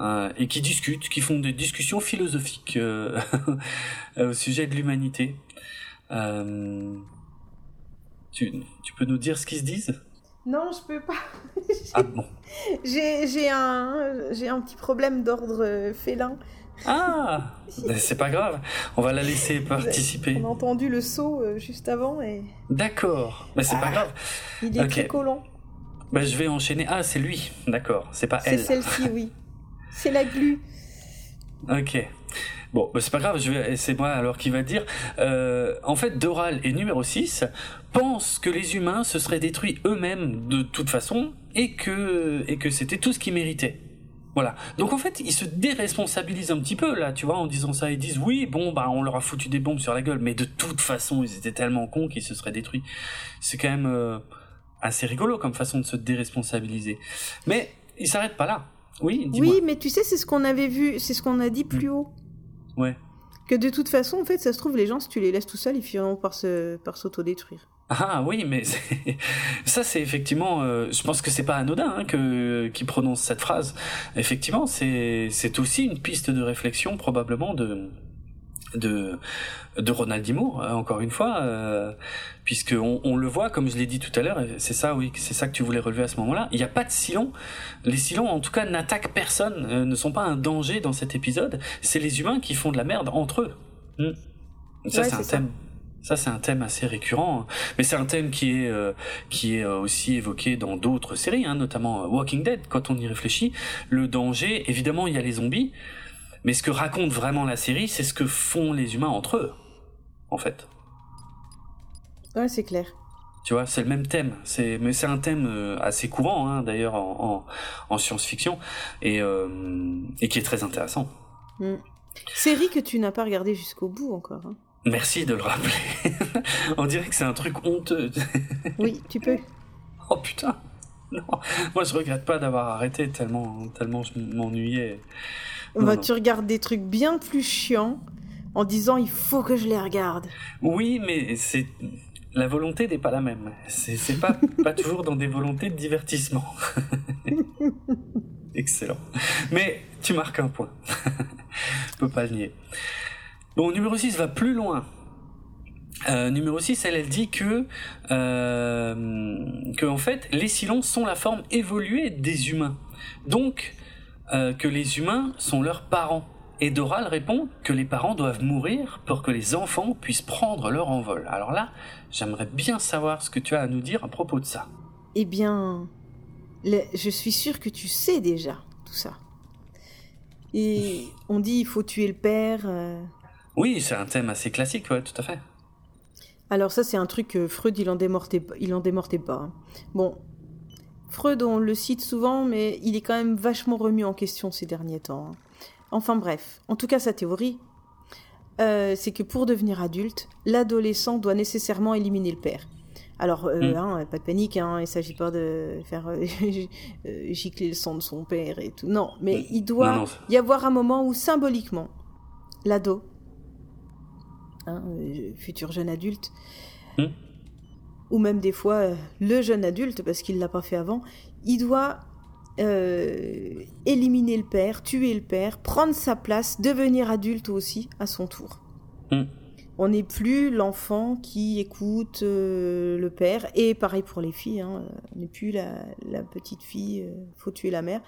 euh, et qui discutent, qui font des discussions philosophiques euh, au sujet de l'humanité. Tu, tu, peux nous dire ce qu'ils se disent? Non, je peux pas. ah bon J'ai un, un petit problème d'ordre félin. Ah C'est pas grave, on va la laisser participer. On a entendu le saut euh, juste avant et. D'accord, mais c'est pas ah. grave. Il est très collant. Bah, je vais enchaîner. Ah, c'est lui, d'accord, c'est pas elle. C'est celle-ci, oui. C'est la glu. Ok. Bon, bah, c'est pas grave, je vais, c'est moi alors qui va dire. Euh, en fait, Doral et numéro 6 pensent que les humains se seraient détruits eux-mêmes de toute façon et que, et que c'était tout ce qu'ils méritaient. Voilà. Donc en fait, ils se déresponsabilisent un petit peu là, tu vois, en disant ça. Ils disent oui, bon, bah on leur a foutu des bombes sur la gueule, mais de toute façon, ils étaient tellement cons qu'ils se seraient détruits. C'est quand même euh, assez rigolo comme façon de se déresponsabiliser. Mais ils s'arrêtent pas là. Oui. Oui, mais tu sais, c'est ce qu'on avait vu, c'est ce qu'on a dit plus haut. Ouais. Que de toute façon, en fait, ça se trouve, les gens, si tu les laisses tout seuls, ils finiront par se, par s'autodétruire. Ah oui, mais ça c'est effectivement, euh, je pense que c'est pas anodin hein, que qui prononce cette phrase. Effectivement, c'est c'est aussi une piste de réflexion probablement de de de Ronald Dimour hein, encore une fois euh, puisque on, le voit comme je l'ai dit tout à l'heure c'est ça oui c'est ça que tu voulais relever à ce moment-là il n'y a pas de Silon les Silons en tout cas n'attaquent personne euh, ne sont pas un danger dans cet épisode c'est les humains qui font de la merde entre eux hmm. ça c'est un thème Ça, c'est un thème assez récurrent, mais c'est un thème qui est euh, qui est euh, aussi évoqué dans d'autres séries, hein, notamment Walking Dead. Quand on y réfléchit, le danger, évidemment, il y a les zombies, mais ce que raconte vraiment la série, c'est ce que font les humains entre eux, en fait. Ouais, c'est clair. Tu vois, c'est le même thème. C'est, mais c'est un thème assez courant, hein, d'ailleurs, en, en, science-fiction, et, et qui est très intéressant. Mm. Série que tu n'as pas regardée jusqu'au bout encore. Hein. Merci de le rappeler. On dirait que c'est un truc honteux. oui, tu peux. Oh putain. Non. Moi, je regrette pas d'avoir arrêté tellement, tellement je m'ennuyais. Bah, tu regardes des trucs bien plus chiants en disant il faut que je les regarde. Oui, mais c'est la volonté n'est pas la même. C'est pas pas toujours dans des volontés de divertissement. Excellent. Mais tu marques un point. Je peux pas le nier. Bon, numéro 6 va plus loin. Euh, numéro 6, elle, elle dit que, euh, que en fait, les silons sont la forme évoluée des humains. Donc, euh, que les humains sont leurs parents. Et Doral répond que les parents doivent mourir pour que les enfants puissent prendre leur envol. Alors là, j'aimerais bien savoir ce que tu as à nous dire à propos de ça. Eh bien, je suis sûre que tu sais déjà tout ça. Et on dit il faut tuer le père. Oui, c'est un thème assez classique, ouais, tout à fait. Alors ça, c'est un truc que Freud, il en démortait, il en démortait pas. Hein. Bon, Freud, on le cite souvent, mais il est quand même vachement remis en question ces derniers temps. Hein. Enfin bref, en tout cas, sa théorie, euh, c'est que pour devenir adulte, l'adolescent doit nécessairement éliminer le père. Alors, euh, mm. hein, pas de panique, hein, il s'agit pas de faire euh, gicler le sang de son père et tout. Non, mais mm. il doit y avoir un moment où symboliquement, l'ado, hein, futur jeune adulte, mm. ou même des fois le jeune adulte, parce qu'il l'a pas fait avant, il doit éliminer le père, tuer le père, prendre sa place, devenir adulte aussi à son tour. On n'est plus l'enfant qui écoute euh, le père. Et pareil pour les filles hein, on n'est plus la, petite fille euh, faut tuer la mère.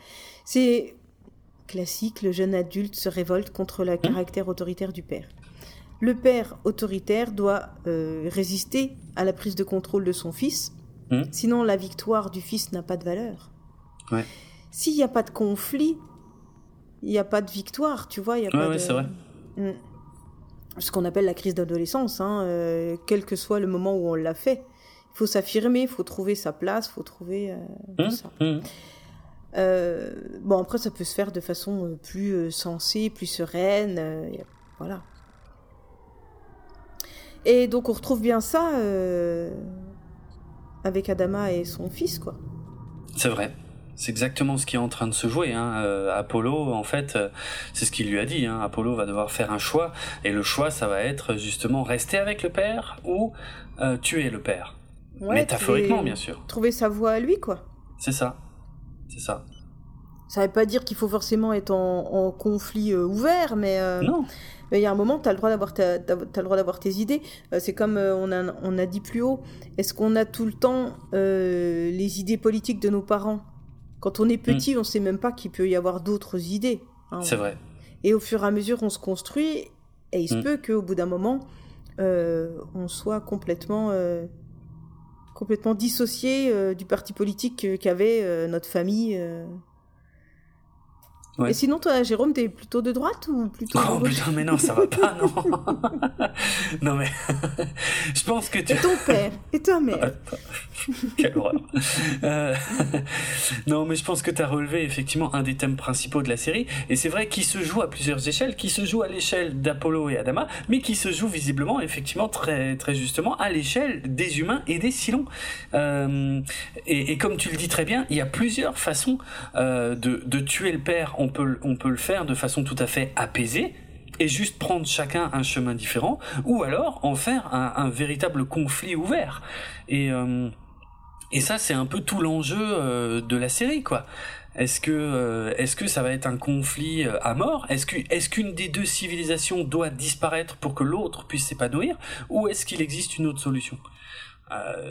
C'est classique le jeune adulte se révolte contre le caractère autoritaire du père le père autoritaire doit euh, résister à la prise de contrôle de son fils mmh. sinon la victoire du fils n'a pas de valeur s'il n'y a pas de conflit il n'y a pas de victoire tu vois y a pas c'est vrai mmh ce qu'on appelle la crise d'adolescence, hein, euh, quel que soit le moment où on l'a fait. Il faut s'affirmer, il faut trouver sa place, il faut trouver euh, mmh, ça. Euh, bon, après, ça peut se faire de façon plus sensée, plus sereine. voilà. Et donc, on retrouve bien ça avec Adama et son fils, quoi. C'est vrai. C'est exactement ce qui est en train de se jouer. Hein. Euh, Apollo, en fait, euh, c'est ce qu'il lui a dit. Hein. Apollo va devoir faire un choix, et le choix, ça va être justement rester avec le père ou euh, tuer le père. Métaphoriquement, bien sûr. Trouver sa voie à lui, quoi. C'est ça. C'est ça. Ça veut pas dire qu'il faut forcément être en, conflit ouvert, mais. non. Mais il y a un moment, tu as le droit d'avoir le droit d'avoir tes idées. c'est comme on, a, on a dit plus haut. Est-ce qu'on a tout le temps les idées politiques de nos parents? Quand on est hmm. petit, on on sait même pas qu'il peut y avoir d'autres idées. Hein. C'est vrai. Et au fur et à mesure, on se construit, et il se hmm. peut qu'au bout d'un moment, euh, on soit complètement, euh, complètement dissocié euh, du parti politique qu'avait notre famille. Et sinon, toi, Jérôme, t'es plutôt de droite ou plutôt Oh putain, mais non, ça va pas, non. non, mais je pense que tu. Et ton père Et ta mère Quelle horreur. Euh... non, mais je pense que tu as relevé effectivement un des thèmes principaux de la série. Et c'est vrai qu'il se joue à plusieurs échelles, qui se joue à l'échelle d'Apollo et Adama, mais qui se joue visiblement, effectivement, très, très justement, à l'échelle des humains et des Silons. Euh, et, et, comme tu le dis très bien, il y a plusieurs façons euh, de, de tuer le père. On peut, le faire de façon tout à fait apaisée et juste prendre chacun un chemin différent, ou alors en faire un, véritable conflit ouvert. Et, euh, et ça, c'est un peu tout l'enjeu euh, de la série, quoi. Est-ce que, euh, est-ce que ça va être un conflit à mort? Est-ce qu'une des deux civilisations doit disparaître pour que l'autre puisse s'épanouir, ou est-ce qu'il existe une autre solution?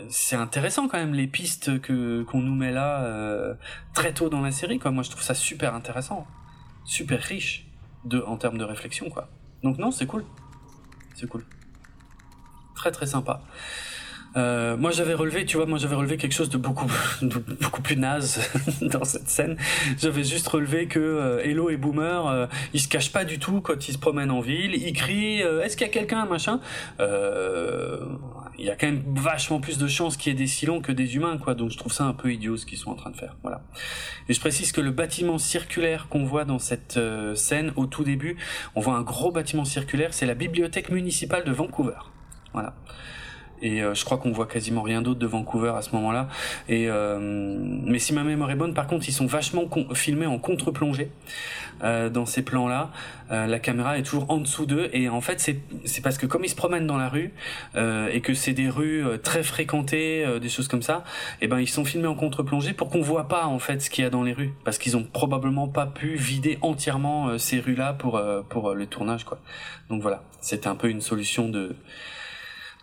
C'est intéressant quand même les pistes que qu'on nous met là très tôt dans la série. Quoi. Moi, je trouve ça super intéressant, super riche de en termes de réflexion, quoi. Donc non, c'est cool, c'est cool. très très sympa. Euh, moi j'avais relevé, tu vois, moi j'avais relevé quelque chose de beaucoup beaucoup plus naze dans cette scène. J'avais juste relevé que euh, Hello et Boomer, euh, ils se cachent pas du tout quand ils se promènent en ville. Ils crient euh, Est-ce qu'il y a quelqu'un, machin? Il y a quand même vachement plus de chances qu'il y ait des silons que des humains, quoi. Donc je trouve ça un peu idiot ce qu'ils sont en train de faire. Voilà. Et je précise que le bâtiment circulaire qu'on voit dans cette scène au tout début, on voit un gros bâtiment circulaire. C'est la bibliothèque municipale de Vancouver. Voilà et euh, je crois qu'on voit quasiment rien d'autre de Vancouver à ce moment-là. Et euh, mais si ma mémoire est bonne, par contre, ils sont vachement filmés en contre-plongée euh, dans ces plans-là. La caméra est toujours en dessous d'eux et en fait c'est c'est parce que comme ils se promènent dans la rue et que c'est des rues très fréquentées, des choses comme ça, et eh ben ils sont filmés en contre-plongée pour qu'on voit pas en fait ce qu'il y a dans les rues parce qu'ils ont probablement pas pu vider entièrement ces rues-là pour pour le tournage quoi. Donc voilà, c'était un peu une solution de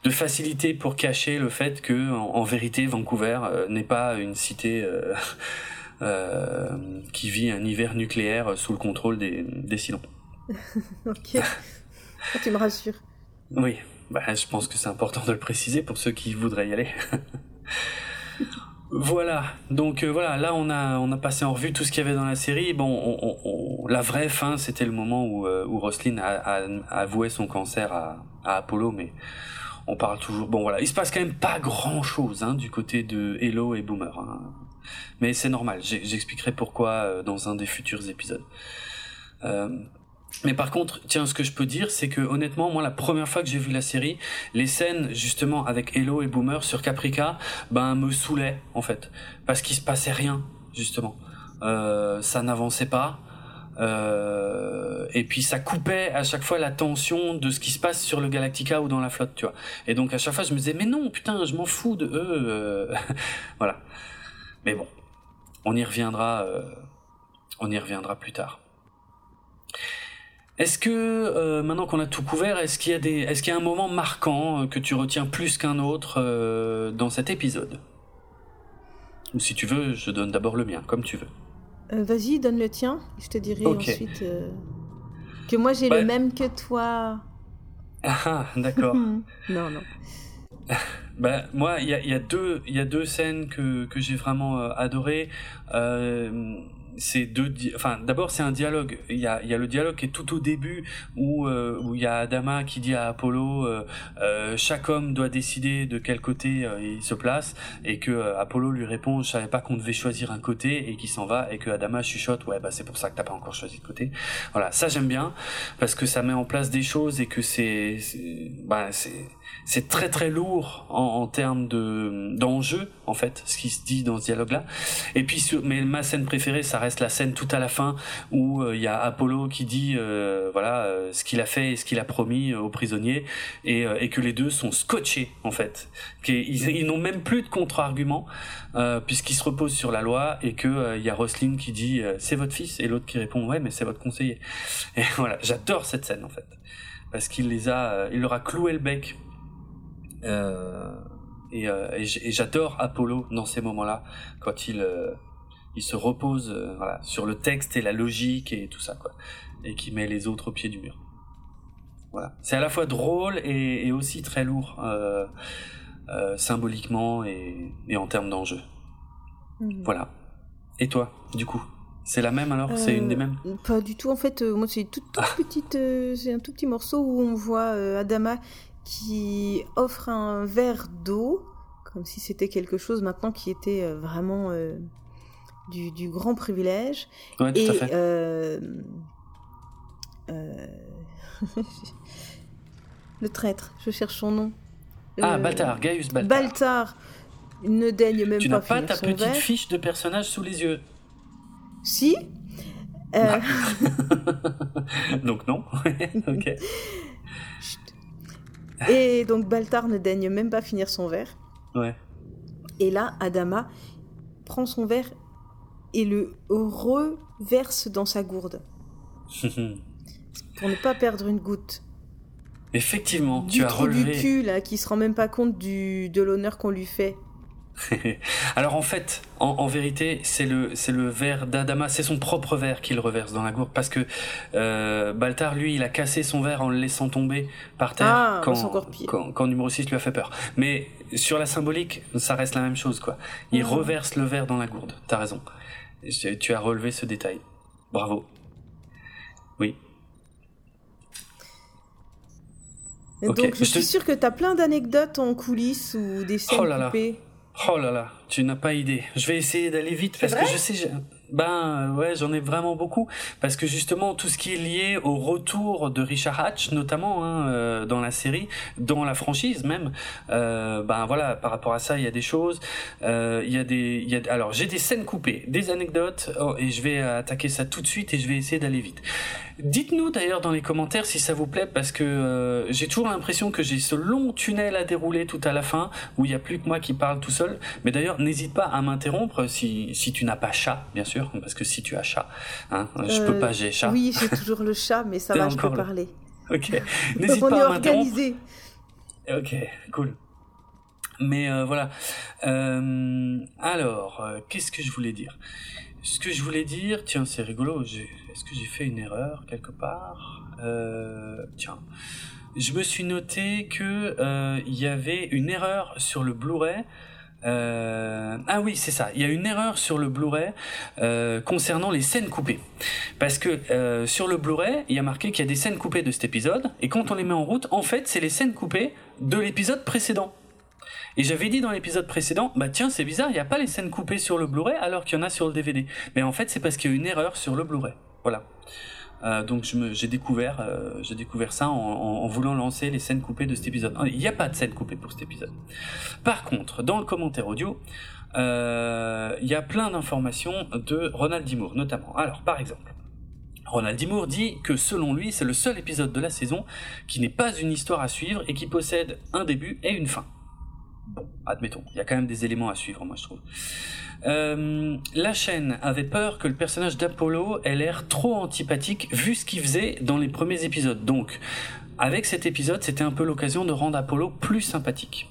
de facilité pour cacher le fait que en, vérité Vancouver euh, n'est pas une cité euh, euh, qui vit un hiver nucléaire sous le contrôle des, des Silons. ok, tu me rassures. Oui, bah, je pense que c'est important de le préciser pour ceux qui voudraient y aller. Voilà, donc voilà, là on a on a passé en revue tout ce qu'il y avait dans la série. Bon, on, la vraie fin, c'était le moment où où Roslyn a, a, avoué son cancer à, à Apollo, mais on parle toujours. Bon voilà, il se passe quand même pas grand chose hein, du côté de Hello et Boomer. Hein. Mais c'est normal, j'expliquerai pourquoi euh, dans un des futurs épisodes. Euh, mais par contre, tiens, ce que je peux dire, c'est que honnêtement, moi, la première fois que j'ai vu la série, les scènes justement avec Hello et Boomer sur Caprica, ben me saoulaient en fait, parce qu'il se passait rien justement. Euh, ça n'avançait pas. Euh, et puis ça coupait à chaque fois la tension de ce qui se passe sur le Galactica ou dans la flotte, tu vois. Et donc à chaque fois je me disais mais non putain je m'en fous de eux, euh. voilà. Mais bon, on y reviendra, euh, on y reviendra plus tard. Est-ce que maintenant qu'on a tout couvert, est-ce qu'il y est-ce qu'il y a un moment marquant que tu retiens plus qu'un autre dans cet épisode? Ou si tu veux, je donne d'abord le mien, comme tu veux. Euh, vas-y, donne le tien. Je te dirai ensuite euh, que moi j'ai le même que toi. Ah, d'accord. non, non. Bah, moi, il y a, y, a deux, y a deux scènes que, que j'ai vraiment euh, adorées c'est deux enfin d'abord c'est un dialogue. Il y a il y a le dialogue qui est tout au début où euh, où il y a Adama qui dit à Apollo euh, euh, chaque homme doit décider de quel côté il se place et que Apollo lui répond je savais pas qu'on devait choisir un côté et qui s'en va et que Adama chuchote ouais bah c'est pour ça que t'as pas encore choisi de côté. Voilà ça j'aime bien parce que ça met en place des choses et que c'est bah c'est c'est très très lourd en, en termes de d'enjeu en fait ce qui se dit dans ce dialogue là et puis mais ma scène préférée ça reste la scène tout à la fin où euh, il y a Apollo qui dit euh, voilà euh, ce qu'il a fait et ce qu'il a promis aux prisonniers et, et que les deux sont scotchés en fait. Qu'ils ils, n'ont même plus de contre-argument puisqu'ils se reposent sur la loi et que il y a Roslyn qui dit c'est votre fils et l'autre qui répond ouais mais c'est votre conseiller et voilà j'adore cette scène en fait parce qu'il les a il leur a cloué le bec euh, et, euh, et j'adore Apollo dans ces moments-là, quand il, euh, il se repose voilà, sur le texte et la logique et tout ça, quoi, et qui met les autres au pied du mur. Voilà. C'est à la fois drôle et, et aussi très lourd, euh, euh, symboliquement et, et, en termes d'enjeu. Mmh. Voilà. Et toi, du coup c'est la même alors? C'est une des mêmes? Pas du tout. En fait, moi, c'est toute, toute ah. petite. c'est un tout petit morceau où on voit Adama qui offre un verre d'eau, comme si c'était quelque chose maintenant qui était euh, vraiment euh, du, du, grand privilège. Ouais, tout et à fait. Euh, le traître, je cherche son nom. Ah, Baltar, Gaius Baltar. Baltar ne daigne même tu pas Tu n'as pas ta petite verre. fiche de personnage sous les yeux Si. Euh... Donc non. ok. Et donc Baltar ne daigne même pas finir son verre. Ouais. Et là, Adama prend son verre et le reverse dans sa gourde. pour ne pas perdre une goutte. Effectivement, du tu as relevé. du cul, là, qui se rend même pas compte du, de l'honneur qu'on lui fait. Alors en fait, en, vérité, c'est le c'est le verre d'Adama, c'est son propre verre qu'il reverse dans la gourde parce que euh, Baltar lui, il a cassé son verre en le laissant tomber par terre ah, quand, quand, quand numéro 6 lui a fait peur. Mais sur la symbolique, ça reste la même chose quoi. Il reverse le verre dans la gourde. T'as raison. Tu as relevé ce détail. Bravo. Oui. Donc je, suis sûr que tu as plein d'anecdotes en coulisses ou des scènes oh coupées. Oh là là, tu n'as pas idée. Je vais essayer d'aller vite parce que je sais. Ben ouais, j'en ai vraiment beaucoup parce que justement tout ce qui est lié au retour de Richard Hatch, notamment hein, euh, dans la série, dans la franchise même. Euh, ben voilà, par rapport à ça, il y a des choses. Euh, il y a des, y alors j'ai des scènes coupées, des anecdotes oh, et je vais attaquer ça tout de suite et je vais essayer d'aller vite. Dites-nous d'ailleurs dans les commentaires si ça vous plaît parce que j'ai toujours l'impression que j'ai ce long tunnel à dérouler tout à la fin où il n'y a plus que moi qui parle tout seul. Mais d'ailleurs, n'hésite pas à m'interrompre si, si tu n'as pas chat, bien sûr, parce que si tu as chat, hein, je peux pas, j'ai chat. Oui, j'ai toujours le chat, mais ça va, je peux parler. Ok, n'hésite pas à m'interrompre. Ok, cool. Mais euh, voilà. Euh, alors, qu'est-ce que je voulais dire? Ce que je voulais dire, tiens, c'est rigolo. Est-ce que j'ai fait une erreur quelque part? Euh, Tiens, je me suis noté que euh, il y avait une erreur sur le Blu-ray. Euh, ah oui, c'est ça. Il y a une erreur sur le Blu-ray concernant les scènes coupées. Parce que sur le Blu-ray, il y a marqué qu'il y a des scènes coupées de cet épisode, et quand on les met en route, en fait, c'est les scènes coupées de l'épisode précédent. Et j'avais dit dans l'épisode précédent, bah tiens, c'est bizarre, il n'y a pas les scènes coupées sur le Blu-ray alors qu'il y en a sur le DVD. Mais en fait, c'est parce qu'il y a une erreur sur le Blu-ray. Voilà. Euh, donc j'ai découvert, euh, découvert ça en, voulant lancer les scènes coupées de cet épisode. Il n'y a pas de scène coupée pour cet épisode. Par contre, dans le commentaire audio, euh, il y a plein d'informations de Ronald Dimour, notamment. Alors, par exemple, Ronald Dimour dit que selon lui, c'est le seul épisode de la saison qui n'est pas une histoire à suivre et qui possède un début et une fin. Bon, admettons, il y a quand même des éléments à suivre, moi je trouve. Euh, la chaîne avait peur que le personnage d'Apollo ait l'air trop antipathique vu ce qu'il faisait dans les premiers épisodes. Donc, avec cet épisode, c'était un peu l'occasion de rendre Apollo plus sympathique.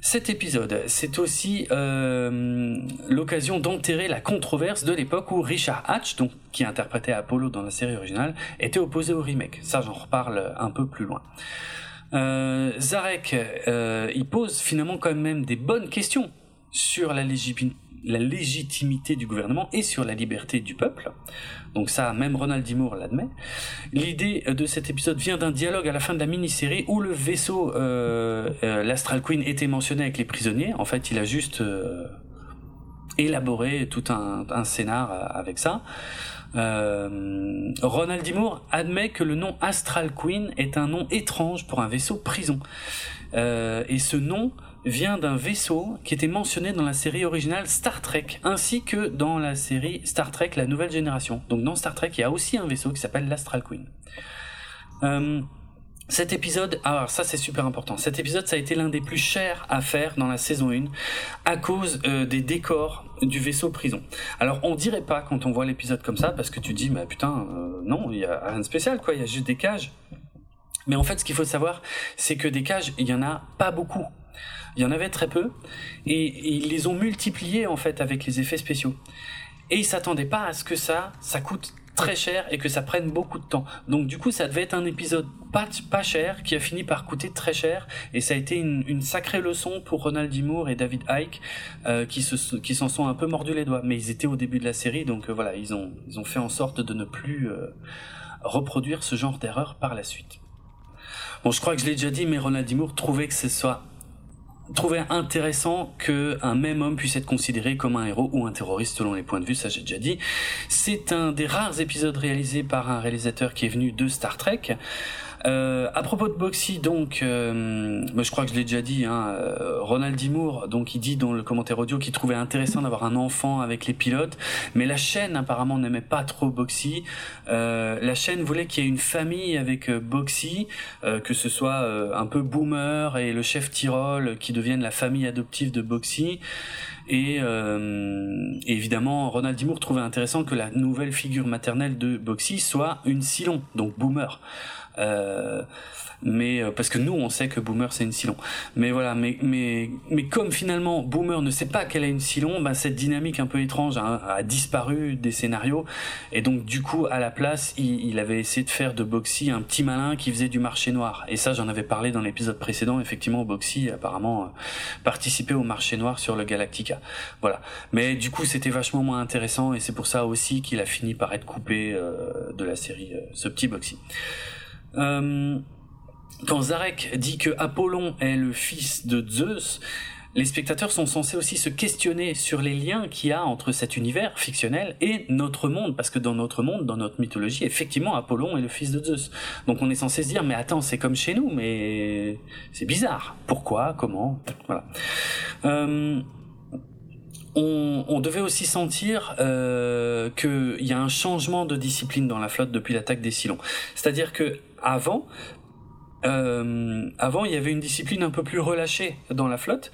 Cet épisode, c'est aussi euh, l'occasion d'enterrer la controverse de l'époque où Richard Hatch, qui interprétait Apollo dans la série originale, était opposé au remake. Ça, j'en reparle un peu plus loin. Euh, Zarek, euh, il pose finalement quand même des bonnes questions sur la, légitimité du gouvernement et sur la liberté du peuple. Donc ça, même Ronald Dimour l'admet. L'idée de cet épisode vient d'un dialogue à la fin de la mini-série où le vaisseau, euh, l'Astral Queen, était mentionné avec les prisonniers. En fait, il a juste élaboré tout un, scénar avec ça. Ronald Dimour admet que le nom Astral Queen est un nom étrange pour un vaisseau prison. et ce nom vient d'un vaisseau qui était mentionné dans la série originale Star Trek, ainsi que dans la série Star Trek La Nouvelle Génération. Donc dans Star Trek, il y a aussi un vaisseau qui s'appelle l'Astral Queen. Euh, cet épisode, alors ça c'est super important, cet épisode ça a été l'un des plus chers à faire dans la saison 1 à cause euh, des décors du vaisseau prison. Alors on dirait pas quand on voit l'épisode comme ça parce que tu dis mais putain euh, non il y a rien de spécial quoi, il y a juste des cages. Mais en fait ce qu'il faut savoir c'est que des cages il y en a pas beaucoup il y en avait très peu, et, ils les ont multipliés en fait avec les effets spéciaux. Et ils s'attendaient pas à ce que ça, ça coûte très cher et que ça prenne beaucoup de temps. Donc du coup, ça devait être un épisode pas, pas cher qui a fini par coûter très cher et ça a été une, sacrée leçon pour Ronald Dimour et David Icke euh, qui se qui s'en sont un peu mordus les doigts. Mais ils étaient au début de la série, donc euh, voilà, ils ont ils ont fait en sorte de ne plus euh, reproduire ce genre d'erreur par la suite. Bon, je crois que je l'ai déjà dit, mais Ronald Dimour trouvait que ce soit trouver intéressant que un même homme puisse être considéré comme un héros ou un terroriste selon les points de vue, ça j'ai déjà dit. C'est un des rares épisodes réalisés par un réalisateur qui est venu de Star Trek. Euh, à propos de Boxy, donc, euh, je crois que je l'ai déjà dit, hein, euh, Ronald Dimour, donc il dit dans le commentaire audio qu'il trouvait intéressant d'avoir un enfant avec les pilotes, mais la chaîne apparemment n'aimait pas trop Boxy. Euh, la chaîne voulait qu'il y ait une famille avec euh, Boxy, que ce soit un peu Boomer et le chef Tyrol qui deviennent la famille adoptive de Boxy. Et évidemment, Ronald Dimour trouvait intéressant que la nouvelle figure maternelle de Boxy soit une Silon, donc Boomer. Euh, mais euh, parce que nous on sait que Boomer c'est une Silon. Mais voilà, mais mais mais comme finalement Boomer ne sait pas qu'elle est une Silon, bah, cette dynamique un peu étrange a, disparu des scénarios et donc du coup à la place il, il, avait essayé de faire de Boxy un petit malin qui faisait du marché noir. Et ça j'en avais parlé dans l'épisode précédent. Effectivement Boxy apparemment euh, participait au marché noir sur le Galactica. Voilà. Mais du coup c'était vachement moins intéressant et c'est pour ça aussi qu'il a fini par être coupé euh, de la série, euh, ce petit Boxy. Euh, quand Zarek dit que Apollon est le fils de Zeus, les spectateurs sont censés aussi se questionner sur les liens qu'il y a entre cet univers fictionnel et notre monde, parce que dans notre monde, dans notre mythologie, effectivement, Apollon est le fils de Zeus. Donc on est censé se dire, mais attends, c'est comme chez nous, mais c'est bizarre. Pourquoi? Comment? Voilà. Euh, on, on, devait aussi sentir euh, qu'il y a un changement de discipline dans la flotte depuis l'attaque des Silons. C'est-à-dire que avant, euh, avant, il y avait une discipline un peu plus relâchée dans la flotte.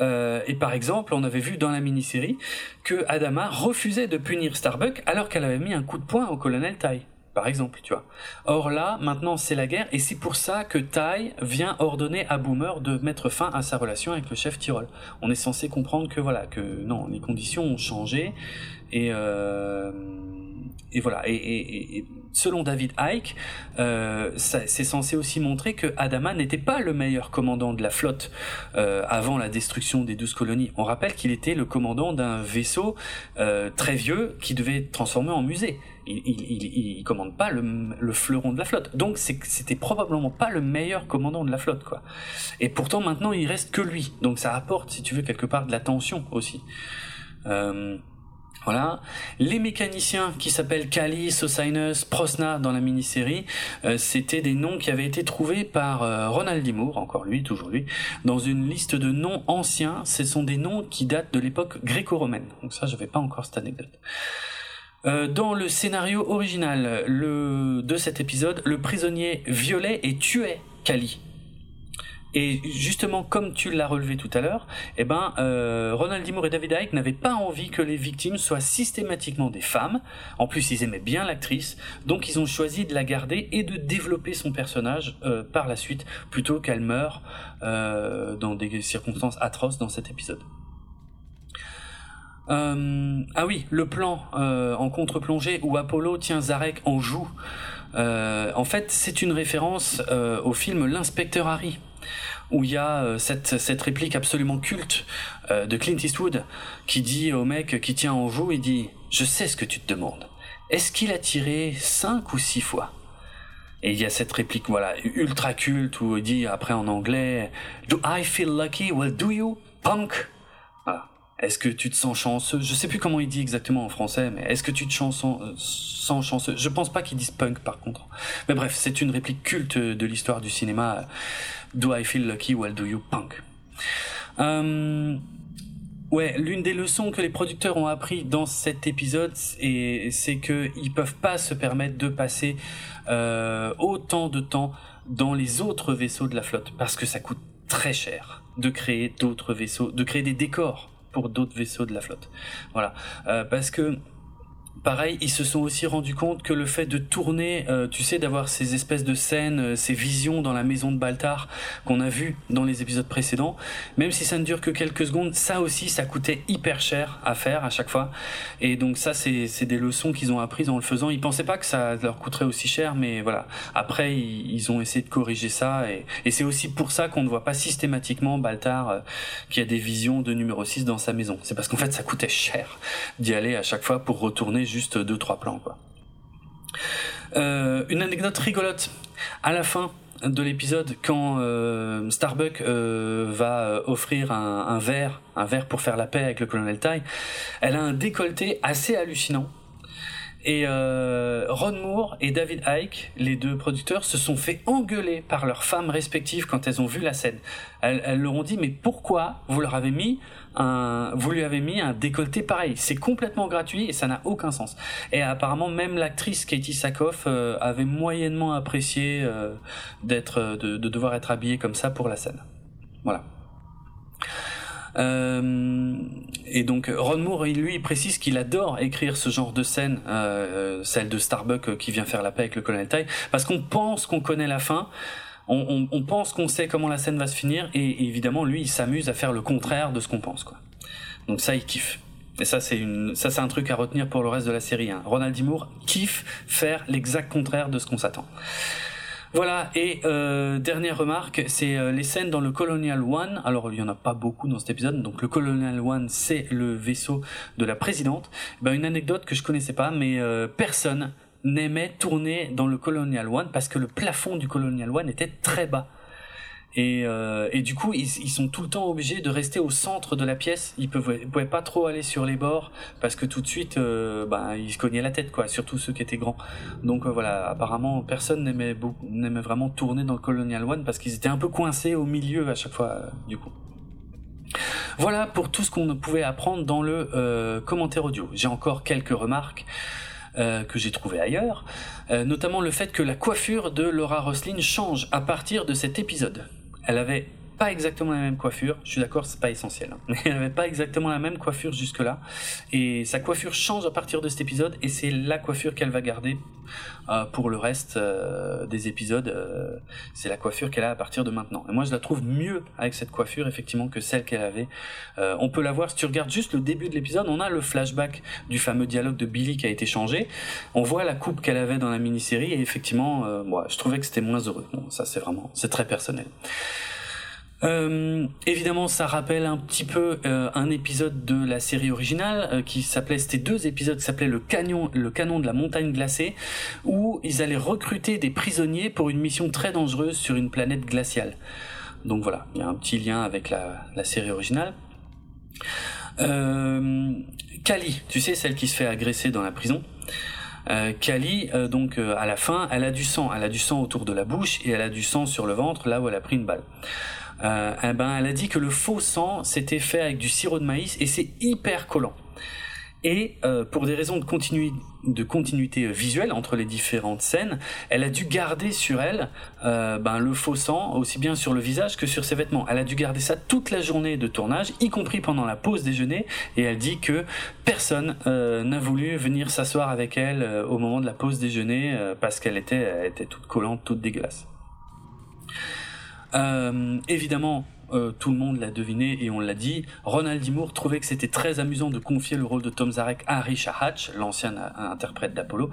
Euh, et par exemple, on avait vu dans la mini-série que Adama refusait de punir Starbuck alors qu'elle avait mis un coup de poing au colonel Tai. Par exemple, tu vois. Or là, maintenant, c'est la guerre, et c'est pour ça que Tai vient ordonner à Boomer de mettre fin à sa relation avec le chef Tyrol. On est censé comprendre que voilà, que non, les conditions ont changé, et euh, et voilà. Et, selon David Icke, euh, c'est censé aussi montrer que Adama n'était pas le meilleur commandant de la flotte euh, avant la destruction des douze colonies. On rappelle qu'il était le commandant d'un vaisseau euh, très vieux qui devait être transformé en musée. Il, il, commande pas le, le, fleuron de la flotte. Donc c'était probablement pas le meilleur commandant de la flotte, quoi. Et pourtant maintenant il reste que lui. Donc ça apporte, si tu veux, quelque part de la tension aussi. Euh, voilà. Les mécaniciens qui s'appellent Kali, Sosinus, Prosna dans la mini-série, euh, c'était des noms qui avaient été trouvés par euh, Ronald D. Moore, encore lui, toujours lui, dans une liste de noms anciens. Ce sont des noms qui datent de l'époque gréco-romaine. Donc ça, j'avais pas encore cette anecdote. Euh, dans le scénario original de cet épisode, le prisonnier violait et tuait Kali, et justement, comme tu l'as relevé tout à l'heure, eh ben, euh, Ronald D. Moore et David Icke n'avaient pas envie que les victimes soient systématiquement des femmes. En plus, ils aimaient bien l'actrice, donc ils ont choisi de la garder et de développer son personnage euh, par la suite, plutôt qu'elle meure dans des circonstances atroces dans cet épisode. Euh, ah oui, le plan euh, en contre-plongée où Apollo tient Zarek en joue. Euh, en fait, c'est une référence au film L'inspecteur Harry où il y a cette, cette réplique absolument culte de Clint Eastwood qui dit au mec qui tient en joue, il dit « Je sais ce que tu te demandes. Est-ce qu'il a tiré cinq ou six fois ?» Et il y a cette réplique, voilà, ultra culte où il dit après en anglais « Do I feel lucky? Well, do you, punk? ». Est-ce que tu te sens chanceux? Je sais plus comment il dit exactement en français, mais est-ce que tu te sens, sens chanceux? Je pense pas qu'ils disent punk par contre. Mais bref, c'est une réplique culte de l'histoire du cinéma. Do I feel lucky? Well, do you punk? Euh, ouais, l'une des leçons que les producteurs ont appris dans cet épisode, c'est que ils peuvent pas se permettre de passer euh, autant de temps dans les autres vaisseaux de la flotte parce que ça coûte très cher de créer d'autres vaisseaux, de créer des décors d'autres vaisseaux de la flotte. Voilà, euh, parce que pareil, ils se sont aussi rendus compte que le fait de tourner, euh, tu sais, d'avoir ces espèces de scènes, euh, ces visions dans la maison de Baltar qu'on a vu dans les épisodes précédents, même si ça ne dure que quelques secondes, ça aussi, ça coûtait hyper cher à faire à chaque fois. Et donc ça, c'est des leçons qu'ils ont apprises en le faisant. Ils pensaient pas que ça leur coûterait aussi cher, mais voilà. Après, ils, ont essayé de corriger ça, et, et c'est aussi pour ça qu'on ne voit pas systématiquement Baltar euh, qui a des visions de numéro 6 dans sa maison. C'est parce qu'en fait, ça coûtait cher d'y aller à chaque fois pour retourner juste deux trois plans quoi. Euh, une anecdote rigolote à la fin de l'épisode quand euh, Starbuck euh, va offrir un, verre un verre pour faire la paix avec le colonel Tai elle a un décolleté assez hallucinant et euh, Ron Moore et David Icke, les deux producteurs, se sont fait engueuler par leurs femmes respectives quand elles ont vu la scène. Elles, elles leur ont dit mais pourquoi vous leur avez mis un, vous lui avez mis un décolleté pareil? C'est complètement gratuit et ça n'a aucun sens. Et apparemment même l'actrice Katie Sackhoff euh, avait moyennement apprécié euh, d'être, de, de devoir être habillée comme ça pour la scène. Voilà. Euh, et donc Ron Moore, lui, précise qu'il adore écrire ce genre de scène, euh, celle de Starbuck qui vient faire la paix avec le colonel Ty, parce qu'on pense qu'on connaît la fin. On, on, pense qu'on sait comment la scène va se finir et évidemment lui il s'amuse à faire le contraire de ce qu'on pense quoi. Donc ça il kiffe. Et ça c'est une ça c'est un truc à retenir pour le reste de la série. Hein. Ronald D. Moore kiffe faire l'exact contraire de ce qu'on s'attend. Voilà, et euh, dernière remarque, c'est euh, les scènes dans le Colonial One. Alors, il y en a pas beaucoup dans cet épisode. Donc, le Colonial One, c'est le vaisseau de la présidente. Ben, une anecdote que je connaissais pas, mais euh, personne n'aimait tourner dans le Colonial One parce que le plafond du Colonial One était très bas. Et, euh, et du coup, ils, ils, sont tout le temps obligés de rester au centre de la pièce. Ils pouvaient, pouvaient pas trop aller sur les bords parce que tout de suite, euh, bah, ils se cognaient la tête, quoi. Surtout ceux qui étaient grands. Donc euh, voilà, apparemment, personne n'aimait n'aimait vraiment tourner dans le Colonial One parce qu'ils étaient un peu coincés au milieu à chaque fois, euh, du coup. Voilà pour tout ce qu'on pouvait apprendre dans le euh, commentaire audio. J'ai encore quelques remarques. Euh, que j'ai trouvé ailleurs, euh, notamment le fait que la coiffure de Laura Roslin change à partir de cet épisode. Elle avait pas exactement la même coiffure. Je suis d'accord, c'est pas essentiel. Hein. Elle avait pas exactement la même coiffure jusque-là. Et sa coiffure change à partir de cet épisode et c'est la coiffure qu'elle va garder euh, pour le reste euh, des épisodes. Euh, c'est la coiffure qu'elle a à partir de maintenant. Et moi, je la trouve mieux avec cette coiffure, effectivement, que celle qu'elle avait. Euh, on peut la voir, si tu regardes juste le début de l'épisode, on a le flashback du fameux dialogue de Billy qui a été changé. On voit la coupe qu'elle avait dans la mini-série et effectivement, euh, moi, je trouvais que c'était moins heureux. Bon, ça, c'est vraiment, c'est très personnel. Euh, évidemment, ça rappelle un petit peu euh, un épisode de la série originale euh, qui s'appelait, c'était deux épisodes qui s'appelaient le canon, le canon de la montagne glacée, où ils allaient recruter des prisonniers pour une mission très dangereuse sur une planète glaciale. Donc voilà, il y a un petit lien avec la, la série originale. Euh, Kali, tu sais, celle qui se fait agresser dans la prison. Euh, Kali, euh, donc euh, à la fin, elle a du sang, elle a du sang autour de la bouche et elle a du sang sur le ventre, là où elle a pris une balle. Euh, eh ben, elle a dit que le faux sang s'était fait avec du sirop de maïs et c'est hyper collant. Et euh, pour des raisons de, continu de continuité visuelle entre les différentes scènes, elle a dû garder sur elle euh, ben, le faux sang, aussi bien sur le visage que sur ses vêtements. Elle a dû garder ça toute la journée de tournage, y compris pendant la pause déjeuner, et elle dit que personne euh, n'a voulu venir s'asseoir avec elle euh, au moment de la pause déjeuner euh, parce qu'elle était, était toute collante, toute dégueulasse. Euh, évidemment, euh, tout le monde l'a deviné et on l'a dit. Ronald D. Trouvait que c'était très amusant de confier le rôle de Tom Zarek à Richard Hatch, l'ancien interprète d'Apollo,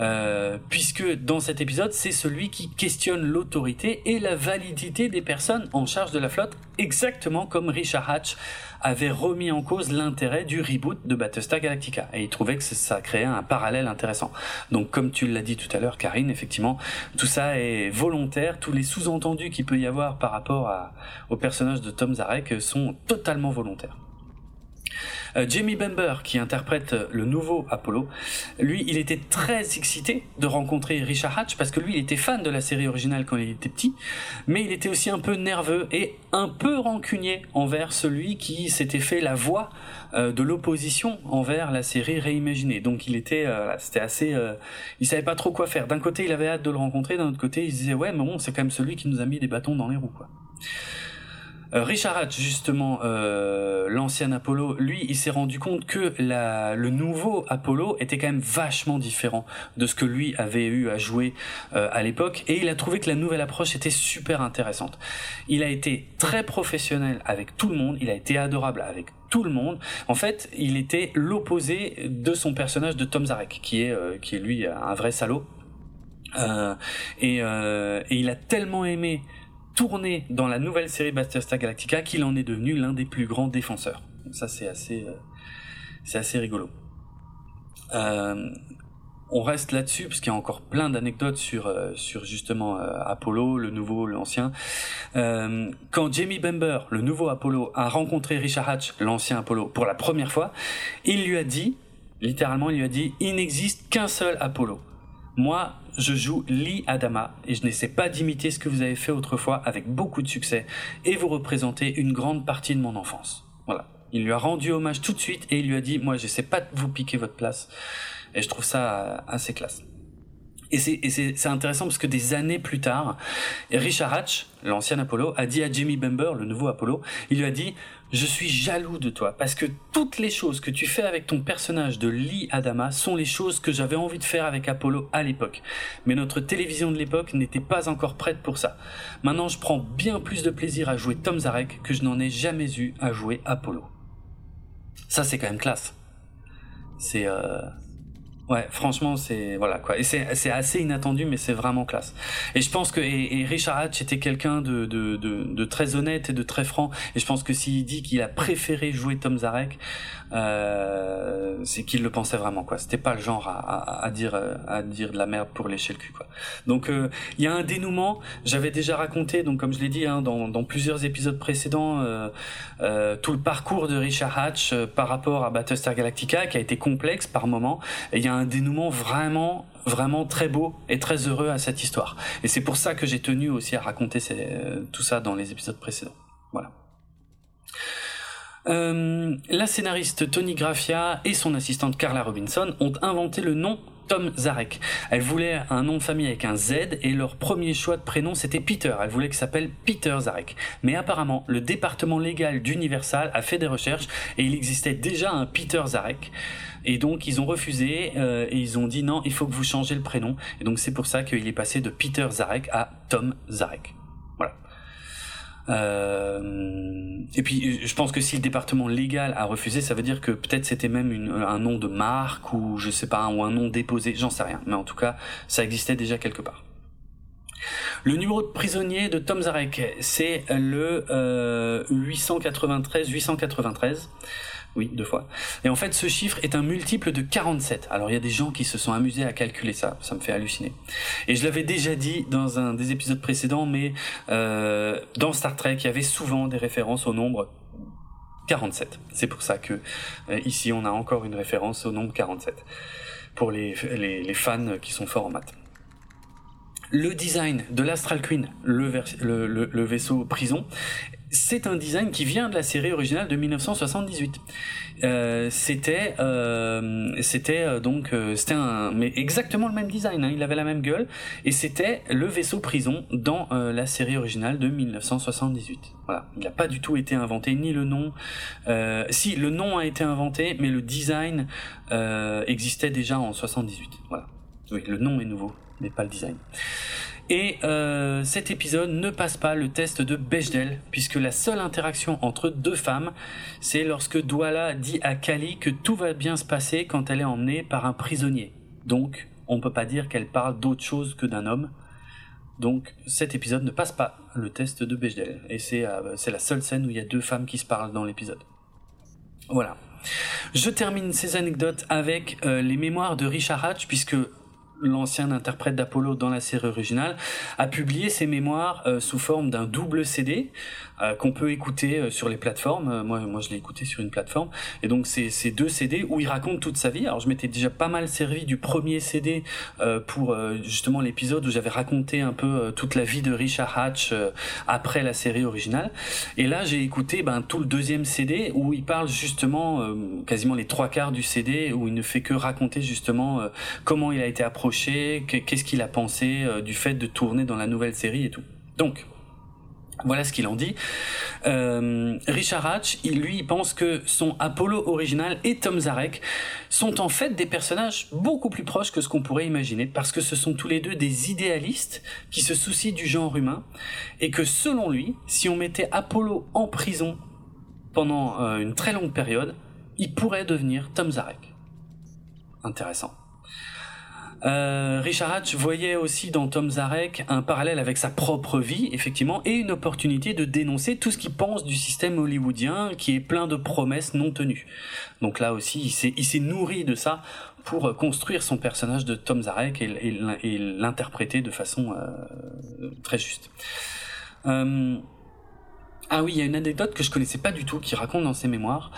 euh, puisque dans cet épisode, c'est celui qui questionne l'autorité et la validité des personnes en charge de la flotte, exactement comme Richard Hatch avait remis en cause l'intérêt du reboot de Battlestar Galactica et il trouvait que ça créait un parallèle intéressant. Donc comme tu l'as dit tout à l'heure Karine, effectivement, tout ça est volontaire, tous les sous-entendus qu'il peut y avoir par rapport au personnage de Tom Zarek sont totalement volontaires. Euh, Jamie Bamber, qui interprète le nouveau Apollo, lui, il était très excité de rencontrer Richard Hatch parce que lui, il était fan de la série originale quand il était petit, mais il était aussi un peu nerveux et un peu rancunier envers celui qui s'était fait la voix euh, de l'opposition envers la série réimaginée. Donc il était, euh, c'était assez, euh, il savait pas trop quoi faire. D'un côté, il avait hâte de le rencontrer, d'un autre côté, il se disait ouais, mais bon, c'est quand même celui qui nous a mis des bâtons dans les roues, quoi. Euh, Richard Hatch, justement, euh, l'ancien Apollo, lui, il s'est rendu compte que la, le nouveau Apollo était quand même vachement différent de ce que lui avait eu à jouer euh, à l'époque, et il a trouvé que la nouvelle approche était super intéressante. Il a été très professionnel avec tout le monde, il a été adorable avec tout le monde. En fait, il était l'opposé de son personnage de Tom Zarek, qui est, euh, qui est lui un vrai salaud. Euh, et, euh, et, il a tellement aimé tourné dans la nouvelle série Battlestar Galactica qu'il en est devenu l'un des plus grands défenseurs. Ça c'est assez euh, c'est assez rigolo. Euh, on reste là-dessus parce qu'il y a encore plein d'anecdotes sur euh, sur justement euh, Apollo, le nouveau, l'ancien. Euh, quand Jamie Bamber, le nouveau Apollo, a rencontré Richard Hatch, l'ancien Apollo, pour la première fois, il lui a dit, littéralement, il lui a dit, il n'existe qu'un seul Apollo. Moi, je joue Lee Adama et je n'essaie pas d'imiter ce que vous avez fait autrefois avec beaucoup de succès et vous représentez une grande partie de mon enfance. Voilà. Il lui a rendu hommage tout de suite et il lui a dit, moi, j'essaie pas de vous piquer votre place. Et je trouve ça assez classe. Et c'est intéressant parce que des années plus tard, Richard Hatch, l'ancien Apollo, a dit à Jimmy Bamber, le nouveau Apollo, il lui a dit je suis jaloux de toi parce que toutes les choses que tu fais avec ton personnage de Lee Adama sont les choses que j'avais envie de faire avec Apollo à l'époque. Mais notre télévision de l'époque n'était pas encore prête pour ça. Maintenant, je prends bien plus de plaisir à jouer Tom Zarek que je n'en ai jamais eu à jouer Apollo. Ça, c'est quand même classe. C'est euh, Ouais, franchement, c'est voilà quoi. Et c'est assez inattendu, mais c'est vraiment classe. Et je pense que et, Richard Hatch était quelqu'un de, de, de, de, très honnête et de très franc. Et je pense que s'il dit qu'il a préféré jouer Tom Zarek, euh, c'est qu'il le pensait vraiment quoi. C'était pas le genre à, à, à, dire à dire de la merde pour lécher le cul quoi. Donc euh, il y a un dénouement. J'avais déjà raconté donc comme je l'ai dit hein, dans, dans plusieurs épisodes précédents euh, euh tout le parcours de Richard Hatch euh, par rapport à Battlestar Galactica qui a été complexe par moment. Et il y a un dénouement vraiment vraiment très beau et très heureux à cette histoire. Et c'est pour ça que j'ai tenu aussi à raconter ces, tout ça dans les épisodes précédents. Voilà. Euh, la scénariste Tony Graffia et son assistante Carla Robinson ont inventé le nom Tom Zarek. Elle voulait un nom de famille avec un Z et leur premier choix de prénom c'était Peter. Elle voulait qu'il s'appelle Peter Zarek. Mais apparemment, le département légal d'Universal a fait des recherches et il existait déjà un Peter Zarek. Et donc ils ont refusé euh, et ils ont dit non, il faut que vous changez le prénom. Et donc c'est pour ça qu'il est passé de Peter Zarek à Tom Zarek. Euh, et puis, je pense que si le département légal a refusé, ça veut dire que peut-être c'était même un nom de marque ou je sais pas, ou un nom déposé, j'en sais rien. Mais en tout cas, ça existait déjà quelque part. Le numéro de prisonnier de Tom Zarek, c'est le euh, 893-893. Oui, deux fois. Et en fait, ce chiffre est un multiple de 47. Alors, il y a des gens qui se sont amusés à calculer ça. Ça me fait halluciner. Et je l'avais déjà dit dans un des épisodes précédents, mais euh, dans Star Trek, il y avait souvent des références au nombre 47. C'est pour ça que euh, ici, on a encore une référence au nombre 47 pour les, fans qui sont forts en maths. Le design de l'Astral Queen, le, vaisseau prison, c'est un design qui vient de la série originale de 1978. Euh, c'était euh, c'était euh, donc c'était un mais exactement le même design. Hein, il avait la même gueule et c'était le vaisseau prison dans la série originale de 1978. Voilà, il n'a pas du tout été inventé ni le nom. si le nom a été inventé, mais le design existait déjà en 78. Voilà. Oui, le nom est nouveau, mais pas le design. Et euh, cet épisode ne passe pas le test de Bechdel, puisque la seule interaction entre deux femmes, c'est lorsque Douala dit à Kali que tout va bien se passer quand elle est emmenée par un prisonnier. Donc, on ne peut pas dire qu'elle parle d'autre chose que d'un homme. Donc, cet épisode ne passe pas le test de Bechdel. Et c'est euh, la seule scène où il y a deux femmes qui se parlent dans l'épisode. Voilà. Je termine ces anecdotes avec euh, les mémoires de Richard Hatch, puisque l'ancien interprète d'Apollo dans la série originale, a publié ses mémoires euh, sous forme d'un double CD euh, qu'on peut écouter euh, sur les plateformes. moi, moi, je l'ai écouté sur une plateforme. Et donc, c'est ces deux CD où il raconte toute sa vie. Alors, je m'étais déjà pas mal servi du premier CD pour justement l'épisode où j'avais raconté un peu toute la vie de Richard Hatch après la série originale. Et là, j'ai écouté ben, tout le deuxième CD où il parle justement quasiment les trois quarts du CD où il ne fait que raconter justement comment il a été approché qu'est-ce qu'il a pensé euh, du fait de tourner dans la nouvelle série et tout. Donc, voilà ce qu'il en dit. Euh, Richard Hatch, il, lui, il pense que son Apollo original et Tom Zarek sont en fait des personnages beaucoup plus proches que ce qu'on pourrait imaginer, parce que ce sont tous les deux des idéalistes qui se soucient du genre humain, et que selon lui, si on mettait Apollo en prison pendant euh, une très longue période, il pourrait devenir Tom Zarek. Intéressant. Euh, Richard Hatch voyait aussi dans Tom Zarek un parallèle avec sa propre vie, effectivement, et une opportunité de dénoncer tout ce qu'il pense du système hollywoodien qui est plein de promesses non tenues. Donc là aussi, il s'est nourri de ça pour construire son personnage de Tom Zarek et, l'interpréter de façon euh, très juste. Euh, ah oui, il y a une anecdote que je connaissais pas du tout qui raconte dans ses mémoires.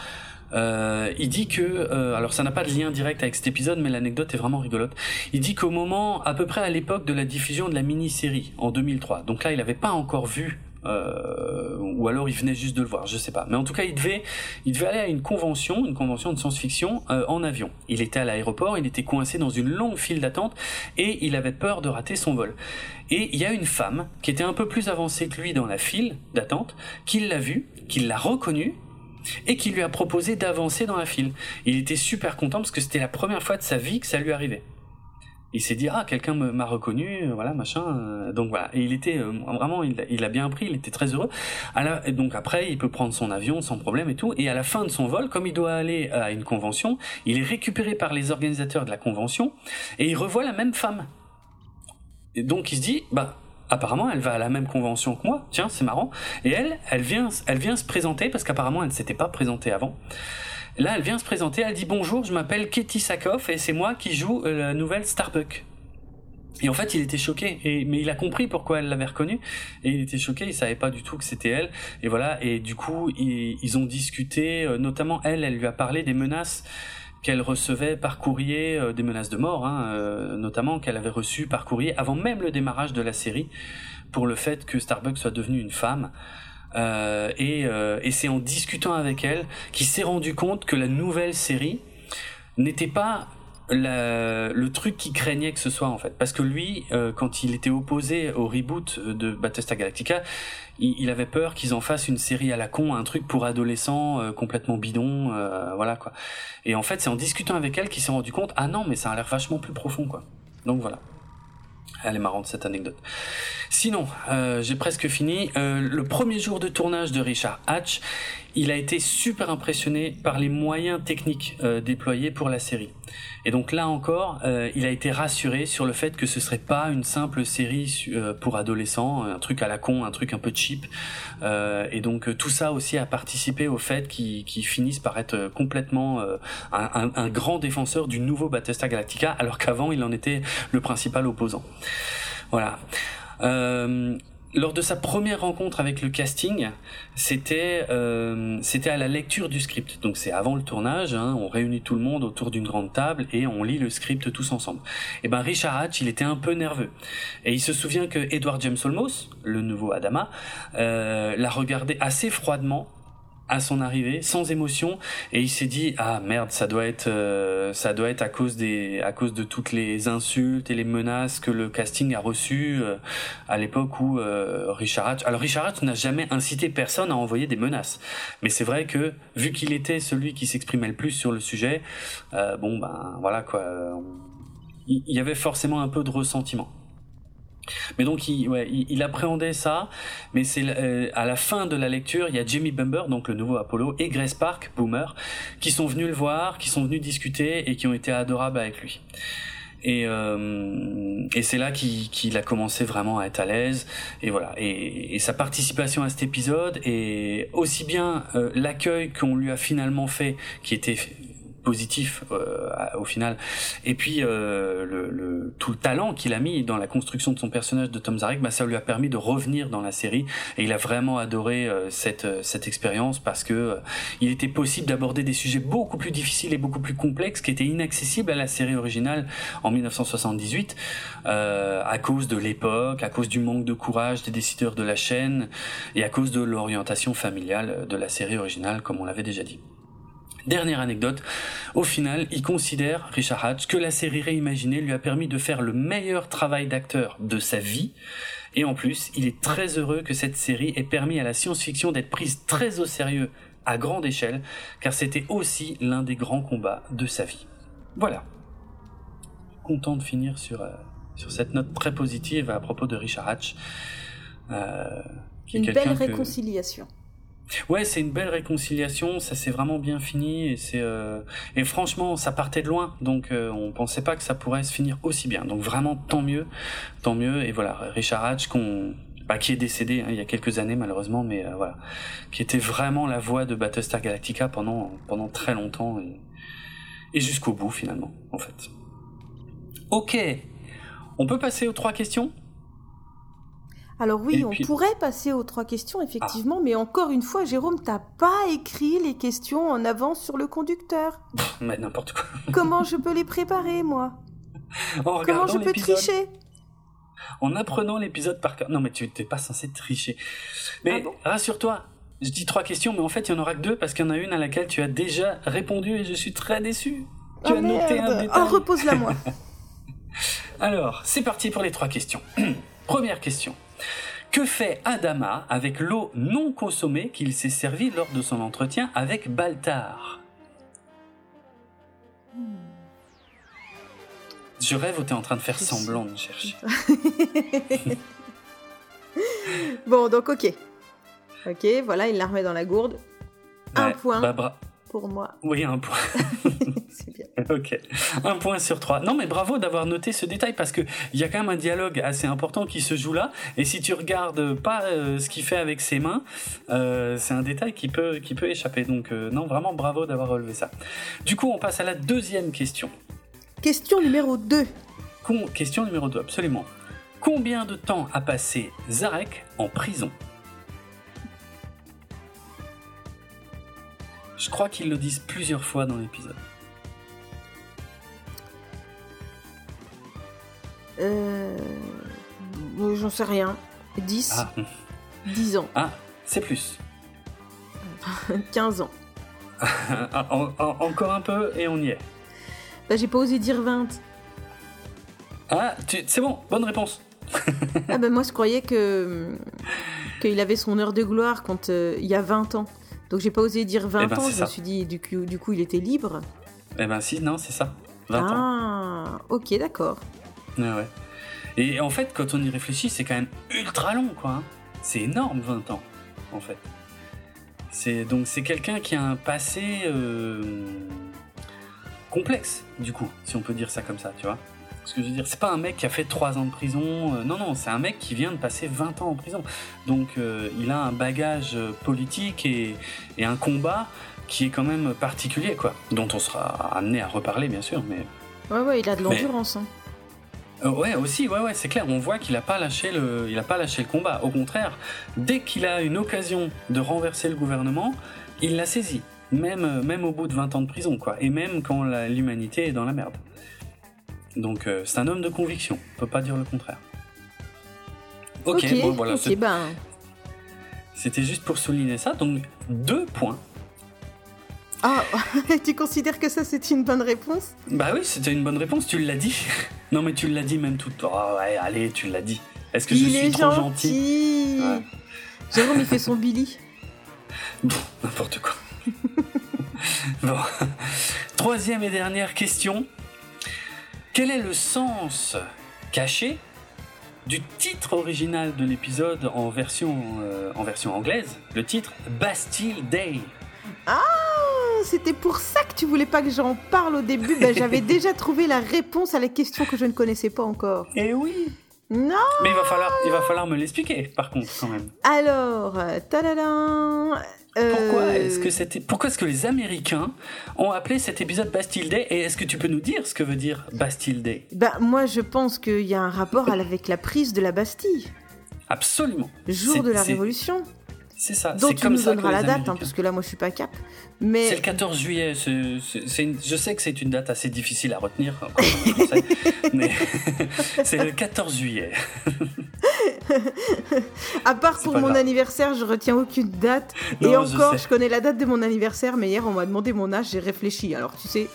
Euh, il dit que, euh, alors ça n'a pas de lien direct avec cet épisode, mais l'anecdote est vraiment rigolote. Il dit qu'au moment, à peu près à l'époque de la diffusion de la mini-série en 2003, donc là il n'avait pas encore vu euh, ou alors il venait juste de le voir, je sais pas. Mais en tout cas, il devait, il devait aller à une convention, une convention de science-fiction euh, en avion. Il était à l'aéroport, il était coincé dans une longue file d'attente et il avait peur de rater son vol. Et il y a une femme qui était un peu plus avancée que lui dans la file d'attente, qui l'a vu, qui l'a reconnu et qui lui a proposé d'avancer dans la file. Il était super content parce que c'était la première fois de sa vie que ça lui arrivait. Il s'est dit ah quelqu'un m'a reconnu voilà machin euh, donc voilà et il était euh, vraiment il, a bien appris il était très heureux donc après il peut prendre son avion sans problème et tout et à la fin de son vol comme il doit aller à une convention il est récupéré par les organisateurs de la convention et il revoit la même femme et donc il se dit bah apparemment elle va à la même convention que moi, tiens c'est marrant, et elle, elle vient, elle vient se présenter parce qu'apparemment elle ne s'était pas présentée avant. Là elle vient se présenter, elle dit bonjour, je m'appelle Katie Sakoff et c'est moi qui joue euh, la nouvelle Starbuck. Et en fait, il était choqué, mais il a compris pourquoi elle l'avait reconnue, et il était choqué, il savait pas du tout que c'était elle, et voilà, et du coup, ils, ont discuté, euh, notamment elle, elle lui a parlé des menaces qu'elle recevait par courrier euh, des menaces de mort, hein, euh, notamment qu'elle avait reçues par courrier avant même le démarrage de la série pour le fait que Starbucks soit devenue une femme. Euh, et, c'est en discutant avec elle qu'il s'est rendu compte que la nouvelle série n'était pas le truc qui craignait que ce soit en fait parce que lui quand il était opposé au reboot de Battlestar Galactica il, avait peur qu'ils en fassent une série à la con, un truc pour adolescents euh, complètement bidon, euh, voilà quoi. Et en fait, c'est en discutant avec elle qu'il s'est rendu compte, ah non, mais ça a l'air vachement plus profond quoi. Donc voilà. Elle est marrante cette anecdote. Sinon, euh, j'ai presque fini. le premier jour de tournage de Richard Hatch, il a été super impressionné par les moyens techniques euh, déployés pour la série. Et donc là encore, euh, il a été rassuré sur le fait que ce serait pas une simple série euh, pour adolescents, un truc à la con, un truc un peu cheap. et donc tout ça aussi a participé au fait qu'il finisse par être complètement un, un, grand défenseur du nouveau Battlestar Galactica, alors qu'avant il en était le principal opposant. Voilà. Lors de sa première rencontre avec le casting, c'était euh, c'était à la lecture du script. Donc c'est avant le tournage, hein, on réunit tout le monde autour d'une grande table et on lit le script tous ensemble. Et ben Richard Hatch, il était un peu nerveux et il se souvient que Edward James Olmos, le nouveau Adama, euh, l'a regardé assez froidement à son arrivée sans émotion. Et il s'est dit ah merde ça doit être euh, ça doit être à cause des à cause de toutes les insultes et les menaces que le casting a reçues euh, à l'époque où euh, Richard Hatch alors Richard Hatch n'a jamais incité personne à envoyer des menaces. Mais c'est vrai que vu qu'il était celui qui s'exprimait le plus sur le sujet bon ben voilà quoi il y avait forcément un peu de ressentiment mais donc il, ouais, il, appréhendait ça, mais c'est euh, à la fin de la lecture, il y a Jimmy Bumber, donc le nouveau Apollo, et Grace Park, Boomer, qui sont venus le voir, qui sont venus discuter et qui ont été adorables avec lui. Et, euh, et c'est là qu'il a commencé vraiment à être à l'aise. Et voilà. Et, et, sa participation à cet épisode et aussi bien euh, l'accueil qu'on lui a finalement fait, qui était positif euh, au final. Et puis euh, le, tout le talent qu'il a mis dans la construction de son personnage de Tom Zarek, bah, ça lui a permis de revenir dans la série. Et il a vraiment adoré euh, cette cette expérience parce que il était possible d'aborder des sujets beaucoup plus difficiles et beaucoup plus complexes qui étaient inaccessibles à la série originale en 1978 à cause de l'époque, à cause du manque de courage des décideurs de la chaîne et à cause de l'orientation familiale de la série originale, comme on l'avait déjà dit. Dernière anecdote, au final, il considère, Richard Hatch, que la série réimaginée lui a permis de faire le meilleur travail d'acteur de sa vie, et en plus, il est très heureux que cette série ait permis à la science-fiction d'être prise très au sérieux à grande échelle, car c'était aussi l'un des grands combats de sa vie. Voilà. Content de finir sur, euh, sur cette note très positive à propos de Richard Hatch. Euh, Une belle réconciliation. Ouais, c'est une belle réconciliation, ça s'est vraiment bien fini et c'est euh... et franchement, ça partait de loin, donc euh, on pensait pas que ça pourrait se finir aussi bien. Donc vraiment tant mieux, tant mieux et voilà, Richard Hatch bah, qui est décédé hein, il y a quelques années malheureusement, mais euh, voilà, qui était vraiment la voix de Battlestar Galactica pendant pendant très longtemps et, et jusqu'au bout finalement, en fait. Ok, on peut passer aux trois questions? Alors oui, on pourrait passer aux trois questions, effectivement, mais encore une fois, Jérôme, t'as pas écrit les questions en avance sur le conducteur. mais n'importe quoi. Comment je peux les préparer, moi? Comment je peux tricher? En apprenant l'épisode par cœur. Non, mais tu n'es pas censé tricher. Mais ah rassure-toi, je dis trois questions, mais en fait, il y en aura que deux parce qu'il y en a une à laquelle tu as déjà répondu et je suis très déçu. Tu oh as noté un détail. Oh, repose-la moi. Alors, c'est parti pour les trois questions. Première question. Que fait Adama avec l'eau non consommée qu'il s'est servie lors de son entretien avec Baltar? Je rêve où tu es en train de faire semblant de chercher. bon, donc ok. Ok, voilà, il la remet dans la gourde. un point bah, pour moi. Oui, un point. C'est bien. Ok, un point sur trois. Non, mais bravo d'avoir noté ce détail parce que il y a quand même un dialogue assez important qui se joue là. Et si tu regardes pas euh, ce qu'il fait avec ses mains, euh, c'est un détail qui peut qui peut échapper. Donc euh, non, vraiment bravo d'avoir relevé ça. Du coup, on passe à la deuxième question. Question numéro 2. question numéro 2, absolument. Combien de temps a passé Zarek en prison? Je crois qu'ils le disent plusieurs fois dans l'épisode. Euh... J'en sais rien. 10 ah. 10 ans. Ah, c'est plus. 15 ans. encore un peu et on y est. Bah, j'ai pas osé dire 20. Ah, c'est bon, bonne réponse. ah bah moi je croyais que qu'il avait son heure de gloire quand euh, il y a 20 ans. Donc j'ai pas osé dire 20 eh ben, ans, je me suis dit du coup, du coup il était libre. Eh ben si, non, c'est ça. 20 ah, ans. ok, d'accord. Ouais, ouais. Et en fait, quand on y réfléchit, c'est quand même ultra long, quoi. Hein. C'est énorme, 20 ans, en fait. C'est donc c'est quelqu'un qui a un passé euh, complexe, du coup, si on peut dire ça comme ça, tu vois. Ce que je veux dire, c'est pas un mec qui a fait 3 ans de prison, euh, non, non, c'est un mec qui vient de passer 20 ans en prison. Donc euh, il a un bagage euh, politique et, et, un combat qui est quand même particulier, quoi, dont on sera amené à reparler, bien sûr, mais... Ouais, ouais, il a de l'endurance. Hein. ouais, aussi, ouais, ouais, c'est clair. On voit qu'il a pas lâché le, il a pas lâché le combat. Au contraire, dès qu'il a une occasion de renverser le gouvernement, il l'a saisi même, même au bout de 20 ans de prison, quoi. Et même quand l'humanité est dans la merde. Donc euh, c'est un homme de conviction, on peut pas dire le contraire. Ok, bon voilà. Ben. C'était juste pour souligner ça, donc deux points. Ah, tu considères que ça c'est une bonne réponse? Bah oui, c'était une bonne réponse, tu l'as dit. non mais tu l'as dit même tout. Oh ouais, allez, tu l'as dit. Est-ce que je suis trop gentil, gentil? Jérôme il fait son Billy. Bon, n'importe quoi. bon. Troisième et dernière question. Quel est le sens caché du titre original de l'épisode en version, euh, en version anglaise? Le titre Bastille Day. Ah c'était pour ça que tu voulais pas que j'en parle au début. Ben, j'avais déjà trouvé la réponse à la question que je ne connaissais pas encore. Eh oui Non Mais il va falloir, il va falloir me l'expliquer, par contre, quand même. Alors, tadadam pourquoi euh, est-ce que c'était pourquoi est-ce que les Américains ont appelé cet épisode Bastille Day et est-ce que tu peux nous dire ce que veut dire Bastille Day Ben moi je pense qu'il y a un rapport avec la prise de la Bastille. Absolument. Jour de la Révolution. C'est ça. Donc tu nous donneras la date, hein, parce que là, moi, je suis pas cap. Mais c'est le 14 juillet. je sais que c'est une date assez difficile à retenir, mais c'est le 14 juillet. à part pour mon anniversaire, je retiens aucune date. Et encore, je, connais la date de mon anniversaire, mais hier, on m'a demandé mon âge, j'ai réfléchi. Alors, tu sais.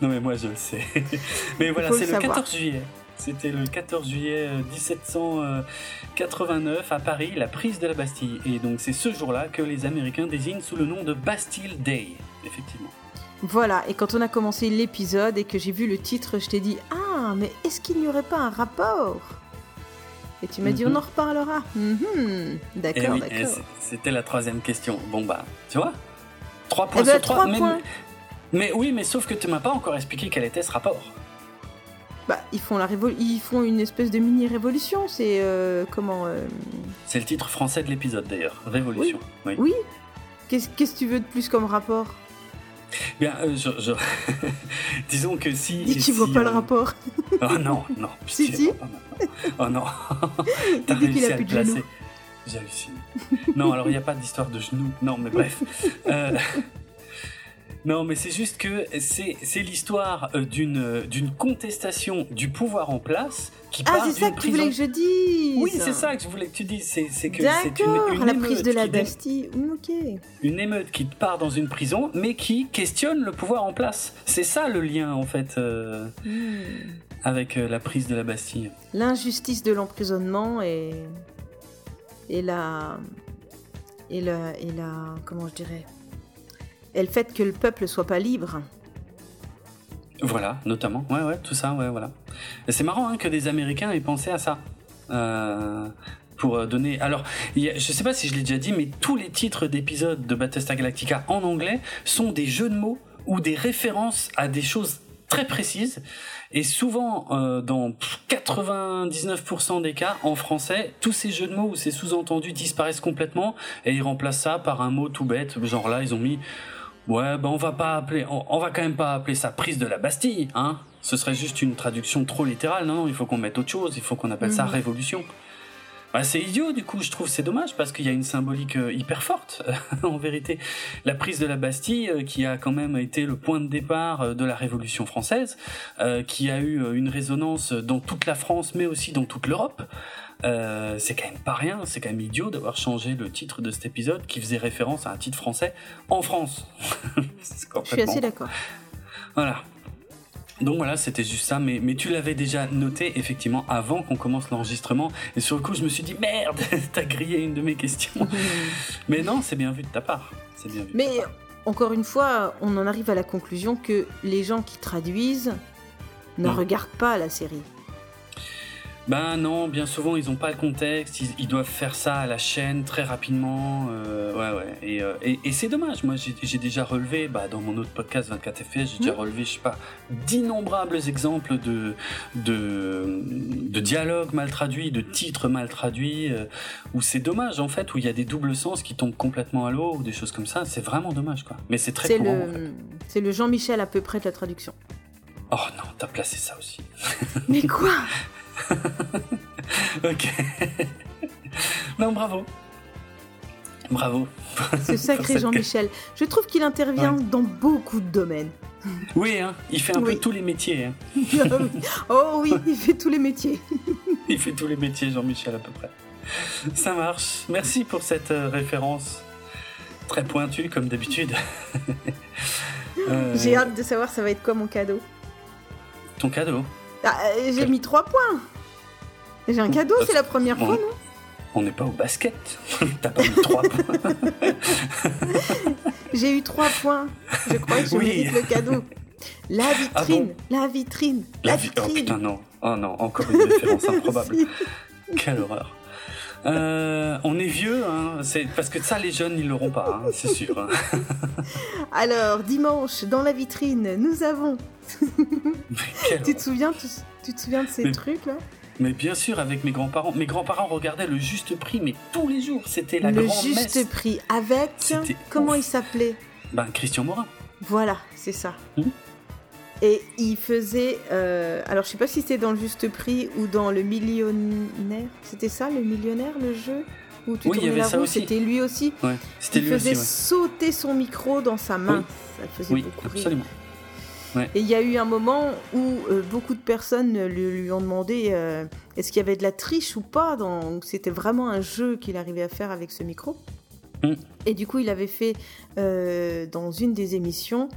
non. mais moi, je le sais. Mais voilà, c'est le 14 juillet. C'était le 14 juillet 1789 euh, à Paris, la prise de la Bastille. Et donc c'est ce jour-là que les Américains désignent sous le nom de Bastille Day, effectivement. Voilà, et quand on a commencé l'épisode et que j'ai vu le titre, je t'ai dit Ah, mais est-ce qu'il n'y aurait pas un rapport? Et tu m'as dit On mhm. en reparlera. Mhm. D'accord, eh d'accord. C'était la troisième question. Bon, bah, tu vois Trois points eh ben, sur trois. mais, oui, mais sauf que tu m'as pas encore expliqué quel était ce rapport. Bah, ils font la ils font une espèce de mini révolution. C'est euh, comment euh, C'est le titre français de l'épisode d'ailleurs. Révolution. Oui. oui. Qu'est-ce que tu veux de plus comme rapport? Bien, euh, je, disons que si. Dis tu vois pas le rapport. oh non, non. Si si. oh non. T'as réussi à le placer. J'hallucine. non, alors il n'y a pas d'histoire de genoux. Non, mais bref. Non, mais c'est juste que c'est l'histoire euh, d'une euh, d'une contestation du pouvoir en place qui ah, c'est ça que tu voulais que je dise. Oui, c'est ça que je voulais que tu dises. C'est que c'est une, une la prise de la Bastille. Ok. Une émeute qui part dans une prison, mais qui questionne le pouvoir en place. C'est ça le lien en fait. Euh, hmm. avec la prise de la Bastille. L'injustice de l'emprisonnement et et la et la et la comment je dirais et le fait que le peuple soit pas libre. Voilà, notamment. Ouais, ouais, tout ça, ouais, voilà. C'est marrant hein, que des Américains aient pensé à ça. Euh, pour donner. Alors, je sais pas si je l'ai déjà dit, mais tous les titres d'épisodes de Battlestar Galactica en anglais sont des jeux de mots ou des références à des choses très précises. Et souvent, euh, dans 99% des cas, en français, tous ces jeux de mots ou ces sous-entendus disparaissent complètement et ils remplacent ça par un mot tout bête. Genre là, ils ont mis Ouais, ben on va pas appeler, on, va quand même pas appeler ça prise de la Bastille, hein. Ce serait juste une traduction trop littérale. Non, non, il faut qu'on mette autre chose. Il faut qu'on appelle ça mhm. révolution. Bah, c'est idiot du coup, je trouve c'est dommage parce qu'il y a une symbolique euh, hyper forte en vérité. La prise de la Bastille euh, qui a quand même été le point de départ euh, de la Révolution française, qui a eu une résonance dans toute la France mais aussi dans toute l'Europe. Euh, c'est quand même pas rien, c'est quand même idiot d'avoir changé le titre de cet épisode qui faisait référence à un titre français en France. Je suis assez d'accord. Voilà. Donc voilà, c'était juste ça, mais, mais tu l'avais déjà noté effectivement avant qu'on commence l'enregistrement, et sur le coup je me suis dit merde, t'as grillé une de mes questions. mais non, c'est bien vu de ta part. Bien vu mais encore une fois, on en arrive à la conclusion que les gens qui traduisent ne regardent pas la série. Ben non, bien souvent ils ont pas le contexte, ils, doivent faire ça à la chaîne très rapidement, euh, ouais ouais, et, euh, et, et c'est dommage. Moi j'ai déjà relevé, bah, dans mon autre podcast 24 FPS, j'ai déjà mmh. relevé, je sais pas, d'innombrables exemples de, de de dialogues mal traduits, de titres mal traduits, euh, où c'est dommage en fait, où il y a des doubles sens qui tombent complètement à l'eau ou des choses comme ça. C'est vraiment dommage quoi. Mais c'est très courant. Le... C'est le Jean-Michel à peu près de la traduction. Oh non, t'as placé ça aussi. Mais quoi? ok. non, bravo. Bravo. Ce sacré Jean-Michel. Je trouve qu'il intervient dans beaucoup de domaines. Oui, hein, il fait un peu tous les métiers. Hein. oh oui, il fait tous les métiers. il fait tous les métiers, Jean-Michel, à peu près. Ça marche. Merci pour cette euh, référence très pointue, comme d'habitude. Euh, J'ai hâte de savoir ça va être quoi mon cadeau? Ton cadeau? Ah, euh, j'ai mis 3 points. J'ai un cadeau, c'est la première fois, non On n'est pas au basket. T'as pas mis 3 points. j'ai eu 3 points. Je crois que je oui. le cadeau. La ah vitrine, la vitrine, la, oh, vitrine. Oh putain, non. Oh non, encore une référence improbable. Quelle horreur. Euh, on est vieux, hein, c'est parce que ça les jeunes ils l'auront pas, hein, c'est sûr. Hein. Alors dimanche dans la vitrine nous avons. tu te souviens, tu, te souviens de ces trucs là? mais bien sûr, avec mes grands-parents. Mes grands-parents regardaient le juste prix, mais tous les jours, c'était la grande messe. Le juste prix, avec. Comment il s'appelait? Ben, Christian Morin. Voilà, c'est ça. Hmm? Et il faisait. Euh, alors, je sais pas si c'était dans le juste prix ou dans le millionnaire. C'était ça, le millionnaire, le jeu? Où tu oui, il y avait ça aussi. C'était lui aussi. Ouais, il lui faisait sauter son micro dans sa main. Ça faisait oui, beaucoup absolument. Et il y a eu un moment où euh, beaucoup de personnes lui, ont demandé euh, est-ce qu'il y avait de la triche ou pas. C'était vraiment un jeu qu'il arrivait à faire avec ce micro? Mm. Et du coup, il avait fait dans une des émissions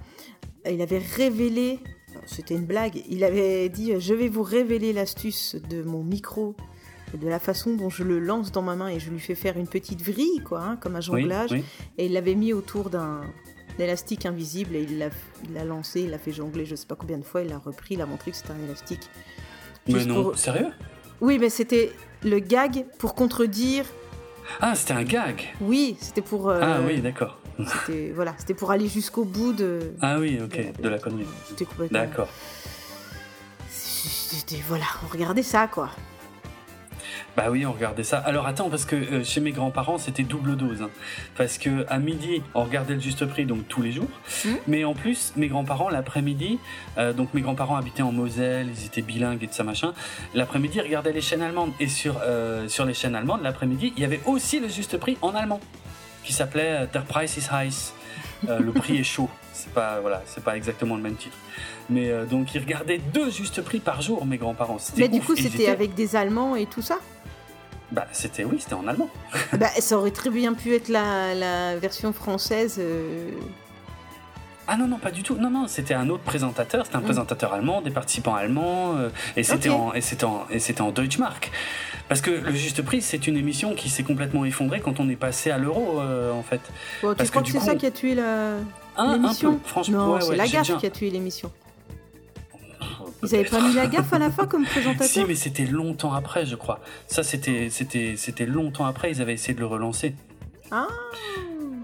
il avait révélé, c'était une blague, il avait dit je vais vous révéler l'astuce de mon micro, de la façon dont je le lance dans ma main et je lui fais faire une petite vrille, quoi, hein, comme un jonglage. Et il l'avait mis autour d'un élastique invisible et il l'a lancé, il l'a fait jongler je sais pas combien de fois, il l'a repris, il a montré que c'était un élastique. Mais non, sérieux? Oui, mais c'était le gag pour contredire. Ah, c'était un gag? Oui, c'était pour. Euh, ah oui, d'accord. C'était voilà, c'était pour aller jusqu'au bout de. Ah oui, ok, de, la connerie. D'accord. C'était voilà, on regardait ça quoi. Bah oui, on regardait ça. Alors attends, parce que euh, chez mes grands-parents, c'était double dose. Hein. Parce que à midi, on regardait le juste prix, donc tous les jours. Hmm. Mais en plus, mes grands-parents, l'après-midi, euh, donc mes grands-parents habitaient en Moselle, ils étaient bilingues et tout ça machin. L'après-midi, ils regardaient les chaînes allemandes. Et sur, euh, sur les chaînes allemandes, l'après-midi, il y avait aussi le juste prix en allemand qui s'appelait Der Price is Heiß. Euh, le prix est chaud. C'est pas voilà, c'est pas exactement le même titre. Mais euh, donc ils regardaient deux justes prix par jour, mes grands-parents. Mais du coup, c'était avec des Allemands et tout ça? Bah c'était oui, c'était en allemand. bah ça aurait très bien pu être la, la version française. Euh, Ah non, non, pas du tout. Non, non, c'était un autre présentateur. C'était un Mm. présentateur allemand, des participants allemands, euh, et c'était en, en, en Deutschmark. Parce que le Juste Prix, c'est une émission qui s'est complètement effondrée quand on est passé à l'euro, euh, en fait. Bon, tu Parce crois que c'est ça qui a tué la... Un, un l'émission peu, franchement. Ouais, c'est ouais, la gaffe qui a tué l'émission. Ils avaient pas mis la gaffe à la fin comme Si, présentateur mais c'était longtemps après, je crois. Ça, c'était, c'était, c'était longtemps après. Ils avaient essayé de le relancer. Ah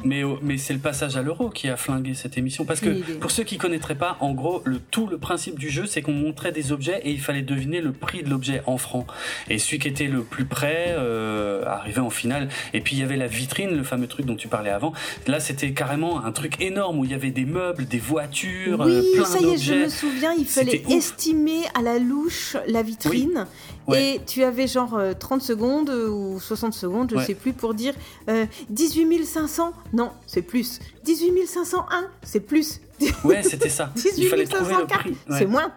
Mais, au- mais c'est le passage à l'euro qui a flingué cette émission. Parce que pour ceux qui connaîtraient pas, en gros, le, tout le principe du jeu, c'est qu'on montrait des objets et il fallait deviner le prix de l'objet en francs. Et celui qui était le plus près euh, arrivait en finale. Et puis il y avait la vitrine, le fameux truc dont tu parlais avant. Là, c'était carrément un truc énorme où il y avait des meubles, des voitures, euh, Oui, plein ça y est, je d'objets. me souviens, il fallait estimer à la louche la vitrine. Ouais. Et tu avais genre euh, 30 secondes euh, ou 60 secondes, je Ouais. sais plus, pour dire euh, 18 500. Non, c'est plus. 18 501, c'est plus. Ouais, c'était ça. 18 il fallait trouver le 504, prix. Ouais. c'est moins.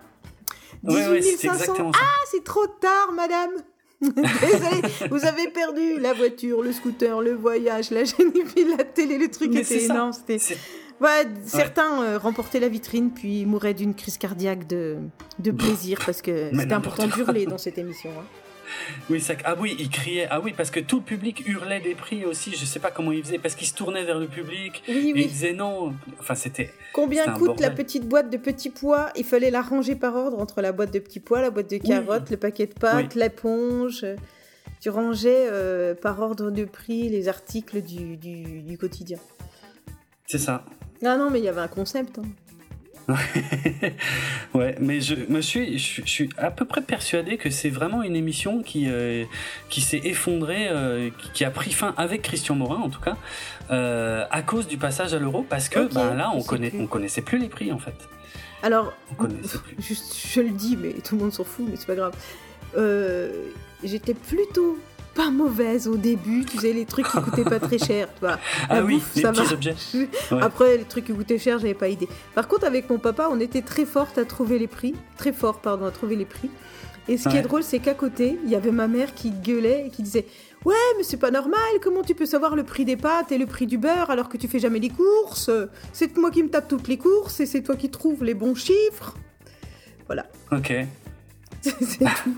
18 Ouais, ouais, c'était 500. exactement ça. Ah, c'est trop tard, madame. Vous avez perdu la voiture, le scooter, le voyage, la génifile, la télé, le truc Mais était énorme. C'était... Ouais, certains euh, remportaient la vitrine puis mouraient d'une crise cardiaque de, de plaisir parce que Mais c'était important de quoi. hurler dans cette émission. hein. Oui, ça... ah oui, il criait. Ah oui, parce que tout le public hurlait des prix aussi. Je sais pas comment il faisait, parce qu'il se tournait vers le public. Oui, Et il oui. disait non. Enfin, c'était. Combien c'était coûte la petite boîte de petits pois? Il fallait la ranger par ordre entre la boîte de petits pois, la boîte de carottes, le paquet de pâtes, l'éponge. Tu rangeais euh, par ordre de prix les articles du, du, du quotidien. C'est ça. Ah non, mais il y avait un concept. hein. ouais, mais je me suis, je, je suis à peu près persuadé que c'est vraiment une émission qui euh, qui s'est effondrée, euh, qui, a pris fin avec Christian Morin en tout cas, euh, à cause du passage à l'euro, parce que bah, là je on connaît, plus. on connaissait plus les prix en fait. Alors, On juste, je le dis, mais tout le monde s'en fout, mais c'est pas grave. J'étais plutôt pas mauvaise au début, tu sais, les trucs qui coûtaient pas très cher, vois. Ah oui, bouffe, les ça petits objets. Ouais. Après, les trucs qui coûtaient cher, j'avais pas idée. Par contre, avec mon papa, on était très forte à trouver les prix. Très fort, pardon, à trouver les prix. Et ce qui est drôle, c'est qu'à côté, il y avait ma mère qui gueulait et qui disait Ouais, mais c'est pas normal, comment tu peux savoir le prix des pâtes et le prix du beurre alors que tu fais jamais les courses? C'est moi qui me tape toutes les courses et c'est toi qui trouves les bons chiffres. Voilà. Ok. c'est tout.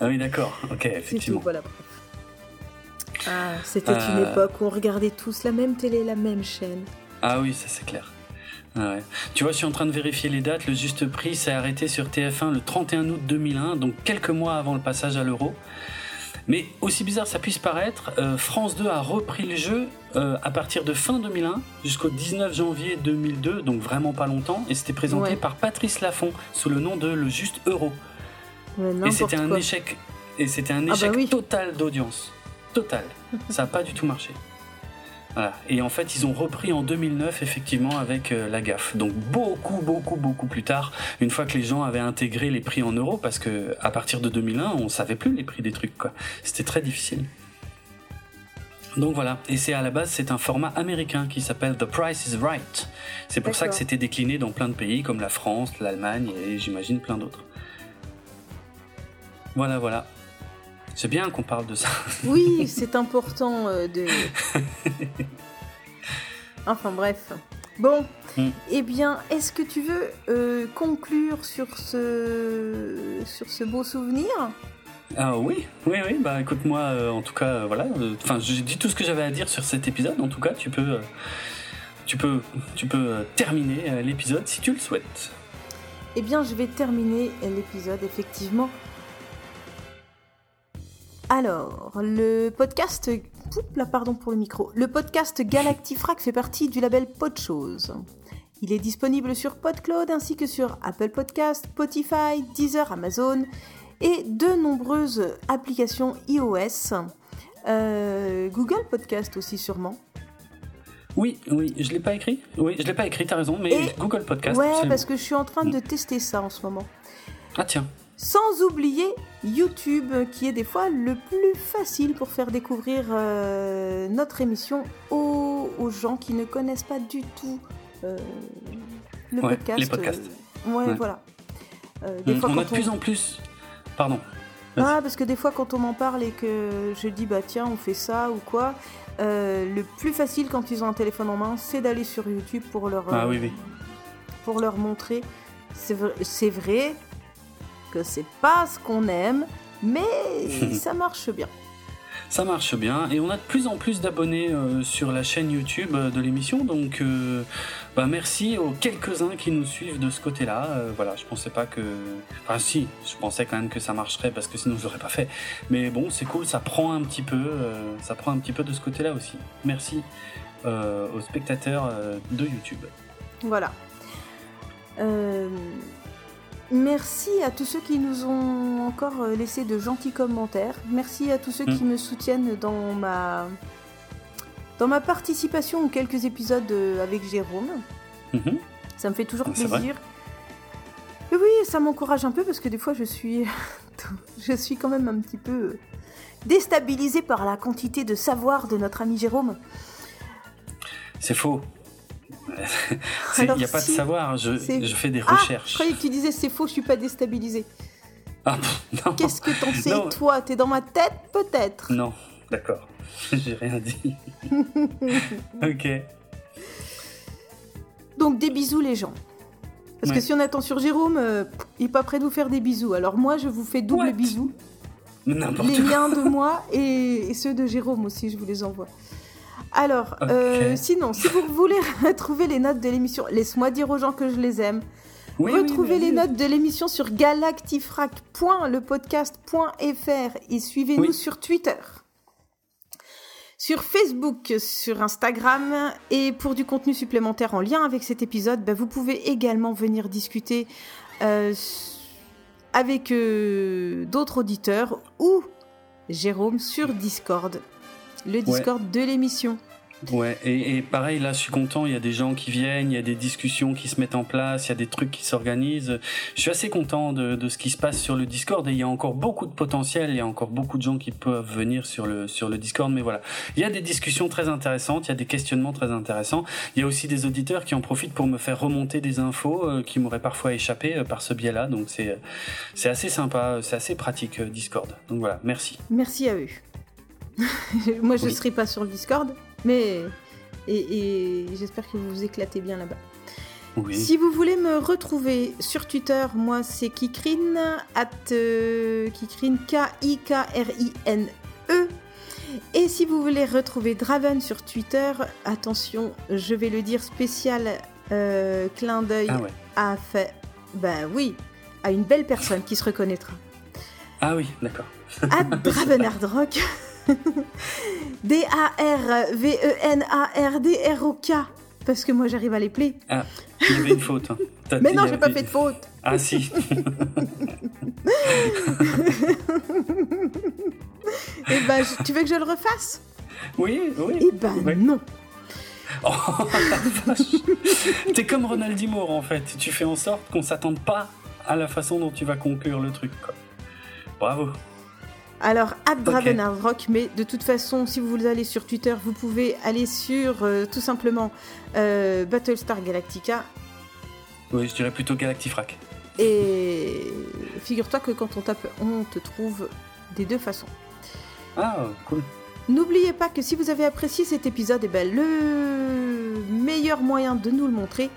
Ah oui, d'accord. Ok, tout, effectivement. voilà. Ah, c'était une Euh. époque où on regardait tous la même télé, la même chaîne. Ah oui, ça c'est clair. Ah ouais. Tu vois, je suis en train de vérifier les dates. Le juste prix s'est arrêté sur TF1 le 31 août 2001, donc quelques mois avant le passage à l'euro. Mais aussi bizarre ça puisse paraître, euh, France 2 a repris le jeu euh, à partir de fin 2001 jusqu'au 19 janvier 2002, donc vraiment pas longtemps, et c'était présenté Ouais. par Patrice Laffont sous le nom de Le Juste Euro. Et c'était un quoi. échec, et c'était un Ah bah échec oui. total d'audience, total. Ça n'a pas du tout marché. Voilà. Et en fait, ils ont repris en 2009 effectivement avec euh, la gaffe. Donc beaucoup, beaucoup, beaucoup plus tard, une fois que les gens avaient intégré les prix en euros, parce que à partir de 2001, on savait plus les prix des trucs. quoi. C'était très difficile. Donc voilà, et c'est à la base c'est un format américain qui s'appelle The Price is Right. C'est pour ça que c'était décliné dans plein de pays comme la France, l'Allemagne et j'imagine plein d'autres. Voilà, voilà. C'est bien qu'on parle de ça. Oui, c'est important euh, de. Enfin bref. Bon, Mm. eh bien, est-ce que tu veux euh, conclure sur ce sur ce beau souvenir? Ah oui, oui, oui. Bah écoute-moi, euh, en tout cas, euh, voilà. Enfin, j'ai dit tout ce que j'avais à dire sur cet épisode. En tout cas, tu peux, tu peux, tu peux terminer l'épisode si tu le souhaites. Eh bien, je vais terminer l'épisode effectivement. Alors, le podcast. Là, pardon pour le micro. Le podcast Galactifrac fait partie du label Podchose. Il est disponible sur PodCloud ainsi que sur Apple Podcast, Spotify, Deezer, Amazon et de nombreuses applications iOS. Euh, Google Podcast aussi sûrement. Oui, oui, je l'ai pas écrit. Oui, je l'ai pas écrit. T'as raison, mais Et- Google Podcast. ouais, absolument. parce que je suis en train de tester ça en ce moment. Ah tiens. Sans oublier YouTube, qui est des fois le plus facile pour faire découvrir euh, notre émission aux, aux gens qui ne connaissent pas du tout euh, le Ouais, podcast. les podcasts. euh, ouais, Ouais. voilà. Euh, des On, fois, on a de plus en plus. Pardon. Ah, parce que des fois, quand on m'en parle et que je dis, bah tiens, on fait ça ou quoi, le plus facile quand ils ont un téléphone en main, c'est d'aller sur YouTube pour leur, Ah oui, oui. pour leur montrer. C'est vrai que c'est pas ce qu'on aime, mais ça marche bien. Ça marche bien et on a de plus en plus d'abonnés euh, sur la chaîne YouTube euh, de l'émission donc euh, bah merci aux quelques-uns qui nous suivent de ce côté-là. Euh, voilà, je pensais pas que enfin si, je pensais quand même que ça marcherait parce que sinon je l'aurais pas fait. Mais bon, c'est cool, ça prend un petit peu ça prend un petit peu de ce côté-là aussi. Merci aux spectateurs de YouTube. Voilà. Euh, merci à tous ceux qui nous ont encore euh, laissé de gentils commentaires. Merci à tous ceux qui Mm. me soutiennent dans ma dans ma participation aux quelques épisodes euh, avec Jérôme. Mhm. Ça me fait toujours plaisir. Et oui, ça m'encourage un peu parce que des fois je suis je suis quand même un petit peu déstabilisée par la quantité de savoir de notre ami Jérôme. C'est faux. Il n'y a pas si, de savoir, je, je fais des Ah, je recherches. croyais que tu disais c'est faux, je suis pas déstabilisée. Ah. Qu'est-ce que t'en sais, Non. toi? T'es dans ma tête, peut-être? Non, d'accord. J'ai rien dit. ok. Donc, des bisous, les gens. Parce que si on attend sur Jérôme, euh, il est pas prêt de vous faire des bisous. Alors, moi, je vous fais double What? bisous. Les miens de moi et, et ceux de Jérôme aussi, je vous les envoie. Alors, euh, sinon, si vous voulez retrouver les notes de l'émission, laisse-moi dire aux gens que je les aime. Oui, Retrouvez les notes de l'émission sur galactifrac.lepodcast.fr et suivez-nous Oui. sur Twitter. Sur Facebook, sur Instagram et pour du contenu supplémentaire en lien avec cet épisode, bah, vous pouvez également venir discuter euh, avec euh, d'autres auditeurs ou Jérôme sur Discord, le Discord de l'émission. Ouais, et, et pareil, là, je suis content, il y a des gens qui viennent, il y a des discussions qui se mettent en place, il y a des trucs qui s'organisent. Je suis assez content de, de ce qui se passe sur le Discord et il y a encore beaucoup de potentiel, il y a encore beaucoup de gens qui peuvent venir sur le, sur le Discord, mais voilà. Il y a des discussions très intéressantes, il y a des questionnements très intéressants. Il y a aussi des auditeurs qui en profitent pour me faire remonter des infos euh, qui m'auraient parfois échappé euh, par ce biais-là, donc c'est, c'est assez sympa, c'est assez pratique, euh, Discord. Donc voilà, merci. Merci à eux. Moi, je ne Oui. serai pas sur le Discord, mais. Et, et j'espère que vous vous éclatez bien là-bas. Oui. Si vous voulez me retrouver sur Twitter, moi c'est Kikrine, at euh, Kikrine, K-I-K-R-I-N-E. E. Et si vous voulez retrouver Draven sur Twitter, attention, je vais le dire spécial euh, clin d'œil Ah ouais. à fait. Ben oui, à une belle personne qui se reconnaîtra. Ah oui, d'accord. à Dravenardrock. D-A-R-V-E-N-A-R-D-R-O-K. Parce que moi j'arrive à les plaire. Ah, il y avait une faute. hein. Mais non, j'ai pas fait de faute. Ah si. Et ben, je- tu veux que je le refasse? Oui, oui. Eh ben non. Oh. T'es comme Ronaldinho en fait. Tu fais en sorte qu'on s'attende pas à la façon dont tu vas conclure le truc. Quoi. Bravo. Alors, at Dravenardrock, mais de toute façon, si vous allez sur Twitter, vous pouvez aller sur euh, tout simplement euh, Battlestar Galactica. Oui, je dirais plutôt Galactifrac. Et figure-toi que quand on tape, on te trouve des deux façons. Ah, cool. N'oubliez pas que si vous avez apprécié cet épisode, eh ben, le meilleur moyen de nous le montrer,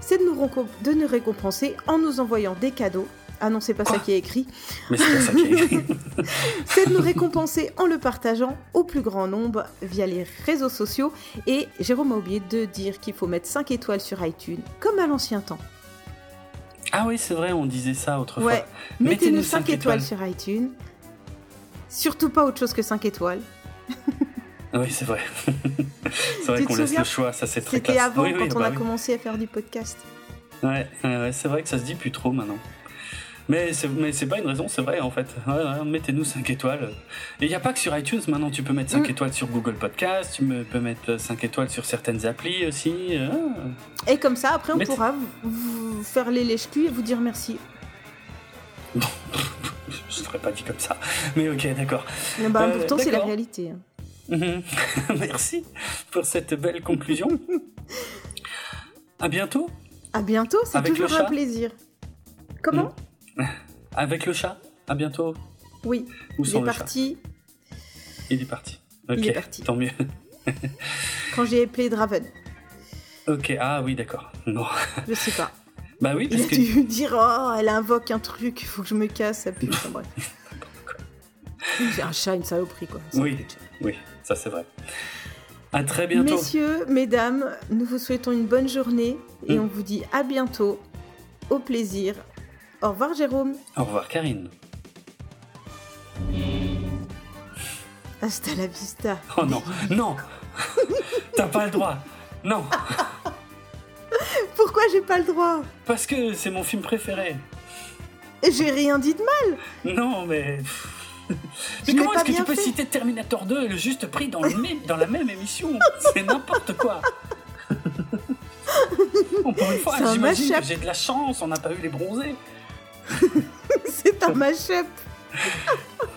c'est de nous, de nous récompenser en nous envoyant des cadeaux. Ah non, c'est pas ça qui est écrit. Mais c'est pas ça qui est écrit. C'est de nous récompenser en le partageant au plus grand nombre via les réseaux sociaux. Et Jérôme a oublié de dire qu'il faut mettre 5 étoiles sur iTunes, comme à l'ancien temps. Ah oui, c'est vrai, on disait ça autrefois. Ouais, Mettez-nous mettez-nous 5 cinq étoiles. étoiles. sur iTunes. Surtout pas autre chose que 5 étoiles. Oui, c'est vrai. c'est vrai Tu qu'on laisse le choix, ça c'est très C'était classe. avant Oui, oui, quand on bah a oui. commencé à faire du podcast. Ouais, ouais, ouais, c'est vrai que ça se dit plus trop maintenant. Mais c'est, mais c'est pas une raison, c'est vrai en fait. Ouais, ouais, mettez-nous 5 étoiles. Et il n'y a pas que sur iTunes, maintenant tu peux mettre 5 Mm. étoiles sur Google Podcast, tu peux mettre 5 étoiles sur certaines applis aussi. Ah. Et comme ça, après, on Mais pourra vous, vous faire les lèches-culs et vous dire merci. Je ne l'aurais pas dit comme ça. Mais ok, d'accord. Eh ben, Euh, pourtant, c'est la réalité. hein. Mhm. Merci pour cette belle conclusion. à bientôt À bientôt, c'est toujours un plaisir. Comment? Avec le chat. À bientôt. Oui, Où il est parti. Il est parti. Il est parti. tant mieux. Quand j'ai appelé Draven. Ok, ah oui, d'accord. Non. Je sais pas. bah oui, Il a que. dû dire Oh, elle invoque un truc, il faut que je me casse, pue. Enfin, bref. J'ai un chat, une saloperie, quoi. Oui. Oui, ça c'est vrai. À très bientôt. Messieurs, mesdames, nous vous souhaitons une bonne journée et Mm. on vous dit à bientôt. Au plaisir. Au revoir, Jérôme. Au revoir, Karine. Hasta la vista. Oh non, non T'as pas le droit Non Pourquoi j'ai pas le droit? Parce que c'est mon film préféré. J'ai rien dit de mal. Non, mais. Mais comment est-ce que tu peux fait. citer Terminator 2 et le juste prix dans, le même, dans la même émission? C'est n'importe quoi Encore une fois, j'imagine que j'ai de la chance, on n'a pas eu les bronzés. C'est un mashup.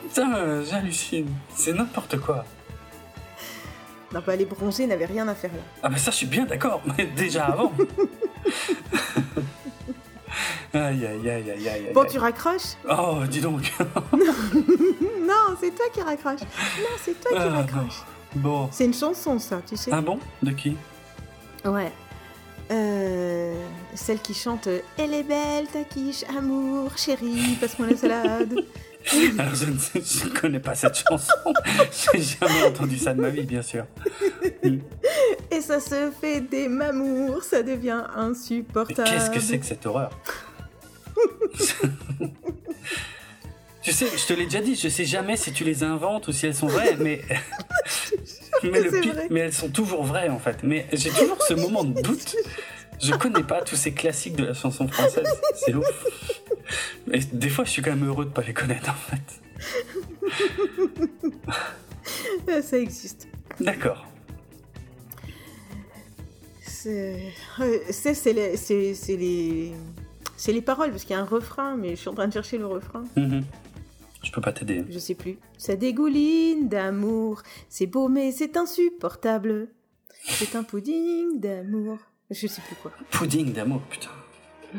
Putain, euh, j'hallucine. C'est n'importe quoi. Non, bah les bronzés n'avaient rien à faire là. Ah bah ça, je suis bien d'accord, mais déjà avant. aïe, aïe, aïe, aïe, aïe. Bon, aïe. tu raccroches Oh, dis donc. Non, c'est toi qui raccroches. Non, c'est toi qui Ah, raccroches. Bon. C'est une chanson, ça, tu sais. Ah bon? De qui? Ouais. Euh, celle qui chante Elle est belle, ta quiche, amour, chérie, passe-moi la salade. Alors, je ne sais- je ne connais pas cette chanson. J'ai jamais entendu ça de ma vie, bien sûr. Et ça se fait des mamours, ça devient insupportable. qu'est-ce que c'est que cette horreur? Tu sais, je te l'ai déjà dit, je sais jamais si tu les inventes ou si elles sont vraies, mais. mais, le pire- mais elles sont toujours vraies en fait. Mais j'ai toujours ce moment de doute. Je connais pas tous ces classiques de la chanson française. C'est ouf. Mais des fois, je suis quand même heureux de pas les connaître en fait. Euh, Ça existe. D'accord. C'est euh, c'est- les, les... les paroles, parce qu'il y a un refrain, mais je suis en train de chercher le refrain. Mhm. Je peux pas t'aider. Je sais plus. Ça dégouline d'amour. C'est beau, mais c'est insupportable. C'est un pudding d'amour. Je sais plus quoi. Pudding d'amour, putain.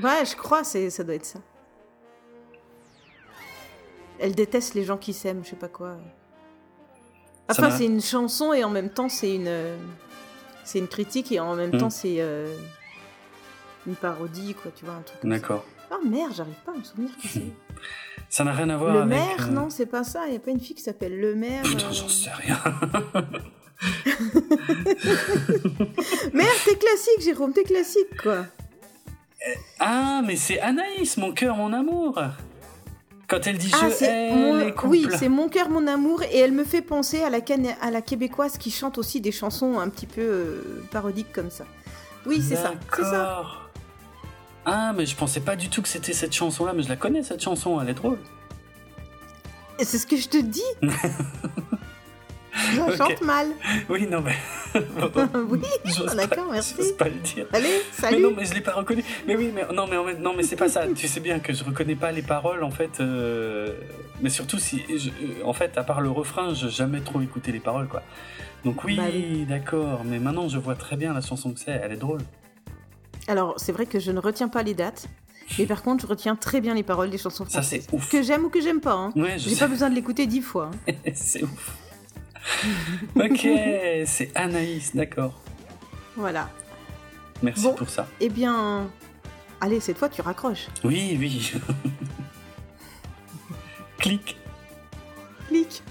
Ouais, je crois, c'est, ça doit être ça. Elle déteste les gens qui s'aiment, je sais pas quoi. Enfin, c'est une chanson et en même temps, c'est une, euh, c'est une critique et en même Mm. temps, c'est euh, une parodie, quoi, tu vois, un truc. D'accord. Oh merde, j'arrive pas à me souvenir qui c'est. Ça n'a rien à voir Le avec. maire, euh, non, c'est pas ça. Il y a pas une fille qui s'appelle Le Maire. Putain, euh. j'en sais rien. Merde, t'es classique, Jérôme, t'es classique, quoi. Ah, mais c'est Anaïs, mon cœur, mon amour. Quand elle dit Ah, je hais mon... oui, c'est mon cœur, mon amour, et elle me fait penser à la, Cana- à la québécoise qui chante aussi des chansons un petit peu euh, parodiques comme ça. Oui, c'est ça, c'est ça. Ah, mais je pensais pas du tout que c'était cette chanson-là, mais je la connais cette chanson, elle est drôle. Et c'est ce que je te dis. je chante mal. Oui, non, mais. oui, d'accord, merci. J'ose pas le dire. Allez, Mais salut. non, mais je l'ai pas reconnu. Mais oui, mais non, mais en fait- non, mais c'est pas ça. tu sais bien que je reconnais pas les paroles, en fait. euh, Mais surtout si, je- euh, en fait, à part le refrain, j'ai jamais trop écouté les paroles, quoi. Donc oui, Bah oui. d'accord. Mais maintenant, je vois très bien la chanson que c'est. Elle est drôle. Alors, c'est vrai que je ne retiens pas les dates, mais par contre, je retiens très bien les paroles des chansons Ça, françaises. c'est ouf. Que j'aime ou que j'aime pas. Hein. Ouais, je J'ai sais. pas besoin de l'écouter dix fois. hein. c'est ouf. ok, c'est Anaïs, d'accord. Voilà. Merci Bon. pour ça. Eh bien, allez, cette fois, tu raccroches. Oui, oui. Clic. Clic.